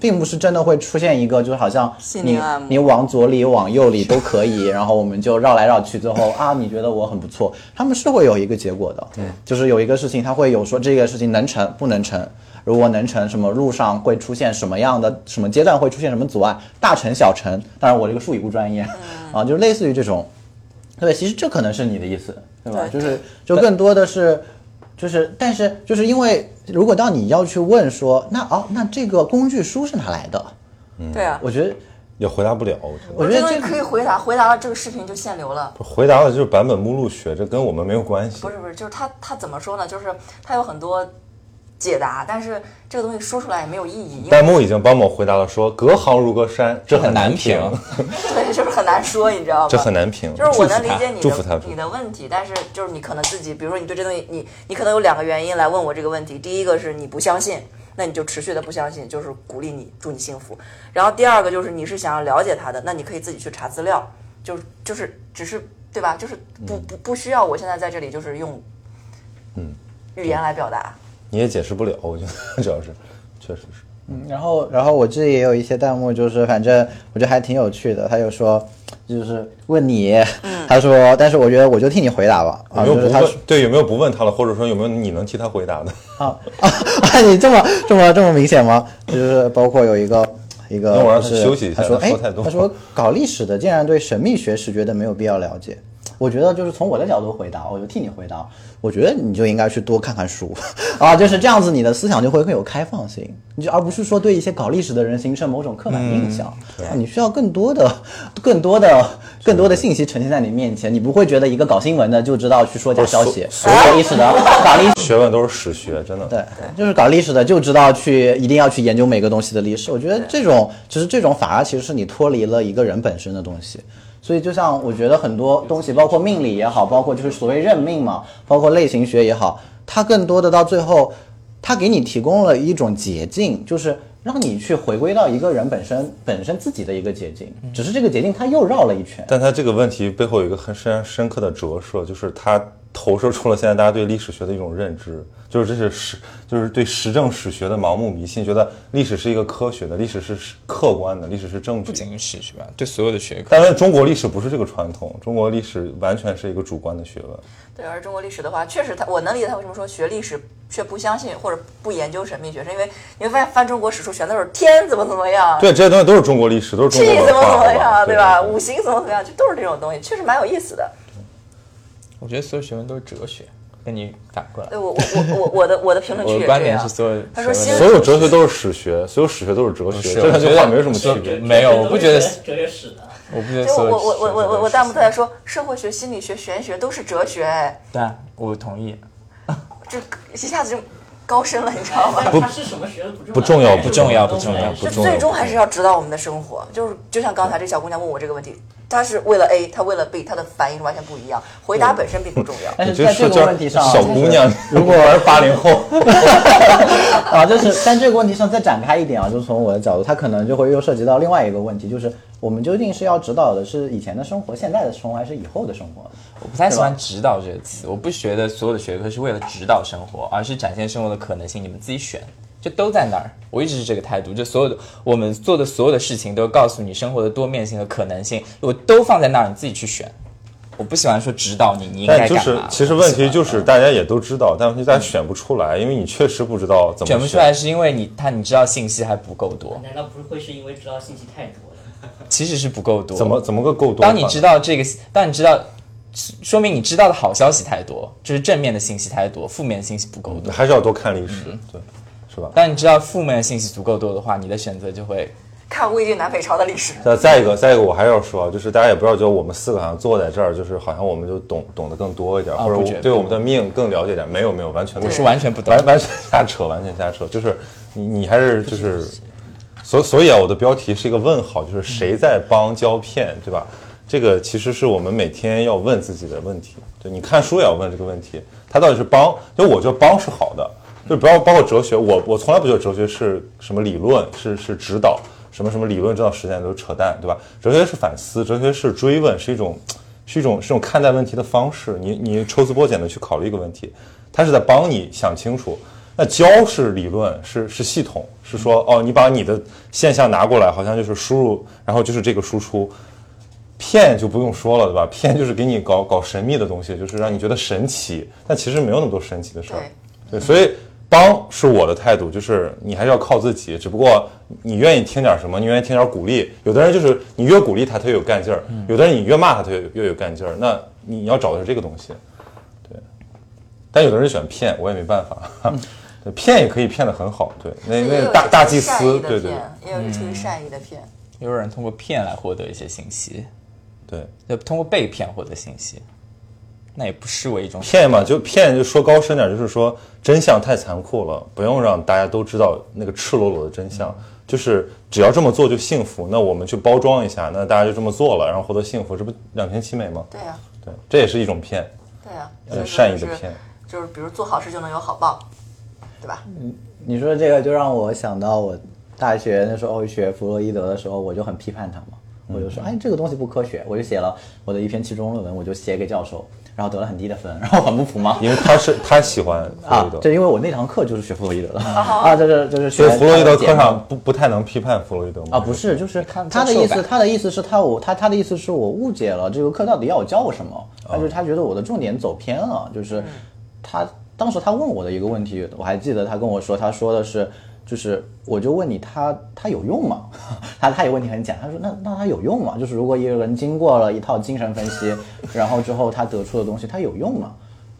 并不是真的会出现一个，就是好像你你往左里往右里都可以，然后我们就绕来绕去，最后啊，你觉得我很不错，他们是会有一个结果的，对，就是有一个事情，他会有说这个事情能成不能成，如果能成，什么路上会出现什么样的什么阶段会出现什么阻碍，大成小成，当然我这个术语不专业，啊，就类似于这种，对，其实这可能是你的意思，对吧？对就是就更多的是。就是，但是就是因为，如果到你要去问说，那哦，那这个工具书是哪来的？对啊，我觉得，也回答不了。我觉得我觉得这这东西可以回答，回答了这个视频就限流了。回答了就是版本目录学，这跟我们没有关系不。是不是，就是他他怎么说呢？就是他有很多解答，但是这个东西说出来也没有意义，弹幕已经帮我回答了，说隔行如隔山，这很难评，对，就是很难说，你知道吗？这很难评。就是我能理解你的你的问题，但是就是你可能自己，比如说你对这东西，你你可能有两个原因来问我这个问题。第一个是你不相信，那你就持续的不相信，就是鼓励你，祝你幸福。然后第二个就是你是想要了解他的，那你可以自己去查资料，就是就是只是对吧？就是不不不需要我现在在这里就是用嗯语言来表达。你也解释不了，我觉得 主要是，确实是。嗯，然后然后我这里也有一些弹幕，就是反正我觉得还挺有趣的。他就说，就是问你，他说，但是我觉得我就替你回答吧。啊，有没有不就是他问对有没有不问他了，或者说有没有你能替他回答的？啊 啊！你这么这么这么明显吗？就是包括有一个一个，那我让他休息一下他说，哎他说太，多他说搞历史的竟然对神秘学史觉得没有必要了解。我觉得就是从我的角度回答，我就替你回答。我觉得你就应该去多看看书啊，就是这样子，你的思想就会更有开放性，你就而不是说对一些搞历史的人形成某种刻板印象。啊，你需要更多的、更多的、更多的信息呈现在你面前，你不会觉得一个搞新闻的就知道去说假消息，所搞历史的搞历史。学问都是史学，真的。对，就是搞历史的就知道去一定要去研究每个东西的历史。我觉得这种其实这种反而其实是你脱离了一个人本身的东西。所以就像我觉得很多东西，包括命理也好，包括就是所谓认命嘛，包括类型学也好，它更多的到最后，它给你提供了一种捷径，就是让你去回归到一个人本身本身自己的一个捷径。只是这个捷径它又绕了一圈。但他这个问题背后有一个很深深刻的折射，就是它投射出了现在大家对历史学的一种认知，就是这是实，就是对实证史学的盲目迷信，觉得历史是一个科学的，历史是客观的，历史是证据不。仅是史学吧，对所有的学科。但是中国历史不是这个传统，中国历史完全是一个主观的学问。对，而中国历史的话，确实他我能理解他为什么说学历史却不相信或者不研究神秘学，是因为你会发现翻中国史书全都是天怎么怎么样，对，这些东西都是中国历史，都是中气怎么怎么样，对吧？五行怎么怎么样，就都是这种东西，确实蛮有意思的。我觉得所有学问都是哲学，跟你反过来对。我我我我我的我的评论区我的观也这样点是所有他说所有哲学都是史学，所有史学都是哲学，是这两句我觉得话没有什么区别。没有，我不觉得，哲学史的。我不觉得所有我我我我我我弹幕都在说，社会学、心理学、玄学都是哲学，哎，对啊，我同意。这一下子就高深了，你知道吗？不是什么学的不重要不重要不重要不重要最终还是要指导我们的生活，就是就像刚才这小姑娘问我这个问题，她是为了 A，她为了 B，她的反应完全不一样，回答本身并不重要。但是在这个问题上，小姑娘，如果我是八零后，啊，就是但这个问题上再展开一点啊，就是从我的角度，她可能就会又涉及到另外一个问题，就是我们究竟是要指导的是以前的生活、现在的生活，还是以后的生活？我不太喜欢“指导”这个词，我不觉得所有的学科是为了指导生活，而是展现生活的可能性，你们自己选，就都在那儿。我一直是这个态度，就所有的我们做的所有的事情都告诉你生活的多面性和可能性，我都放在那儿，你自己去选。我不喜欢说指导你，你应该但就干嘛。是其实问题就是大家也都知道，但问题大家选不出来，因为你确实不知道怎么选选不出来，是因为你他你知道信息还不够多，难道不是会是因为知道信息太多了？其实是不够多。怎么怎么个够多。当你知道这个，当你知道，说明你知道的好消息太多，就是正面的信息太多，负面的信息不够多。还是要多看历史，对，是吧？当你知道负面的信息足够多的话，你的选择就会看魏晋南北朝的历史，再再一个，再一个，我还要说，就是大家也不要觉得我们四个好像坐在这儿，就是好像我们就懂懂得更多一点，或者我对我们的命更了解点。没有没有，完全没有我是完全不懂完。完全瞎扯，完全瞎扯。就是你你还是就是，所所以啊，我的标题是一个问号，就是谁在帮胶片，对吧？这个其实是我们每天要问自己的问题。对，你看书也要问这个问题，它到底是帮？就我觉得帮是好的，就不要包括哲学，我我从来不觉得哲学是什么理论，是是指导，什么什么理论指导实践都是扯淡，对吧？哲学是反思，哲学是追问，是一种是一种是一种看待问题的方式。你你抽丝剥茧的去考虑一个问题，它是在帮你想清楚。那教是理论，是是系统，是说哦，你把你的现象拿过来，好像就是输入，然后就是这个输出。骗就不用说了，对吧？骗就是给你搞搞神秘的东西，就是让你觉得神奇，但其实没有那么多神奇的事儿。对，所以帮是我的态度，就是你还是要靠自己，只不过你愿意听点什么，你愿意听点鼓励。有的人就是你越鼓励他，他越有干劲儿；有的人你越骂他，他越越有干劲儿。那你要找的是这个东西，对。但有的人喜欢骗，我也没办法。对骗也可以骗得很好，对，那那大大祭司，对对。也有出于善意的骗。也有人通过骗来获得一些信息，对，就通过被骗获得信息，那也不失为一种骗嘛，就骗，就说高深点，就是说真相太残酷了，不用让大家都知道那个赤裸裸的真相，就是只要这么做就幸福，那我们去包装一下，那大家就这么做了，然后获得幸福，这不两全其美吗？对呀、对，这也是一种骗，对呀、呃，所以说就是善意的骗。就是比如做好事就能有好报，对吧？嗯你说这个就让我想到我大学那时候学弗洛伊德的时候，我就很批判他嘛，我就说，哎，这个东西不科学，我就写了我的一篇期中论文，我就写给教授，然后得了很低的分，然后很不服嘛。因为他是他喜欢弗洛伊德，，啊这因为我那堂课就是学弗洛伊德的。啊，这是就是学弗洛伊德课上不不太能批判弗洛伊德吗？啊，不是，就是他的意思，他的意思是他我他他的意思是我误解了这个课到底要我教我什么，哦他就是他觉得我的重点走偏了，就是他当时他问我的一个问题，我还记得他跟我说，他说的是。就是，我就问你他他有用吗？他他有问题很简单，他说那那他有用吗？就是如果一个人经过了一套精神分析，然后之后他得出的东西，他有用吗？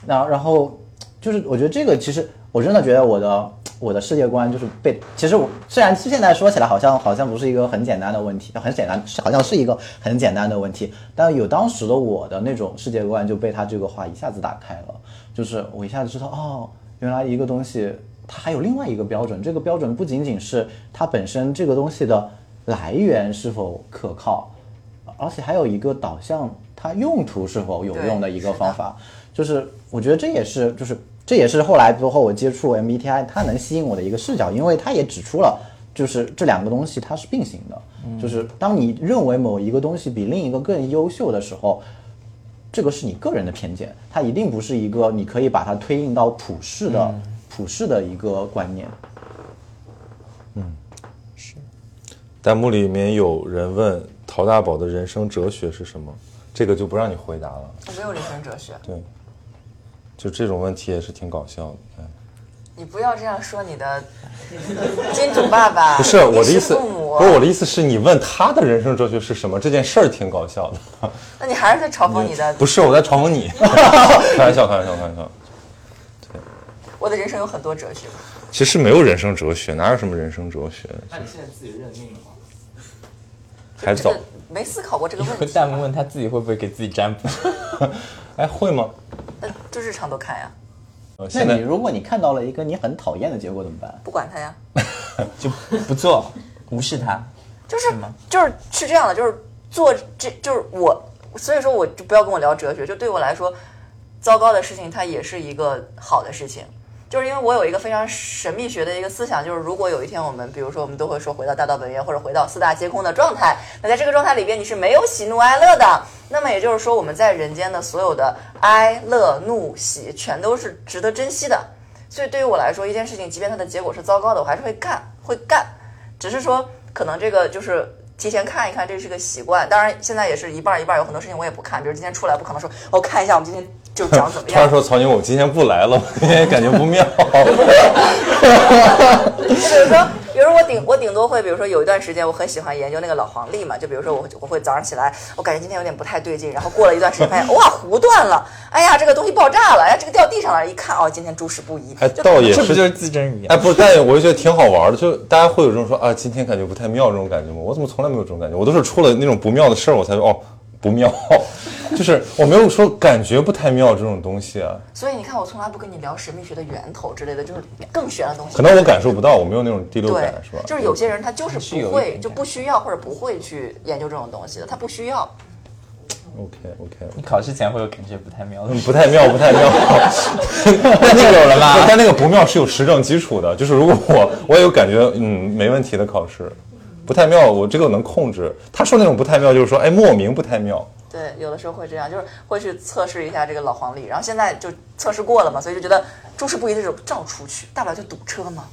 那然后就是我觉得这个其实我真的觉得我的我的世界观就是被，其实我虽然现在说起来好像好像不是一个很简单的问题，很简单，好像是一个很简单的问题，但有当时的我的那种世界观就被他这个话一下子打开了，就是我一下子知道哦，原来一个东西它还有另外一个标准，这个标准不仅仅是它本身这个东西的来源是否可靠，而且还有一个导向它用途是否有用的一个方法，就是我觉得这也是就是这也是后来之后我接触 MBTI 它能吸引我的一个视角，因为它也指出了就是这两个东西它是并行的，就是当你认为某一个东西比另一个更优秀的时候。这个是你个人的偏见，它一定不是一个你可以把它推应到普世的、普世的一个观念。嗯，是弹幕里面有人问陶大宝的人生哲学是什么，这个就不让你回答了。我没有人生哲学，对，就这种问题也是挺搞笑的。嗯你不要这样说你的 金主爸爸。不是我的意思，父母不是我的意思是你问他的人生哲学是什么，这件事儿挺搞笑的。那你还是在嘲讽你的。不是我在嘲讽你，开玩笑，开玩笑，开玩笑。对我的人生有很多哲学，其实没有人生哲学，哪有什么人生哲学？那你现在自己认命了吗？还早。没思考过这个问题。有弹幕问他自己会不会给自己占卜，哎，会吗？那就日常都看呀，呃，那现在你如果你看到了一个你很讨厌的结果怎么办？不管他呀。就不做，无视他。就是就是是这样的，就是做这就是我，所以说我就不要跟我聊哲学，就对我来说，糟糕的事情它也是一个好的事情。就是因为我有一个非常神秘学的一个思想，就是如果有一天我们，比如说我们都会说回到大道本源或者回到四大皆空的状态，那在这个状态里边你是没有喜怒哀乐的，那么也就是说我们在人间的所有的哀乐怒喜全都是值得珍惜的。所以对于我来说，一件事情即便它的结果是糟糕的，我还是会干，会干。只是说可能这个就是提前看一看，这是个习惯。当然，现在也是一半一半，有很多事情我也不看。比如今天出来，不可能说我看一下我们今天就讲怎么样。他。说曹宁，我今天不来了，我今天感觉不妙。就比如说，比如说我顶我顶多会，比如说有一段时间我很喜欢研究那个老黄历嘛，就比如说我我会早上起来，我感觉今天有点不太对劲，然后过了一段时间发现 哇壶断了，哎呀这个东西爆炸了，哎呀这个掉地上了，一看哦今天诸事不宜，哎，倒也是这不就是自真语言？哎，不是，但我就觉得挺好玩的，就大家会有这种说啊，今天感觉不太妙这种感觉吗？我怎么从来没有这种感觉？我都是出了那种不妙的事儿，我才说哦不妙，就是我没有说感觉不太妙这种东西啊。所以你看我从来不跟你聊神秘学的源头之类的，就是更玄的东西。可能我感受不到，我没有那种第六感，是吧？就是有些人他就是不会，就不需要或者不会去研究这种东西的，他不需要。OK OK，你考试前会有感觉不太妙的嗯，不太妙，不太妙。那就有了吧？但那个不妙是有实证基础的，就是如果我我也有感觉，嗯，没问题的考试，不太妙，我这个能控制。他说那种不太妙，就是说，哎，莫名不太妙。对，有的时候会这样，就是会去测试一下这个老黄历，然后现在就测试过了嘛，所以就觉得诸事不宜的时候照出去，大不了就堵车嘛。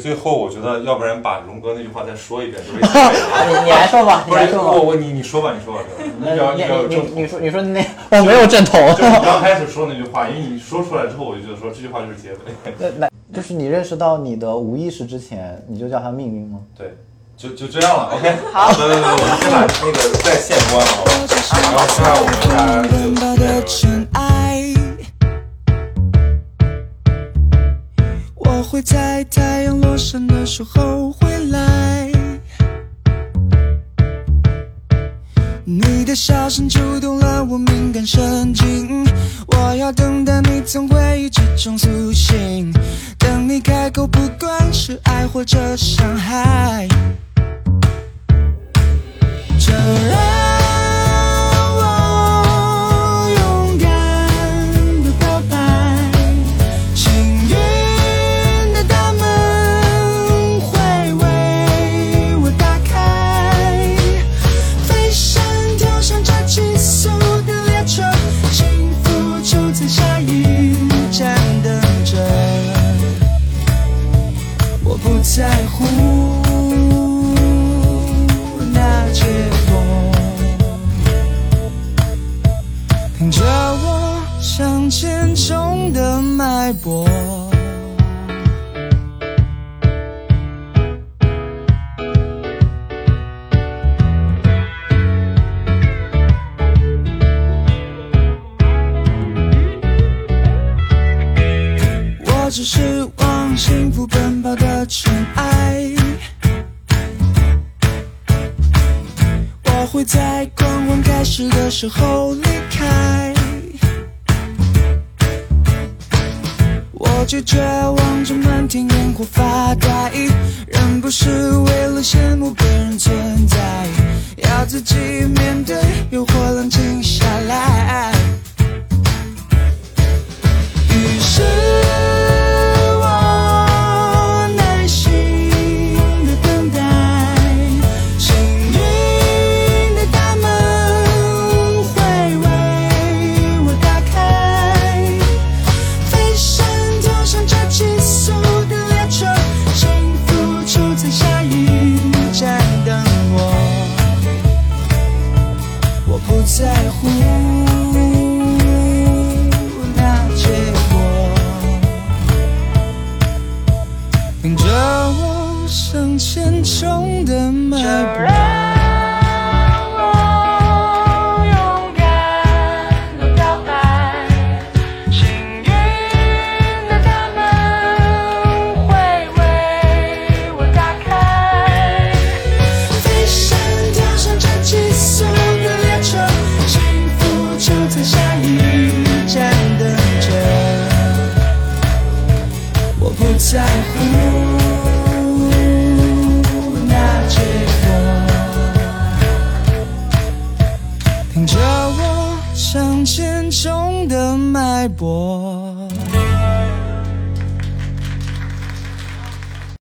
最后，我觉得要不然把荣哥那句话再说一遍，就是你你来说吧，你来说吧。我我你你说吧，你说吧，你比较你要有你正你你说你说那我没有正统，就你刚开始说那句话，因为你说出来之后，我就觉得说这句话就是结尾。那那就是你认识到你的无意识之前，你就叫它命运吗？对，就就这样了。OK，好，对对对，我们先把那个在线关了，好吧？然后现在我们大家奔跑的尘埃。我会在太阳落山的时候回来。你的笑声触动了我敏感神经，我要等待你从回忆之中苏醒，等你开口，不管是爱或者伤害，就我只是往幸福奔跑的尘埃。我会在狂欢开始的时候离开。我拒绝望着漫天烟火发呆，人不是为了羡慕别人存在，要自己面对诱惑，冷静下来。于是